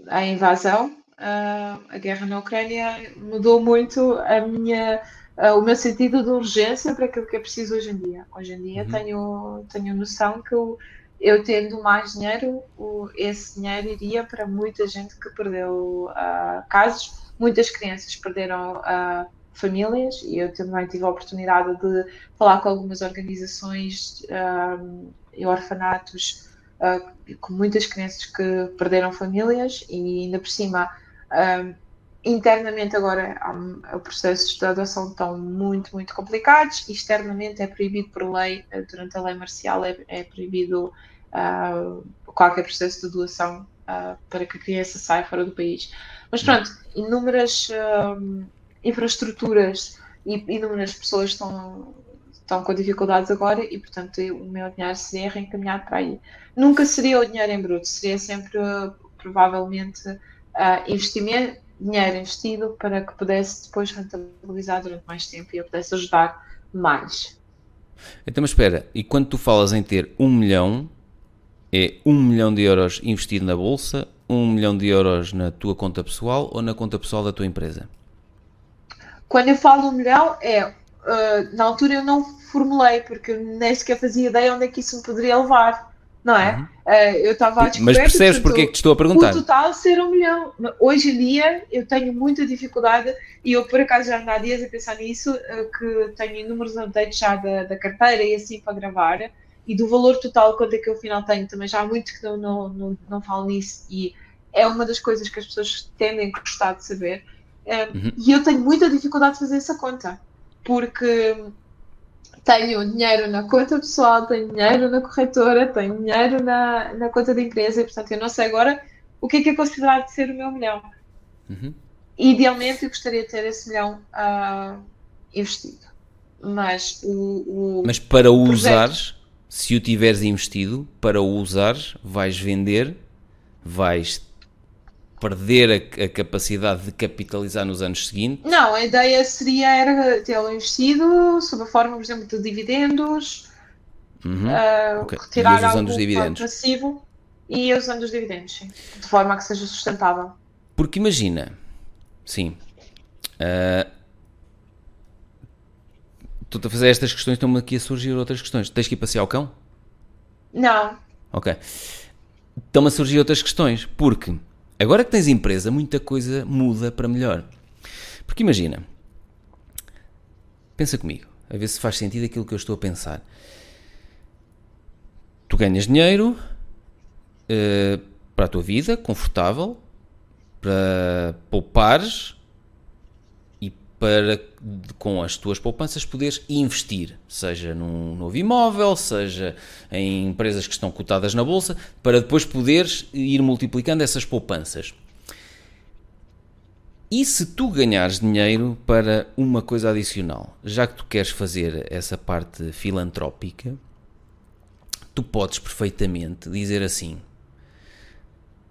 a invasão, ah, a guerra na Ucrânia mudou muito a minha, ah, o meu sentido de urgência para aquilo que é preciso hoje em dia. Hoje em dia
Uhum.
tenho, tenho noção que eu, eu tendo mais dinheiro, o- esse dinheiro iria para muita gente que perdeu ah, casas, muitas crianças perderam ah, famílias e eu também tive a oportunidade de falar com algumas organizações e orfanatos ah, com muitas crianças que perderam famílias e ainda por cima internamente agora os processos de adoção estão muito, muito complicados externamente é proibido por lei, eh, durante a lei marcial é, é proibido ah, qualquer processo de doação uh, para que a criança saia fora do país. Mas pronto, inúmeras uh, infraestruturas e inúmeras pessoas estão, estão com dificuldades agora e, portanto, o meu dinheiro seria reencaminhado para aí. Nunca seria o dinheiro em bruto, seria sempre, provavelmente, uh, investimento, dinheiro investido para que pudesse depois rentabilizar durante mais tempo e eu pudesse ajudar mais.
Então, mas espera, e quando tu falas em ter um milhão, é um milhão de euros investido na bolsa, um milhão de euros na tua conta pessoal ou na conta pessoal da tua empresa?
Quando eu falo um milhão, é. Uh, na altura eu não formulei, porque nem sequer fazia ideia onde é que isso me poderia levar. Não é? Uhum. Uh, eu estava a
Mas percebes portanto, porque é que te estou a perguntar?
O total ser um milhão. Hoje em dia eu tenho muita dificuldade e eu por acaso já ando há dias a pensar nisso, uh, que tenho inúmeros updates já da, da carteira e assim para gravar e do valor total quanto é que eu afinal tenho. Também já há muito que não, não, não, não falo nisso e é uma das coisas que as pessoas tendem a gostar de saber. Uhum. E eu tenho muita dificuldade de fazer essa conta, porque tenho dinheiro na conta pessoal, tenho dinheiro na corretora, tenho dinheiro na, na conta da empresa, e portanto eu não sei agora o que é que é considerado ser o meu milhão. Uhum. Idealmente eu gostaria de ter esse milhão uh, investido. Mas o,
o Mas para o usares, se o tiveres investido, para o usares, vais vender, vais perder a, a, capacidade de capitalizar nos anos seguintes?
Não, a ideia seria era tê-lo investido sob a forma, por exemplo, de dividendos, uhum. uh, okay. retirar algum dividendos. passivo e usando os dividendos, sim, de forma a que seja sustentável.
Porque imagina, sim, uh, tu a fazer estas questões, estão-me aqui a surgir outras questões. Tens que ir passear o cão?
Não.
Ok. Estão-me a surgir outras questões, porque Agora que tens empresa, muita coisa muda para melhor. Porque imagina, pensa comigo, a ver se faz sentido aquilo que eu estou a pensar. Tu ganhas dinheiro uh, para a tua vida, confortável, para poupares para com as tuas poupanças poderes investir, seja num novo imóvel, seja em empresas que estão cotadas na bolsa, para depois poderes ir multiplicando essas poupanças. E se tu ganhares dinheiro para uma coisa adicional, já que tu queres fazer essa parte filantrópica, tu podes perfeitamente dizer assim: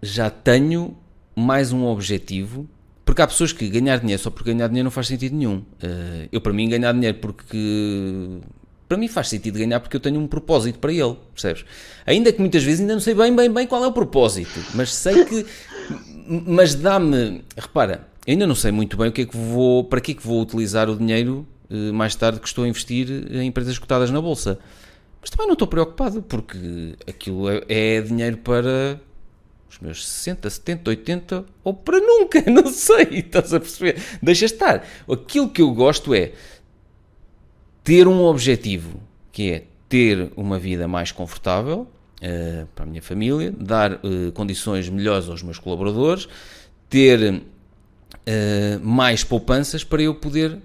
já tenho mais um objetivo porque há pessoas que ganhar dinheiro só por ganhar dinheiro não faz sentido nenhum. Uh, eu, para mim, ganhar dinheiro porque. Para mim faz sentido ganhar porque eu tenho um propósito para ele, percebes? Ainda que muitas vezes ainda não sei bem, bem, bem qual é o propósito, mas sei que. mas dá-me. Repara, ainda não sei muito bem o que é que vou. Para que é que vou utilizar o dinheiro uh, mais tarde que estou a investir em empresas cotadas na bolsa. Mas também não estou preocupado, porque aquilo é, é dinheiro para os meus 60, 70, 80 ou para nunca, não sei, estás a perceber? Deixa estar. Aquilo que eu gosto é ter um objetivo, que é ter uma vida mais confortável uh, para a minha família, dar uh, condições melhores aos meus colaboradores, ter uh, mais poupanças para eu poder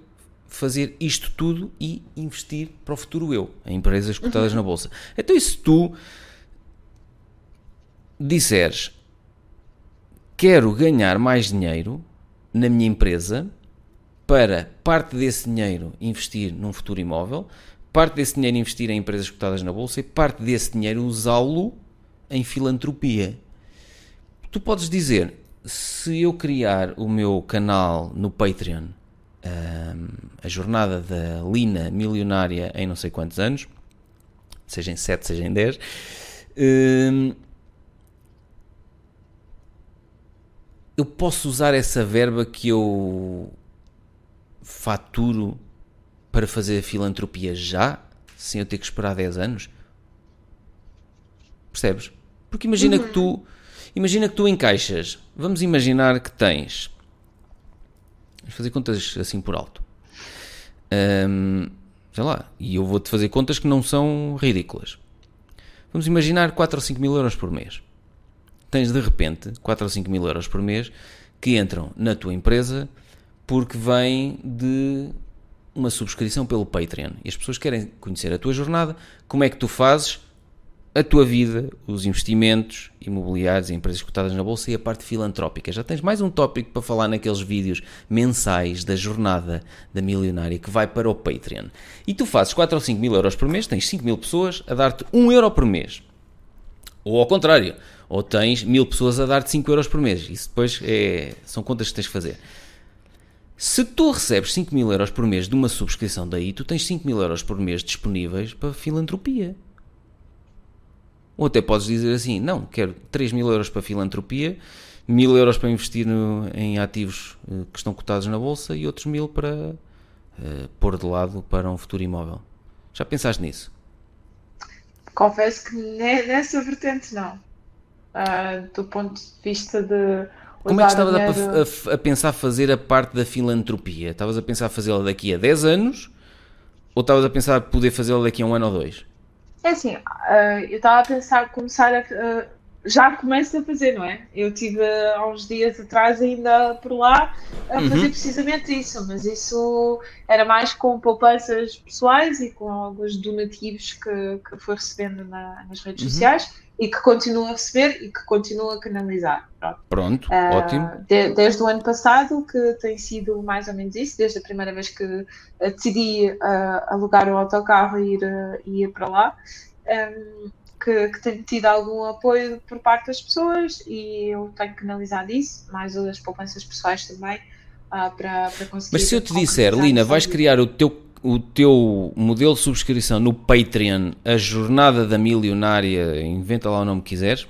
fazer isto tudo e investir para o futuro eu, em empresas cotadas uhum. na bolsa. Então, e se tu disseres quero ganhar mais dinheiro na minha empresa para parte desse dinheiro investir num futuro imóvel, parte desse dinheiro investir em empresas cotadas na bolsa e parte desse dinheiro usá-lo em filantropia. Tu podes dizer, se eu criar o meu canal no Patreon, um, a jornada da Lina milionária em não sei quantos anos, seja em 7, seja em 10, um, eu posso usar essa verba que eu faturo para fazer a filantropia já, sem eu ter que esperar 10 anos? Percebes? Porque imagina uhum. que tu imagina que tu encaixas, vamos imaginar que tens vamos fazer contas assim por alto. Um, sei lá, e eu vou-te fazer contas que não são ridículas. Vamos imaginar 4 ou 5 mil euros por mês tens de repente 4 ou 5 mil euros por mês que entram na tua empresa porque vêm de uma subscrição pelo Patreon. E as pessoas querem conhecer a tua jornada, como é que tu fazes a tua vida, os investimentos imobiliários empresas cotadas na bolsa e a parte filantrópica. Já tens mais um tópico para falar naqueles vídeos mensais da jornada da milionária que vai para o Patreon. E tu fazes 4 ou 5 mil euros por mês, tens 5 mil pessoas a dar-te 1 euro por mês. Ou ao contrário, ou tens mil pessoas a dar-te 5 euros por mês. Isso depois é, são contas que tens de fazer. Se tu recebes 5 mil euros por mês de uma subscrição daí, tu tens 5 mil euros por mês disponíveis para filantropia. Ou até podes dizer assim: não, quero 3 mil euros para filantropia, mil euros para investir no, em ativos uh, que estão cotados na bolsa e outros mil para uh, pôr de lado para um futuro imóvel. Já pensaste nisso?
Confesso que nessa vertente não. Uh, do ponto de vista de.
Como é que estavas dinheiro... a, a, a, pensar fazer a parte da filantropia? Estavas a pensar fazê-la daqui a 10 anos ou estavas a pensar poder fazê-la daqui a um ano ou dois?
É assim, uh, eu estava a pensar começar a. Uh, já começo a fazer, não é? Eu tive há uns dias atrás ainda por lá a uhum. fazer precisamente isso, mas isso era mais com poupanças pessoais e com alguns donativos que, que fui recebendo na, nas redes uhum. sociais e que continuo a receber e que continuo a canalizar.
Pronto, Pronto uh, ótimo.
De, desde o ano passado, que tem sido mais ou menos isso, desde a primeira vez que uh, decidi uh, alugar um autocarro e ir, ir para lá, um, que, que tenho tido algum apoio por parte das pessoas e eu tenho canalizado isso, mais as poupanças pessoais também, para, para conseguir.
Mas se eu te disser, Lina, vais criar o teu o teu modelo de subscrição no Patreon, a jornada da milionária, inventa lá o nome que quiseres,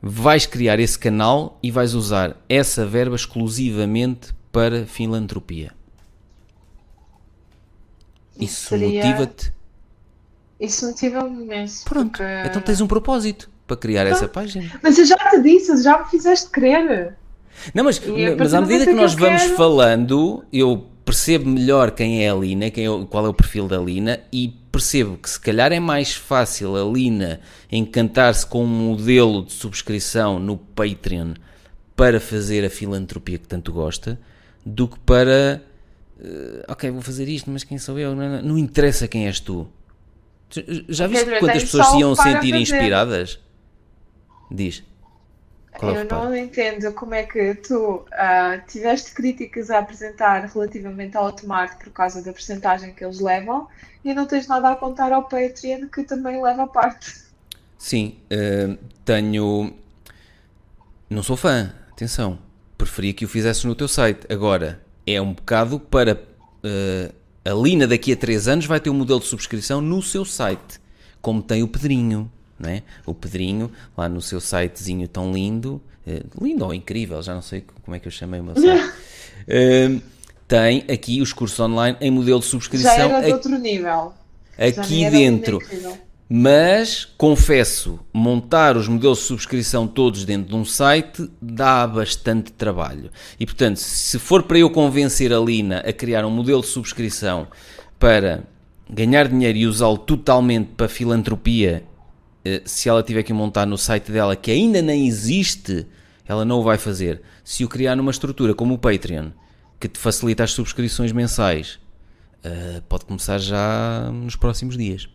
vais criar esse canal e vais usar essa verba exclusivamente para filantropia. Isso Seria... motiva-te?
Isso motiva-me imenso.
Pronto, porque... então tens um propósito para criar essa página.
Mas eu já te disse, já me fizeste crer.
Não, mas, mas à medida que nós vamos quero... falando, eu percebo melhor quem é a Lina, quem é, qual é o perfil da Lina e percebo que se calhar é mais fácil a Lina encantar-se com um modelo de subscrição no Patreon para fazer a filantropia que tanto gosta do que para uh, ok, vou fazer isto, mas quem sou eu? Não, não interessa quem és tu. Já viste quantas pessoas se iam sentir fazer. inspiradas? Diz.
É eu não entendo como é que tu uh, tiveste críticas a apresentar relativamente ao Automart por causa da porcentagem que eles levam e não tens nada a contar ao Patreon que também leva parte.
Sim, uh, tenho. Não sou fã, atenção. Preferia que o fizesses no teu site. Agora, é um bocado para. Uh, a Lina daqui a 3 anos vai ter um modelo de subscrição no seu site, como tem o Pedrinho não é? O Pedrinho, lá no seu sitezinho tão lindo, uh, lindo ou incrível, já não sei como é que eu chamei o meu site, uh, tem aqui os cursos online em modelo de subscrição. Já
era de outro nível.
Aqui dentro. Mas, confesso, montar os modelos de subscrição todos dentro de um site dá bastante trabalho. E, portanto, se for para eu convencer a Lina a criar um modelo de subscrição para ganhar dinheiro e usá-lo totalmente para filantropia se ela tiver que montar no site dela que ainda nem existe, ela não o vai fazer. Se o criar numa estrutura como o Patreon, que te facilita as subscrições mensais, uh, pode começar já nos próximos dias.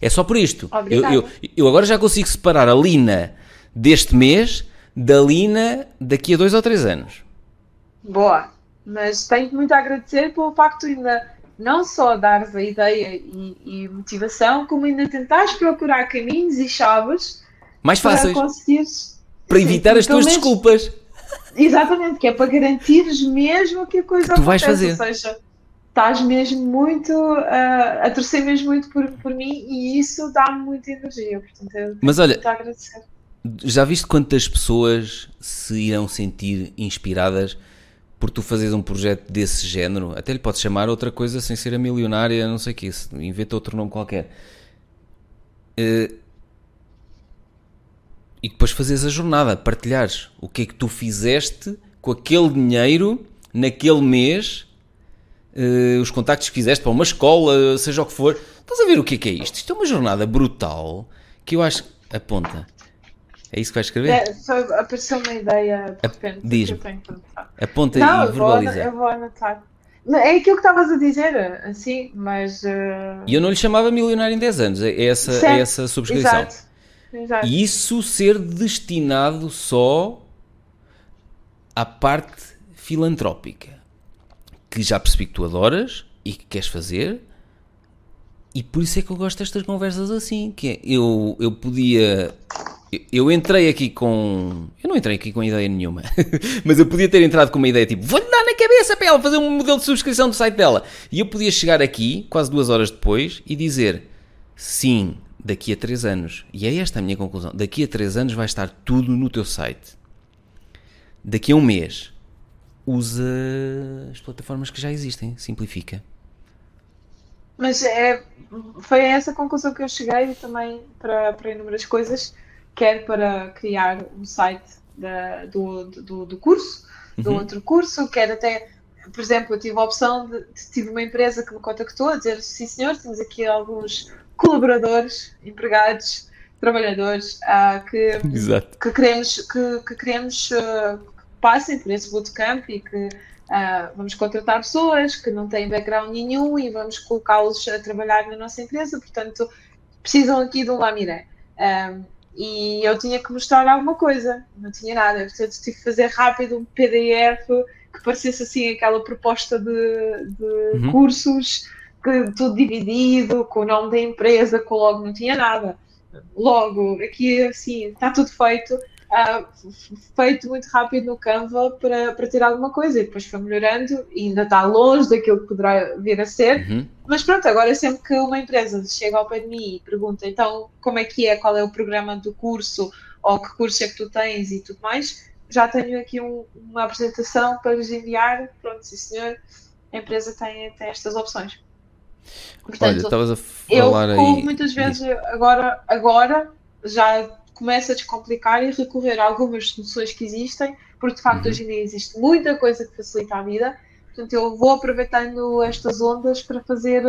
É só por isto. Eu, eu, eu, agora já consigo separar a Lina deste mês da Lina daqui a dois ou três anos.
Boa, mas tenho muito a agradecer pelo facto de ainda não só dares a ideia e, e, motivação, como ainda tentares procurar caminhos e chaves
mais fáceis para conseguires para evitar sim, as tuas menos, desculpas.
Exatamente, que é para garantires mesmo que a coisa que
tu vais fazer.
Ou seja, estás mesmo muito uh, a torcer mesmo muito por, por mim e isso dá-me muita energia. Portanto,
Mas olha, já viste quantas pessoas se irão sentir inspiradas por tu fazeres um projeto desse género, até lhe podes chamar outra coisa sem ser a milionária, não sei o que, inventa outro nome qualquer. Uh, e depois fazes a jornada, partilhares o que é que tu fizeste com aquele dinheiro naquele mês, uh, os contactos que fizeste para uma escola, seja o que for. Estás a ver o que é que é isto? Isto é uma jornada brutal que eu acho. Aponta. É isso que vais escrever?
É, só apareceu uma ideia de repente Diz que.
Aponta Não, e verbaliza.
eu vou anotar. É aquilo que estavas a dizer, assim, mas. Uh...
E eu não lhe chamava milionário em 10 anos, é essa, é essa subscrição. Exato.
Exato.
E isso ser destinado só à parte filantrópica, que já percebi que tu adoras e que queres fazer, e por isso é que eu gosto destas conversas assim, que é, eu, eu podia... eu- entrei aqui com... Eu não entrei aqui com ideia nenhuma, mas eu podia ter entrado com uma ideia tipo, vou-lhe dar na cabeça para ela fazer um modelo de subscrição do site dela. E eu podia chegar aqui, quase duas horas depois, e dizer, sim, daqui a três anos, e é esta a minha conclusão, daqui a três anos vai estar tudo no teu site. Daqui a um mês, usa as plataformas que já existem, simplifica.
Mas é, foi essa conclusão que eu cheguei também para, para inúmeras coisas, quer para criar um site da- do, do, do curso, do
Uhum.
outro curso, quer até, por exemplo, eu tive a opção de, tive uma empresa que me contactou a dizer, sim senhor, temos aqui alguns colaboradores, empregados, trabalhadores, ah, que
Exato.
que queremos que, que queremos uh, que passem por esse bootcamp e que uh, vamos contratar pessoas que não têm background nenhum e vamos colocá-los a trabalhar na nossa empresa, portanto precisam aqui de um lamiré. Um, e eu tinha que mostrar alguma coisa, não tinha nada, portanto tive que fazer rápido um PDF que parecesse assim aquela proposta de, de
Uhum.
cursos, que, tudo dividido, com o nome da empresa, com logo, não tinha nada. Logo, aqui assim, está tudo feito, f- feito muito rápido no Canva para, para ter alguma coisa, e depois foi melhorando, e ainda está longe daquilo que poderá vir a ser,
Uhum.
mas pronto, agora sempre que uma empresa chega ao pé de mim e pergunta então como é que é, qual é o programa do curso, ou que curso é que tu tens e tudo mais, já tenho aqui um- uma apresentação para lhes enviar, pronto, sim senhor, a empresa tem, tem estas opções.
Olha,
Portanto,
estavas a
eu,
falar
como
aí.
muitas vezes agora, agora já começa a descomplicar e recorrer a algumas soluções que existem, porque de facto
Uhum.
hoje em dia existe muita coisa que facilita a vida. Portanto, eu vou aproveitando estas ondas para fazer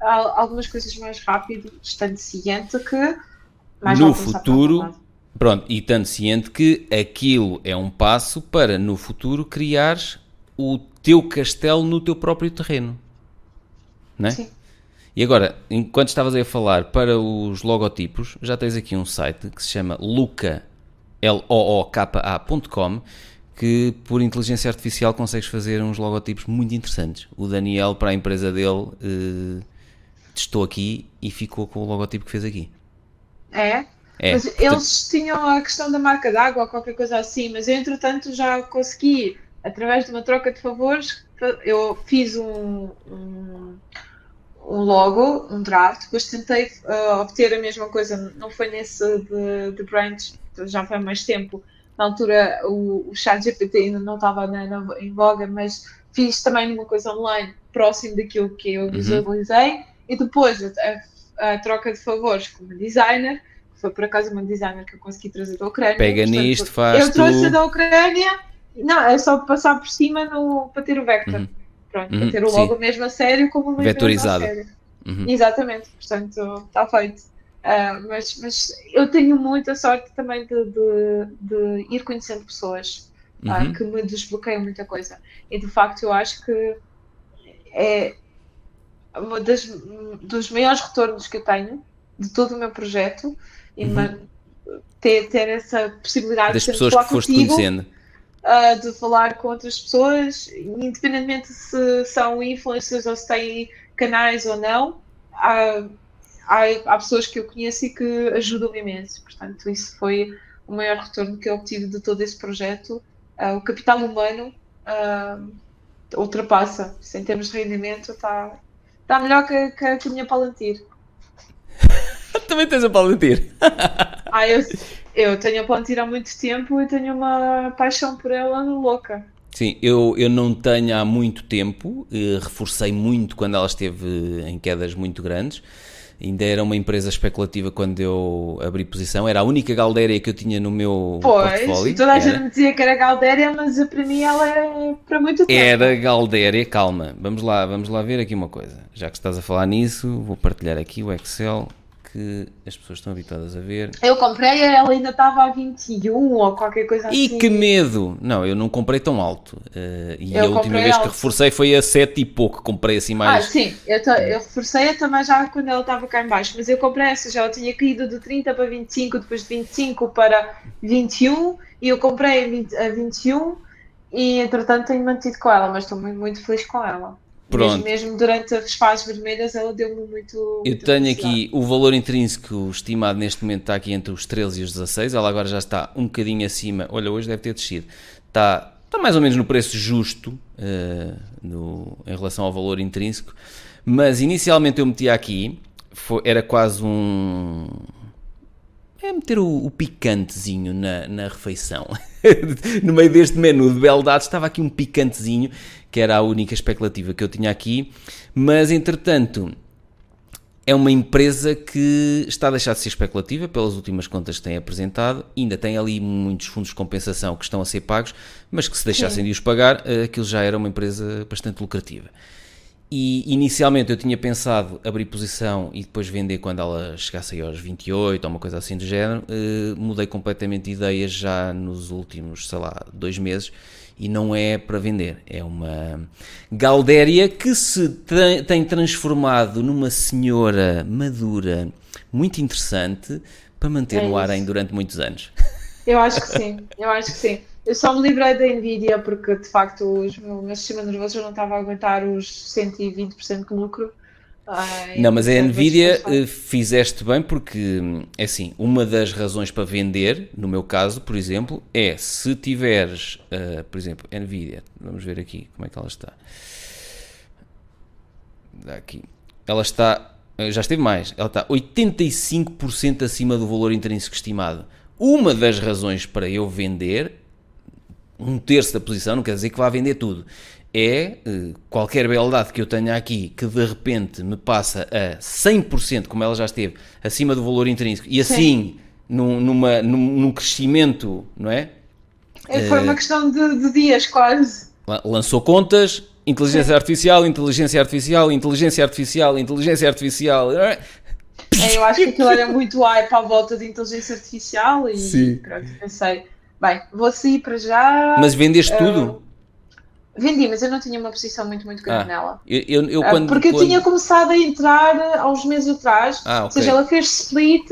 al- algumas coisas mais rápido, estando ciente que mais
No futuro. Pronto, e tanto ciente que aquilo é um passo para no futuro criares o teu castelo no teu próprio terreno. Não é?
Sim.
E agora, enquanto estavas aí a falar para os logotipos, já tens aqui um site que se chama luca, L-O-O-K-A.com, que por inteligência artificial consegues fazer uns logotipos muito interessantes. O Daniel, para a empresa dele, eh, testou aqui e ficou com o logotipo que fez aqui.
É?
É,
mas
portanto-
eles tinham a questão da marca d'água ou qualquer coisa assim, mas eu entretanto já consegui, através de uma troca de favores, eu fiz um, um, um logo, um draft, depois tentei uh, obter a mesma coisa, não foi nesse de, de branch, já foi mais tempo. Na altura o, o chat GPT ainda não estava na, na- em voga, mas fiz também uma coisa online próximo daquilo que eu
Uhum.
visualizei e depois a, a troca de favores com uma designer que foi por acaso uma designer que eu consegui trazer da Ucrânia.
Pega
Portanto,
nisto, faz
Eu trouxe
tu.
da Ucrânia, não, é só passar por cima no, para ter o vector.
Uhum.
Pronto,
Uhum,
ter
sim.
logo mesmo a sério como uma empresa
Vetorizado.
a sério.
Uhum.
Exatamente, portanto, está feito. Ah, mas, mas eu tenho muita sorte também de, de, de ir conhecendo pessoas ah,
Uhum.
que me desbloqueiam muita coisa. E de facto eu acho que é uma das, dos maiores retornos que eu tenho de todo o meu projeto e
Uhum.
ter, ter essa possibilidade
Das
de
pessoas que foste
contigo,
conhecendo.
Ah, de falar com outras pessoas, independentemente se são influencers ou se têm canais ou não, há, há, há pessoas que eu conheço e que ajudam imenso. Portanto, isso foi o maior retorno que eu obtive de todo esse projeto. Ah, o capital humano ah, ultrapassa, se em termos de rendimento, está tá melhor que, que, que a minha Palantir.
Também tens a Palantir.
Ah, eu, eu tenho a Palantir há muito tempo e tenho uma paixão por ela louca.
Sim, eu, eu não tenho há muito tempo, eh, reforcei muito quando ela esteve em quedas muito grandes. Ainda era uma empresa especulativa quando eu abri posição, era a única Galdéria que eu tinha no meu
Pois,
portfólio.
toda a
era,
gente me dizia que era Galdéria, mas para mim ela é para muito tempo.
era Galdéria, calma, vamos lá, vamos lá ver aqui uma coisa. Já que estás a falar nisso, vou partilhar aqui o Excel que as pessoas estão habituadas a ver.
Eu comprei, ela ainda estava a 21 ou qualquer coisa
E
assim.
que medo! Não, eu não comprei tão alto. Uh, e
Eu
a última vez que
alto.
reforcei foi a 7 e pouco. Comprei assim
Ah,
mais.
sim, eu, ta- eu reforcei-a também já quando ela estava cá em baixo, mas eu comprei essa, já ela tinha caído de 30 para 25, depois de 25 para 21, e eu comprei a, 20, a 21 e entretanto tenho mantido com ela, mas estou muito, muito feliz com ela.
Pronto.
Mesmo, mesmo durante as fases vermelhas ela deu-me muito.
Eu
muita
tenho aqui o valor intrínseco estimado neste momento está aqui entre os 13 e os 16. Ela agora já está um bocadinho acima. Olha, hoje deve ter descido. Está, está mais ou menos no preço justo eh, no- em relação ao valor intrínseco. Mas inicialmente eu metia aqui, foi- era quase um. É meter o, o picantezinho na, na refeição. no meio deste menu de beldades estava aqui um picantezinho, que era a única especulativa que eu tinha aqui. Mas entretanto, é uma empresa que está a deixar de ser especulativa pelas últimas contas que tem apresentado. Ainda tem ali muitos fundos de compensação que estão a ser pagos, mas que se deixassem de os pagar, eh, aquilo já era uma empresa bastante lucrativa. E inicialmente eu tinha pensado abrir posição e depois vender quando ela chegasse aí aos 28 ou uma coisa assim do género. Eh, mudei completamente de ideias já nos últimos, sei lá, dois meses e não é para vender. É uma Galdéria que se tem transformado numa senhora madura muito interessante para manter
É
no ar ainda durante muitos anos.
Eu acho que sim, eu acho que sim. Eu só me livrei da Nvidia porque de facto os- o meu sistema nervoso já não estava a aguentar os 120% de lucro. Ai,
Não, mas a Nvidia eh, fizeste bem porque, é assim, uma das razões para vender, no meu caso, por exemplo, é se tiveres, eh, por exemplo, Nvidia, vamos ver aqui como é que ela está. Aqui. Ela está, eh, já esteve mais, ela está 85% acima do valor intrínseco estimado. Uma das razões para eu vender um terço da posição, não quer dizer que vá vender tudo. É eh, qualquer beldade que eu tenha aqui que de repente me passa a 100%, como ela já esteve, acima do valor intrínseco, e assim num, numa, num, num crescimento, não é?
É, Foi uma questão de, de dias, quase.
La- Lançou contas, inteligência artificial, inteligência artificial, inteligência artificial, inteligência artificial.
É, eu acho que aquilo era muito hype à volta de inteligência artificial e
Sim.
pronto, pensei, bem, vou sair para já.
Mas vendeste
Ah,
tudo?
Vendi, mas eu não tinha uma posição muito, muito grande
Ah,
nela.
Eu, eu,
Ah,
quando,
porque eu
quando-
tinha começado a entrar há uns meses atrás.
Ah,
Ou
ok.
seja, ela fez split,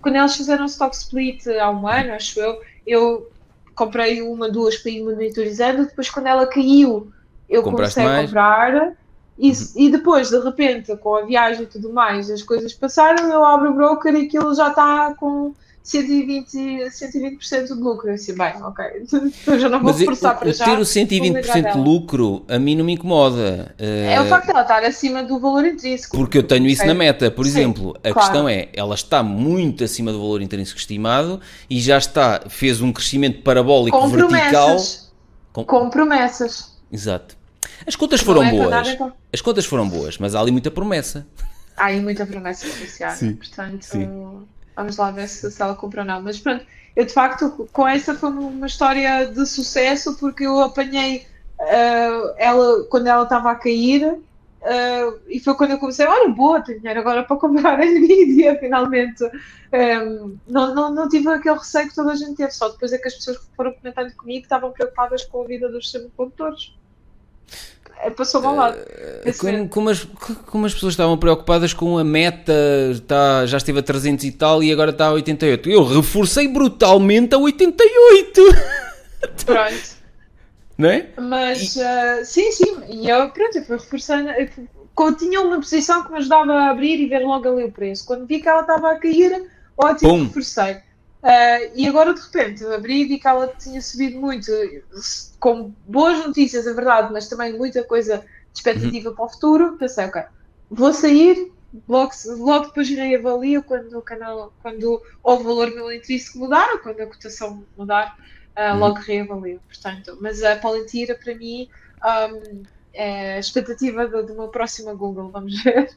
quando eles fizeram stock split há um ano, acho eu, eu comprei uma, duas para ir monitorizando, depois quando ela caiu, eu
Compraste
comecei a
mais? Uhum.
comprar. E, e depois, de repente, com a viagem e tudo mais, as coisas passaram, eu abro o broker e aquilo já está com 120%, 120 de lucro. Eu disse, bem, ok, então já não vou
Mas eu-
forçar para
eu
já.
ter o
vou
120%
livrar
de lucro a mim não me incomoda.
É o facto de ela estar acima do valor intrínseco.
Porque eu tenho isso na meta. Por
Sim,
exemplo, a
claro.
questão é, ela está muito acima do valor intrínseco estimado e já está, fez um crescimento parabólico
Com
vertical.
promessas.
Com-
Com promessas.
Exato. As contas foram
é
boas.
nada, então.
As contas foram boas, mas há ali muita promessa.
Há aí muita promessa associada.
Sim,
Portanto,
sim.
Vamos lá ver se, se ela compra ou não. Mas pronto, eu de facto, com essa foi uma história de sucesso porque eu apanhei ah, ela quando ela estava a cair. ah, e foi quando eu comecei, olha, boa, tenho dinheiro agora para comprar a Nvidia, finalmente. Um, não, não, não tive aquele receio que toda a gente teve, só depois é que as pessoas que foram comentando comigo estavam preocupadas com a vida dos semicondutores. É, Passou ao lado.
Como,
medo.
como as, como as pessoas estavam preocupadas com a meta, está, já esteve a 300 e tal e agora está a 88. Eu reforcei brutalmente a 88,
Pronto.
não é?
Mas ah, sim, sim, e eu pronto, eu fui reforçando. eu fui- tinha uma posição que me ajudava a abrir e ver logo ali o preço. Quando vi que ela estava a cair, ótimo,
Pum.
reforcei. Ah, e agora de repente eu abri e vi que ela tinha subido muito, com boas notícias, é verdade, mas também muita coisa de expectativa para o futuro. Pensei, ok, vou sair, logo, logo depois reavalio quando o canal, quando o valor meu intrínseco mudar ou quando a cotação mudar,
Uhum.
logo reavalio. Portanto, mas a Palantir para mim ahm, é a expectativa do meu próximo Google, vamos ver.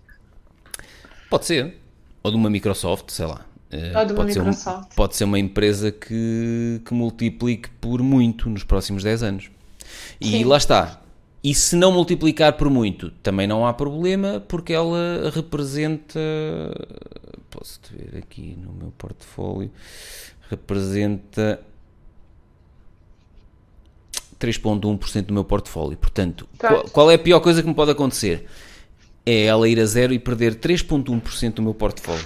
Pode ser. Ou de uma Microsoft, sei lá. Eh,
Ou de uma
pode, ser um- pode ser uma empresa que, que multiplique por muito nos próximos 10 anos. E
Sim.
lá está. E se não multiplicar por muito, também não há problema, porque ela representa posso ver aqui no meu portfólio, representa 3,1% do meu portfólio. Portanto, qual, qual, é a pior coisa que me pode acontecer? É ela ir a zero e perder 3,1% do meu portfólio.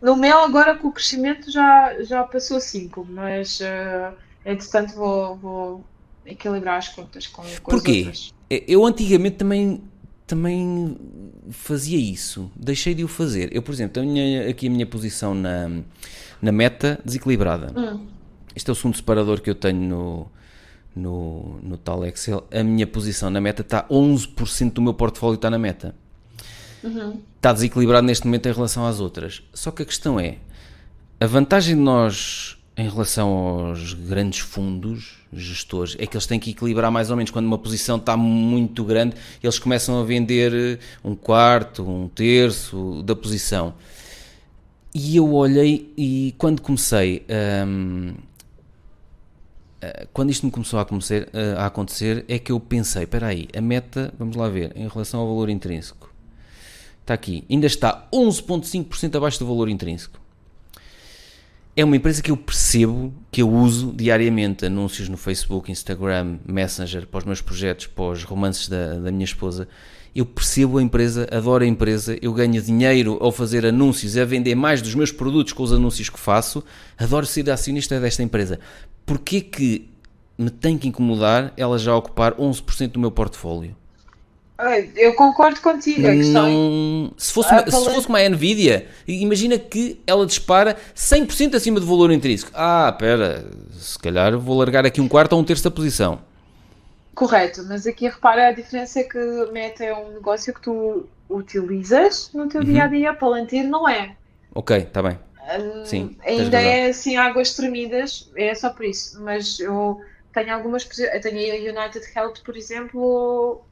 No meu, agora com o crescimento já, já passou 5%, mas uh, entretanto vou, vou equilibrar as contas com, com
Porquê? Eu antigamente também, também fazia isso, deixei de o fazer. Eu, por exemplo, tenho aqui a minha posição na, na meta desequilibrada.
Hum.
Este é o segundo separador que eu tenho no, no, no tal Excel. A minha posição na meta está 11% do meu portfólio está na meta.
Uhum.
Está desequilibrado neste momento em relação às outras. Só que a questão é, a vantagem de nós em relação aos grandes fundos gestores é que eles têm que equilibrar mais ou menos quando uma posição está muito grande eles começam a vender eh, um quarto um terço da posição e eu olhei e quando comecei um, eh, quando isto me começou a eh, a acontecer é que eu pensei, espera aí, a meta, vamos lá ver, em relação ao valor intrínseco está aqui, ainda está 11.5% abaixo do valor intrínseco é uma empresa que eu percebo, que eu uso diariamente, anúncios no Facebook, Instagram, Messenger, para os meus projetos, para os romances da, da minha esposa. Eu percebo a empresa, adoro a empresa, eu ganho dinheiro ao fazer anúncios a vender mais dos meus produtos com os anúncios que faço. Adoro ser acionista desta empresa. Porquê que me tem que incomodar ela já ocupar 11% do meu portfólio?
Eu concordo contigo. Questão é
não... se, fosse uma, se fosse uma Nvidia, imagina que ela dispara 100% acima do valor intrínseco. Ah, espera, se calhar vou largar aqui um quarto ou um terço da posição.
Correto, mas aqui repara a diferença é que Meta é um negócio que tu utilizas no teu dia a dia, Palantir não é.
Ok, está bem.
Hum,
Sim,
ainda é assim águas tremidas, é só por isso. Mas eu tenho algumas. Eu tenho a United Health, por exemplo,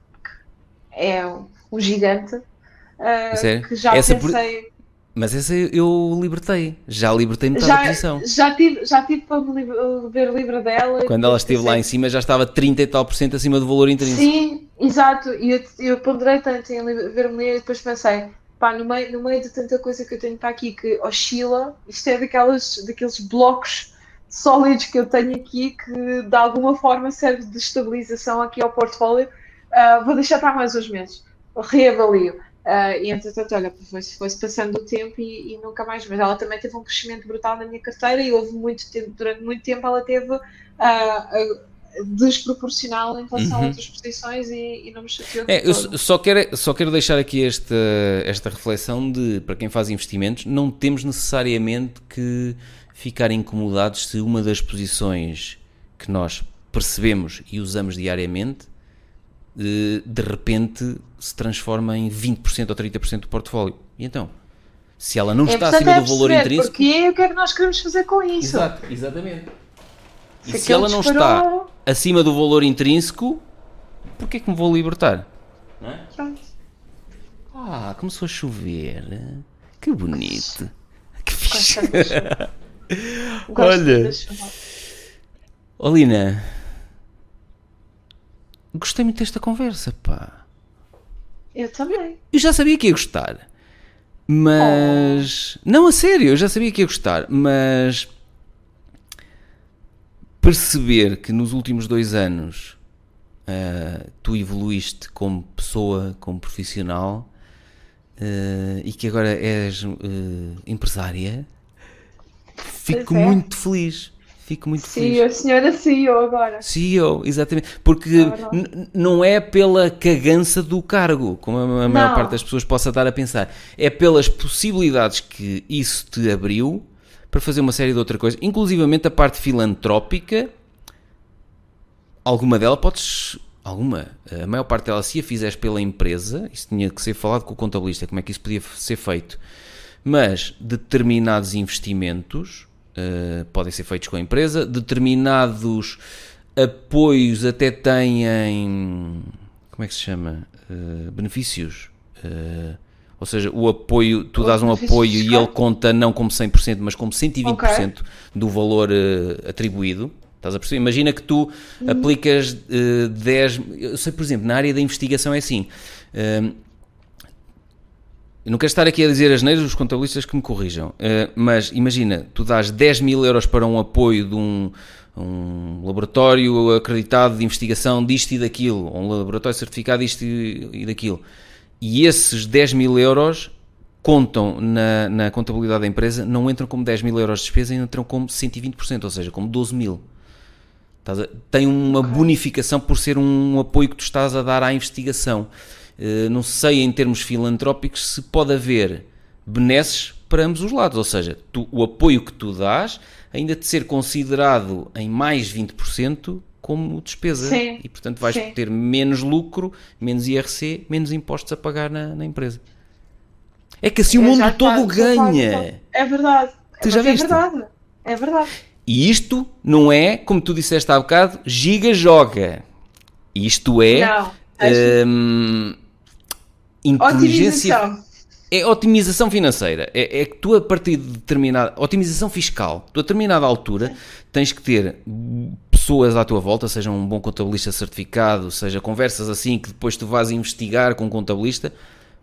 é um gigante uh, que já
essa
pensei. Por...
Mas essa eu libertei, já libertei metade
já,
da posição.
Já tive, já tive para me ver livre dela.
Quando ela esteve lá em cima já estava 30 e tal por cento acima do valor intrínseco.
Sim, exato. E eu, eu ponderei tanto em ver-me e depois pensei, pá, no meio, no meio de tanta coisa que eu tenho para aqui que oscila, isto é daquelas, daqueles blocos sólidos que eu tenho aqui que de alguma forma serve de estabilização aqui ao portfólio uh, vou deixar estar mais uns meses, reavalio. Uh, e entretanto, olha, foi-se foi passando o tempo e, e, nunca mais. Mas ela também teve um crescimento brutal na minha carteira e houve muito tempo, durante muito tempo ela teve uh, desproporcional em relação uhum. a outras posições e, e não me chateou.
É, eu só quero, só quero deixar aqui esta, esta reflexão de, para quem faz investimentos, não temos necessariamente que ficar incomodados se uma das posições que nós percebemos e usamos diariamente de repente se transforma em 20% ou 30% do portfólio. E então? Se ela não
é,
está acima
é
do valor intrínseco.
Porque é o que é que nós queremos fazer com isso?
Exato, exatamente. Se e se ela não disparou... está acima do valor intrínseco, porquê que me vou libertar? Não é? Ah, começou a chover. Que bonito. Que fixe. Olha. Olina, Gostei muito desta conversa, pá.
Eu também.
Eu já sabia que ia gostar. Mas. Oh. Não, a sério, eu já sabia que ia gostar. Mas. Perceber que nos últimos dois anos uh, tu evoluíste como pessoa, como profissional uh, e que agora és uh, empresária, fico é. muito feliz. Fico muito
CEO,
feliz.
senhora CEO agora.
CEO, exatamente. Porque é não é pela cagança do cargo, como a, maior parte das pessoas possa estar a pensar. É pelas possibilidades que isso te abriu para fazer uma série de outra coisa, inclusivamente a parte filantrópica. Alguma dela podes. Alguma. A maior parte dela, se a fizeres pela empresa, isso tinha que ser falado com o contabilista, como é que isso podia ser feito. Mas determinados investimentos uh, podem ser feitos com a empresa. Determinados apoios até têm. Como é que se chama? Uh, benefícios. Uh, ou seja, o apoio, tu dás um apoio e ele conta não como 100%, mas como 120% okay. do valor atribuído. Estás a perceber? Imagina que tu uhum. aplicas uh, 10. Eu sei, por exemplo, na área da investigação é assim. Uh, eu não quero estar aqui a dizer as neiras, os contabilistas que me corrijam, uh, mas imagina, tu dás 10 mil euros para um apoio de um, um laboratório acreditado de investigação disto e daquilo, ou um laboratório certificado disto e, e daquilo, e esses 10 mil euros contam na, na, contabilidade da empresa, não entram como 10 mil euros de despesa, entram como 120%, ou seja, como 12 mil. Tem uma bonificação por ser um apoio que tu estás a dar à investigação. Eh, não sei em termos filantrópicos se pode haver benesses para ambos os lados, ou seja, tu, o apoio que tu dás ainda de ser considerado em mais 20% como despesa
sim,
e portanto vais
sim.
ter menos lucro, menos IRC, menos impostos a pagar na, na empresa. É que assim o mundo todo ganha.
É verdade.
Tu já
é
viste?
verdade. É verdade.
E isto não é, como tu disseste há bocado, giga joga. Isto é
Não.
hum, inteligência.
Otimização.
É otimização financeira. É, é que tu, a partir de determinada. Otimização fiscal. Tu, a determinada altura, tens que ter pessoas à tua volta, seja um bom contabilista certificado, seja conversas assim que depois tu vais investigar com um contabilista,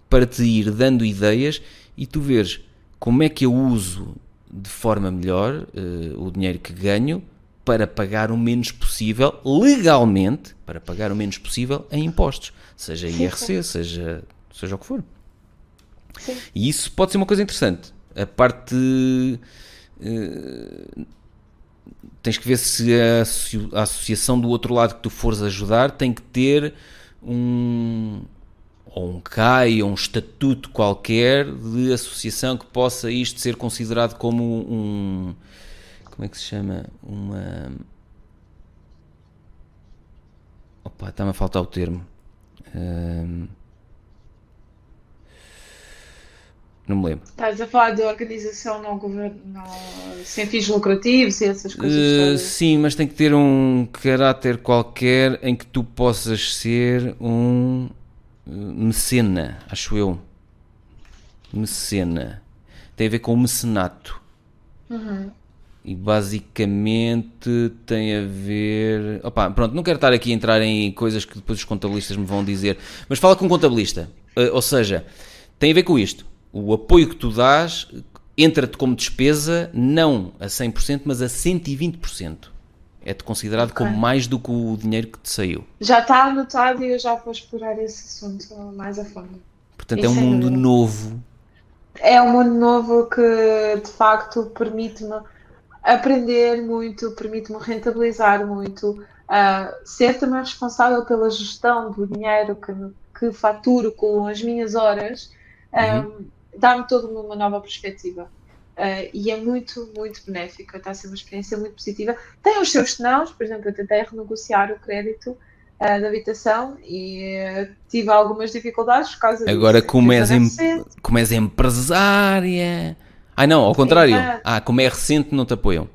para te ir dando ideias e tu veres como é que eu uso de forma melhor uh, o dinheiro que ganho para pagar o menos possível, legalmente, para pagar o menos possível em impostos, seja IRC, seja, seja o que for.
Sim.
E isso pode ser uma coisa interessante. A parte. eh, tens que ver se a, a associação do outro lado que tu fores ajudar tem que ter um. ou um CAI, ou um estatuto qualquer de associação que possa isto ser considerado como um. Como é que se chama? Uma. Opa, está-me a faltar o termo. Ahm, não me lembro.
Estás a falar de organização não, não sem fins lucrativos e essas coisas
Uh, sim, mas tem que ter um caráter qualquer em que tu possas ser um uh, mecena, acho eu. Mecena. Tem a ver com o mecenato. E basicamente tem a ver. Opa, pronto, não quero estar aqui a entrar em coisas que depois os contabilistas me vão dizer, mas fala com um contabilista. Uh, ou seja, tem a ver com isto. O apoio que tu dás entra-te como despesa não a 100%, mas a 120%. É-te considerado
Ok.
como mais do que o dinheiro que te saiu.
Já está anotado e eu já vou explorar esse assunto mais a fundo.
Portanto, é um
Isso é
mundo
verdade.
novo.
É um mundo novo que de facto permite-me aprender muito, permite-me rentabilizar muito, ah, ser também responsável pela gestão do dinheiro que, que faturo com as minhas horas, ah, dá-me toda uma, nova perspectiva. Ah, e é muito, muito benéfica, está a ser uma experiência muito positiva. Tem os seus senãos, por exemplo, eu tentei renegociar o crédito ah, da habitação e ah, tive algumas dificuldades por causa
Agora,
disso.
como és, em, como és empresária. Ah, não, ao contrário.
Exato.
Ah, como é recente, não te apoiam.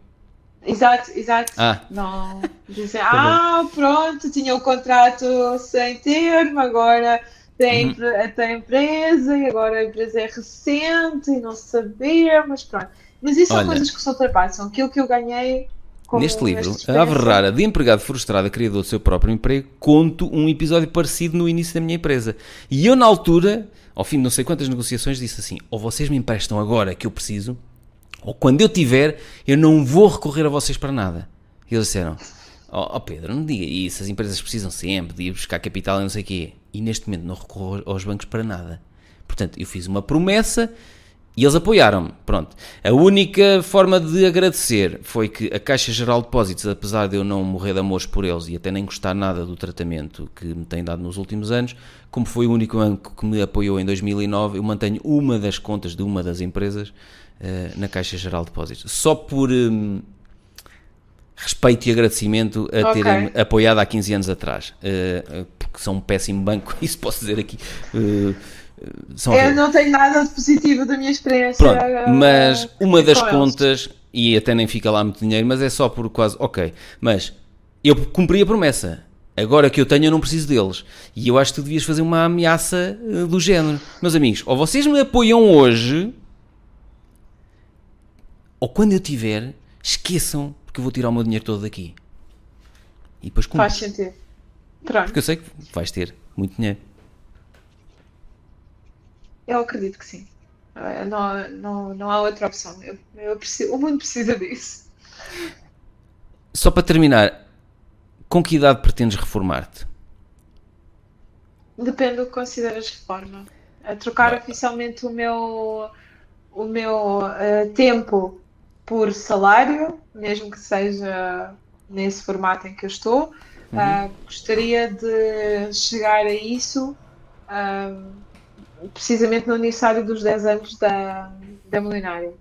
Exato, exato.
Ah.
Não dizem, ah, pronto, tinha o contrato sem termo, agora tem,
Uhum.
tem empresa e agora a empresa é recente e não sabemos, pronto. Mas isso
Olha.
são coisas que se ultrapassam. Aquilo que eu ganhei
Neste livro, A Ave Rara de Empregado Frustrado, criador do seu próprio emprego, conto um episódio parecido no início da minha empresa. E eu, na altura, ao fim de não sei quantas negociações, disse assim: ou vocês me emprestam agora que eu preciso, ou quando eu tiver, eu não vou recorrer a vocês para nada. E eles disseram: Ó ó Pedro, não diga isso, as empresas precisam sempre de ir buscar capital e não sei o quê. E neste momento não recorro aos bancos para nada. Portanto, eu fiz uma promessa e eles apoiaram-me. Pronto. A única forma de agradecer foi que a Caixa Geral de Depósitos, apesar de eu não morrer de amores por eles e até nem gostar nada do tratamento que me tem dado nos últimos anos, como foi o único banco que me apoiou em 2009, eu mantenho uma das contas de uma das empresas eh, na Caixa Geral de Depósitos. Só por hum, respeito e agradecimento a
Ok.
terem apoiado há 15 anos atrás. Eh, eh, porque são um péssimo banco, isso posso dizer aqui. Eh, são
Eu não tenho nada de positivo da minha experiência.
Pronto, mas uma das
eles.
contas, e até nem fica lá muito dinheiro, mas é só por quase, ok, mas eu cumpri a promessa. Agora que eu tenho, eu não preciso deles. E eu acho que tu devias fazer uma ameaça do género. Meus amigos, ou vocês me apoiam hoje, ou quando eu tiver, esqueçam, eu vou tirar o meu dinheiro todo daqui. E depois cumpro.
Faz sentido. Pronto.
Porque eu sei que vais ter muito dinheiro.
Eu acredito que sim. Uh, não, não, não há outra opção. Eu, eu preciso, o mundo precisa disso.
Só para terminar, com que idade pretendes reformar-te?
Depende do que consideras reforma. A trocar oficialmente o meu, o meu uh, tempo por salário, mesmo que seja nesse formato em que eu estou, uhum. uh, gostaria de chegar a isso uh, precisamente no aniversário dos 10 anos da, da Molinária.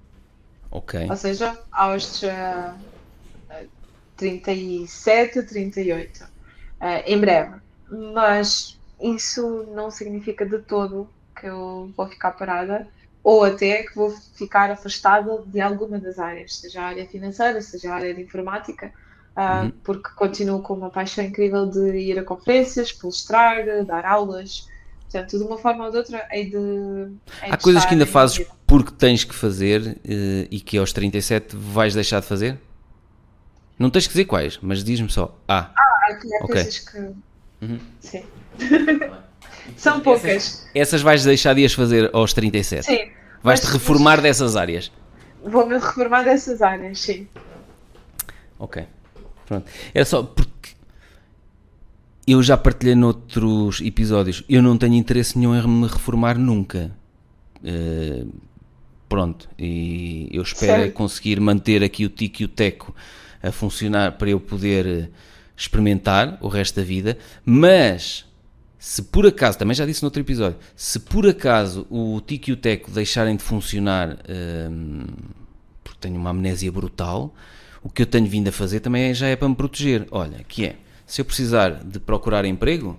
Ok.
Ou seja, aos uh, 37, 38, uh, em breve. Mas isso não significa de todo que eu vou ficar parada ou até que vou ficar afastada de alguma das áreas, seja a área financeira, seja a área de informática, uh, uhum. porque continuo com uma paixão incrível de ir a conferências, palestrar, dar aulas. Portanto, de uma forma ou de outra, hei de.
Hei Há de coisas que ainda fazes vida. porque tens que fazer uh, e que aos 37 vais deixar de fazer? Não tens que dizer quais, mas diz-me só.
Ah, ah há, há okay. coisas que. Uhum. Sim. São poucas.
Essas, essas vais deixar de as fazer aos 37?
Sim.
Vais-te reformar dessas áreas?
Vou-me reformar dessas áreas, sim.
Ok. Pronto. Era só porque eu já partilhei noutros episódios. Eu não tenho interesse nenhum em me reformar nunca. Uh, pronto. E eu espero conseguir manter aqui o tico e o teco a funcionar para eu poder experimentar o resto da vida. Mas se por acaso, também já disse no outro episódio, se por acaso o Tico e o Teco deixarem de funcionar hum, porque tenho uma amnésia brutal, o que eu tenho vindo a fazer também é, já é para me proteger. Olha, que é, se eu precisar de procurar emprego,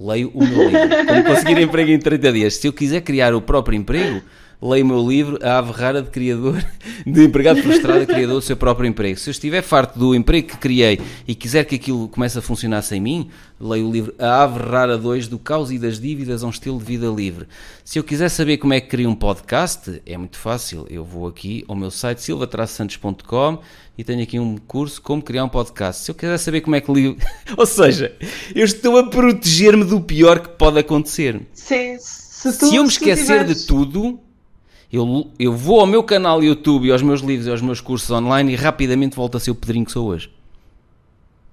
leio o meu livro. Como conseguir emprego em 30 dias. Se eu quiser criar o próprio emprego, leio o meu livro, A Ave Rara de Criador, de Empregado Frustrado, Criador do seu próprio emprego. Se eu estiver farto do emprego que criei e quiser que aquilo comece a funcionar sem mim, leio o livro A Ave Rara 2, do Caos e das Dívidas a um Estilo de Vida Livre. Se eu quiser saber como é que crio um podcast, é muito fácil. Eu vou aqui ao meu site silva-santos.com e tenho aqui um curso como criar um podcast. Se eu quiser saber como é que ligo... Ou seja, eu estou a proteger-me do pior que pode acontecer.
Sim,
se, tu, se eu me esquecer tiveres... de tudo eu, eu vou ao meu canal YouTube e aos meus livros e aos meus cursos online e rapidamente volto a ser o Pedrinho que sou hoje.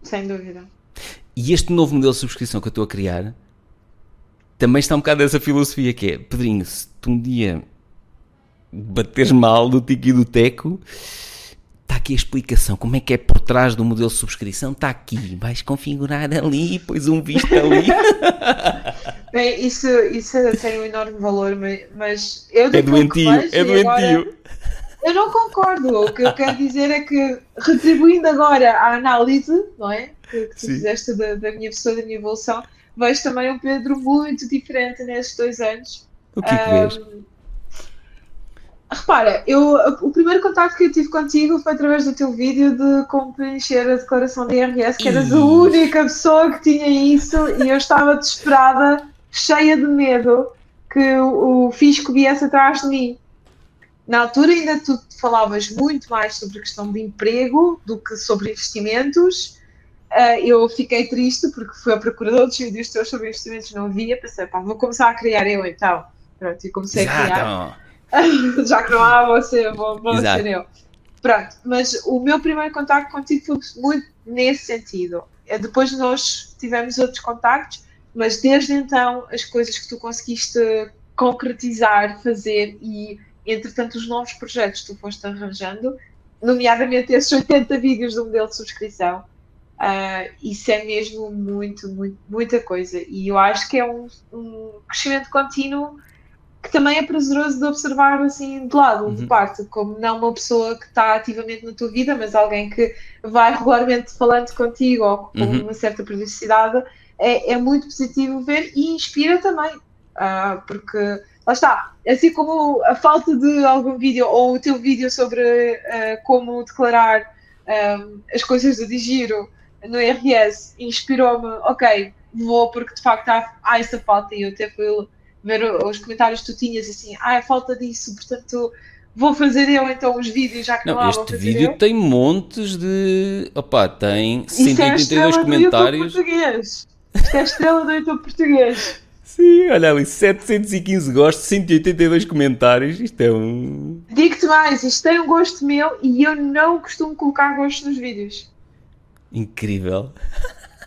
Sem dúvida.
E este novo modelo de subscrição que eu estou a criar também está um bocado dessa filosofia que é, Pedrinho, se tu um dia bateres mal do tico e do teco, está aqui a explicação, como é que é por trás do modelo de subscrição, está aqui, vais configurar ali, pois um visto ali.
Bem, isso, isso tem um enorme valor, mas eu
É doentio, é doentio. Agora,
eu não concordo. O que eu quero dizer é que, retribuindo agora a análise, não é? Que, que tu Sim. fizeste da, da, minha pessoa, da minha evolução, vejo também um Pedro muito diferente nestes dois anos.
O que é que vês?
Repara, eu, o primeiro contato que eu tive contigo foi através do teu vídeo de como preencher a declaração de IRS, que eras a única pessoa que tinha isso e eu estava desesperada cheia de medo que o fisco viesse atrás de mim. Na altura ainda tu falavas muito mais sobre a questão de emprego do que sobre investimentos. Uh, eu fiquei triste porque fui a procurador dos vídeos teus sobre investimentos, não havia. Pensei, pá, vou começar a criar eu então. Pronto, e comecei Exato. a criar. Já que não há, vou ser, vou, vou ser eu. Pronto, mas o meu primeiro contacto contigo foi muito nesse sentido. É, depois nós tivemos outros contactos, mas desde então as coisas que tu conseguiste concretizar, fazer e entretanto os novos projetos que tu foste arranjando, nomeadamente esses 80 vídeos do modelo de subscrição, uh, isso é mesmo muito, muito, muita coisa. E eu acho que é um, um crescimento contínuo que também é prazeroso de observar assim de lado, uhum. de parte, como não uma pessoa que está ativamente na tua vida, mas alguém que vai regularmente falando contigo ou com uhum. uma certa periodicidade é, é muito positivo ver e inspira também, uh, porque lá está, assim como a falta de algum vídeo ou o teu vídeo sobre uh, como declarar um, as coisas do Digiro no IRS inspirou-me, ok, vou porque de facto há, há essa falta e eu até fui ver os comentários que tu tinhas assim, ah, é falta disso, portanto vou fazer eu então os vídeos já que não, não
este vídeo eu. tem montes de opa, tem 182
é
comentários
português isto é estrela do YouTube português.
Sim, olha ali, 715 gostos, 182 comentários. Isto é um.
Digo-te mais, isto tem um gosto meu e eu não costumo colocar gostos nos vídeos.
Incrível.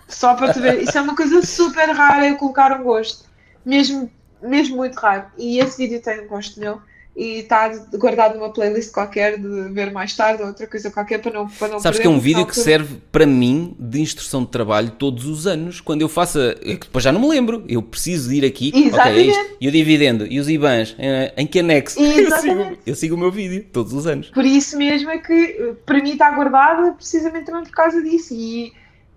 Só para te ver, isso é uma coisa super rara eu colocar um gosto. Mesmo, mesmo muito raro. E esse vídeo tem um gosto meu e está guardado numa playlist qualquer de ver mais tarde ou outra coisa qualquer para não para não
Sabes que é um vídeo que serve para mim de instrução de trabalho todos os anos. Quando eu faço. É depois já não me lembro. Eu preciso ir aqui.
Exatamente.
Ok, é isto. E o dividendo e os IBANs. Em que anexo? Eu sigo, eu sigo o meu vídeo todos os anos.
Por isso mesmo é que para mim está guardado precisamente também por causa disso. E,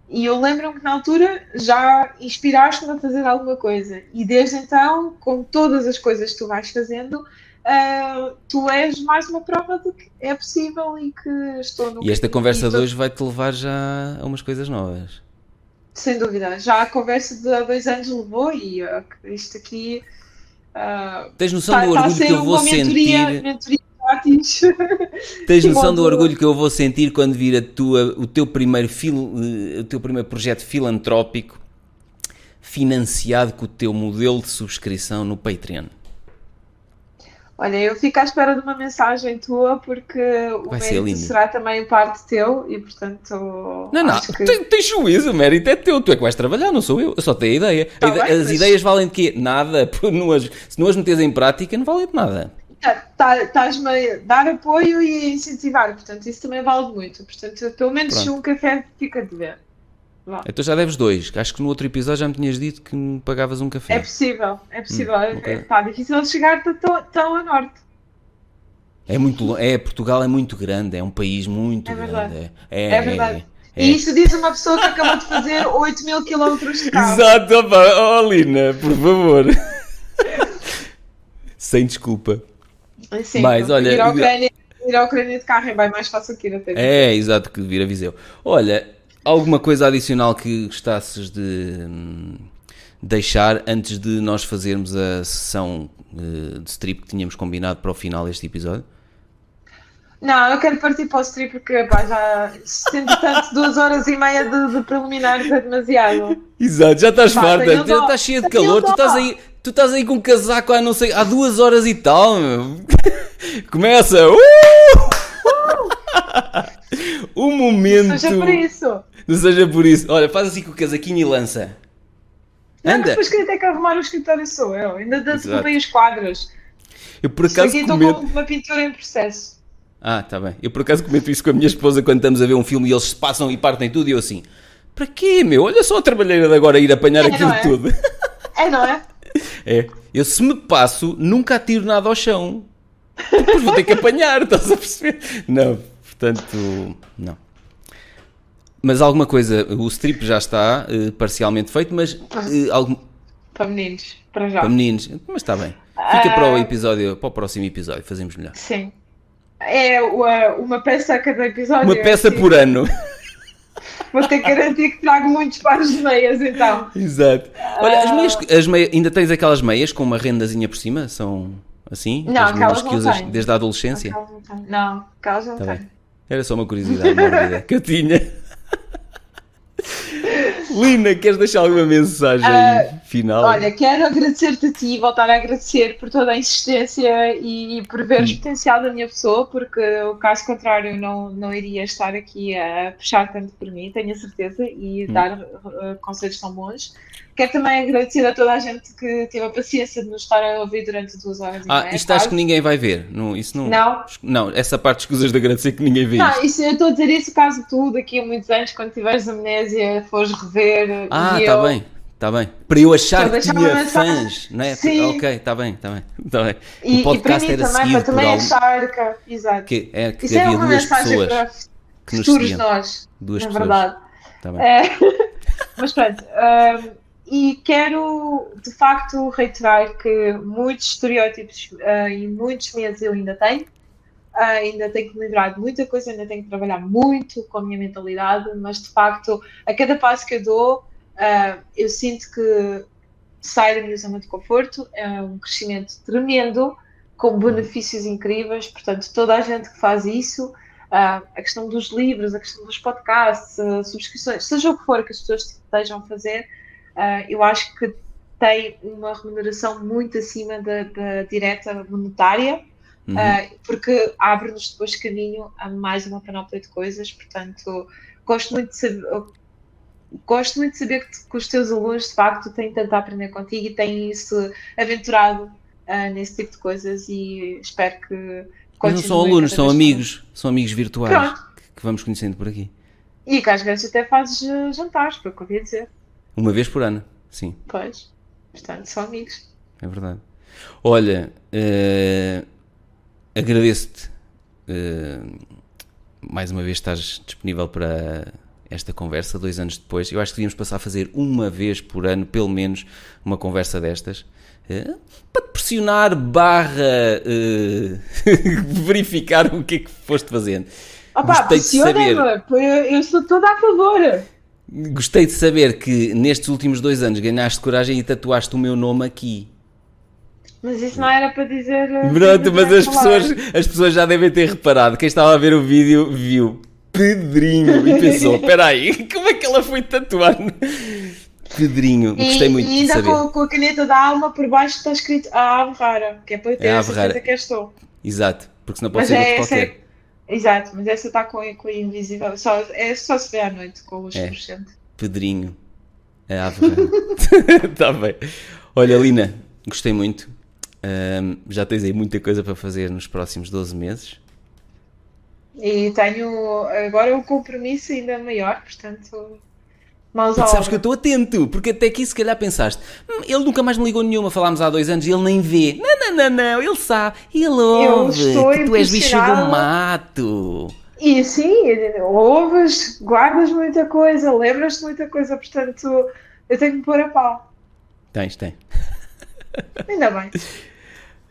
e eu lembro-me que na altura já inspiraste-me a fazer alguma coisa. E desde então, com todas as coisas que tu vais fazendo uh, tu és mais uma prova de que é possível e que estou no
E esta conversa de hoje vai-te levar já a umas coisas novas.
Sem dúvida. Já a conversa de há dois anos levou e uh, isto aqui. Uh,
Tens noção tá, do orgulho que eu vou mentoria, sentir. Mentoria Tens noção do orgulho que eu vou sentir quando vir a tua, o, teu primeiro fil, o teu primeiro projeto filantrópico financiado com o teu modelo de subscrição no Patreon?
Olha, eu fico à espera de uma mensagem tua porque o Vai mérito será também parte teu e portanto.
Não, não, que... tens, tens juízo, o mérito é teu, tu é que vais trabalhar, não sou eu, eu só tenho a ideia. Tá bem, as mas... ideias valem de quê? Nada, se não as metes em prática, não valem de nada.
Tá, estás-me a dar apoio e incentivar, portanto, isso também vale muito. Portanto, pelo menos Pronto. um café fica de ver.
Então já deves dois. Acho que no outro episódio já me tinhas dito que me pagavas um café.
É possível, é possível. Hum, okay. Está difícil de chegar tão, tão a norte.
É muito é Portugal é muito grande, é um país muito é grande.
É, é, é verdade. É, e isso diz uma pessoa que acabou de fazer 8 mil quilómetros de carro.
Exato, opa, oh Lina, por favor. Sem desculpa.
Sim, Mas olha, ir à Ucrânia de carro é bem mais fácil que ir até.
É, exato, que vir a Viseu. Olha, Alguma coisa adicional que gostasses de hum, deixar antes de nós fazermos a sessão uh, de strip que tínhamos combinado para o final deste episódio?
Não, eu quero partir para o strip porque pá, já sendo tanto duas horas e meia de, de preliminares é demasiado.
Exato, já estás farta, já estás cheia de calor, tu estás aí. Tu estás aí com um casaco há não sei, há duas horas e tal, meu. Começa! Uh! Uh! o momento.
Seja por isso.
Não seja por isso. Olha, faz assim com o casaquinho e lança.
Anda. Não, depois quem tem que arrumar o escritório sou eu. Ainda danço bem os quadros.
Eu por acaso
aqui estou com uma pintura em processo.
Ah, tá bem. Eu por acaso comento isso com a minha esposa quando estamos a ver um filme e eles passam e partem tudo e eu assim, para quê, meu? Olha só a trabalheira de agora ir apanhar é, aquilo
é?
tudo.
É, não é?
É. Eu se me passo, nunca atiro nada ao chão. Depois vou ter que apanhar, estás a perceber? Não, portanto, não. Mas alguma coisa, o strip já está uh, parcialmente feito, mas uh, algum...
para meninos, para já.
Para meninos, mas está bem. Fica uh... para o episódio, para o próximo episódio, fazemos melhor.
Sim. É uma, uma peça a cada episódio.
Uma peça assim. por ano.
Vou ter que garantir que trago muitos pares de meias então.
Exato. Olha, as meias, as meias, ainda tens aquelas meias com uma rendazinha por cima? São assim?
Não, aquelas
que usas tenho. desde a adolescência?
Não, aquelas não, tá
Era só uma curiosidade que eu tinha. Lina, queres deixar alguma mensagem uh, final?
Olha, quero agradecer-te a ti e voltar a agradecer por toda a insistência e, e por veres hum. potencial da minha pessoa, porque o caso contrário não, não iria estar aqui a puxar tanto por mim, tenho a certeza, e hum. dar uh, conselhos tão bons. Quero também agradecer a toda a gente que teve a paciência de nos estar a ouvir durante duas horas
ah, isto acho que ninguém vai ver. Não, isso não,
não?
Não, essa parte escusas de agradecer que ninguém vê.
Não, isso, eu estou a dizer isso caso tu, daqui a muitos anos, quando tiveres amnésia, fores rever.
Ah, está bem. Está bem. Para eu achar que tinha fãs, não é? Sim. Ok, está bem, está bem. Tá bem.
E, o podcast e para mim também, para também achar que. Exato.
Que, é, que Isso é havia é duas pessoas para que nos seguiam.
nós.
Duas
na
pessoas.
verdade.
Tá bem. É,
mas pronto. Um, e quero de facto reiterar que muitos estereótipos uh, e muitos medos eu ainda tenho, uh, ainda tenho que me livrar de muita coisa, ainda tenho que trabalhar muito com a minha mentalidade, mas de facto, a cada passo que eu dou, uh, eu sinto que saio da minha zona de conforto, é um crescimento tremendo, com benefícios incríveis, portanto, toda a gente que faz isso. a questão dos livros, a questão dos podcasts, subscrições, seja o que for que as pessoas estejam a fazer, uh, eu acho que tem uma remuneração muito acima da, da direta monetária, uhum. uh, porque abre-nos depois caminho a mais uma panóplia de coisas. Portanto, gosto muito de saber. Gosto muito de saber que, que os teus alunos de facto têm tanto a aprender contigo e têm isso aventurado uh, nesse tipo de coisas e espero que
não são alunos, são amigos, são amigos virtuais que, que, vamos conhecendo por aqui.
E que às vezes até fazes jantares, para o que eu ia dizer.
Uma vez por ano, sim.
Pois, portanto, são amigos.
É verdade. Olha, uh, agradeço-te uh, mais uma vez estás disponível para esta conversa, dois anos depois. Eu acho que devíamos passar a fazer uma vez por ano, pelo menos, uma conversa destas. Uh, para te pressionar barra verificar o que é que foste fazendo.
Opa, de saber. Eu estou toda a favor.
Gostei de saber que nestes últimos dois anos ganhaste coragem e tatuaste o meu nome aqui.
Mas isso não era para dizer. Eh,
Pronto, mas as pessoas, as pessoas já devem ter reparado. Quem estava a ver o vídeo viu Pedrinho e pensou: espera aí, como é que ela foi tatuar? Pedrinho, gostei muito
e ainda com, com, a caneta da alma por baixo está escrito a ave rara, que é para eu ter é a certeza que estou.
Exato, porque senão pode mas ser é, qualquer.
Exato, mas essa está com, com invisível. Só, é só se vê à noite com os é.
Pedrinho. É a Está bem. Olha, Lina, gostei muito. Um, já tens aí muita coisa para fazer nos próximos 12 meses.
E tenho agora um compromisso ainda maior, portanto
Mãos porque sabes que eu estou atento, porque até aqui se calhar pensaste, hum, ele nunca mais me ligou nenhuma, falámos há dois anos e ele nem vê. Não, não, não, não, ele sabe, ele ouve que tu és bicho do mato.
E sim, ouves, guardas muita coisa, lembras-te muita coisa, portanto eu tenho que me pôr a pau.
Tens, tem.
Ainda bem.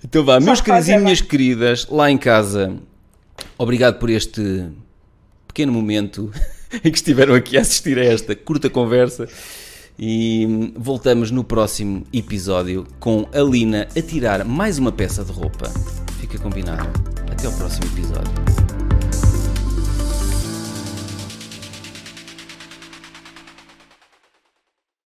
Então vá, Só meus queridos e minhas queridas, lá em casa, obrigado por este pequeno momento em que estiveram aqui a assistir a esta curta conversa. E voltamos no próximo episódio com a Lina a tirar mais uma peça de roupa. Fica combinado. Até o próximo episódio.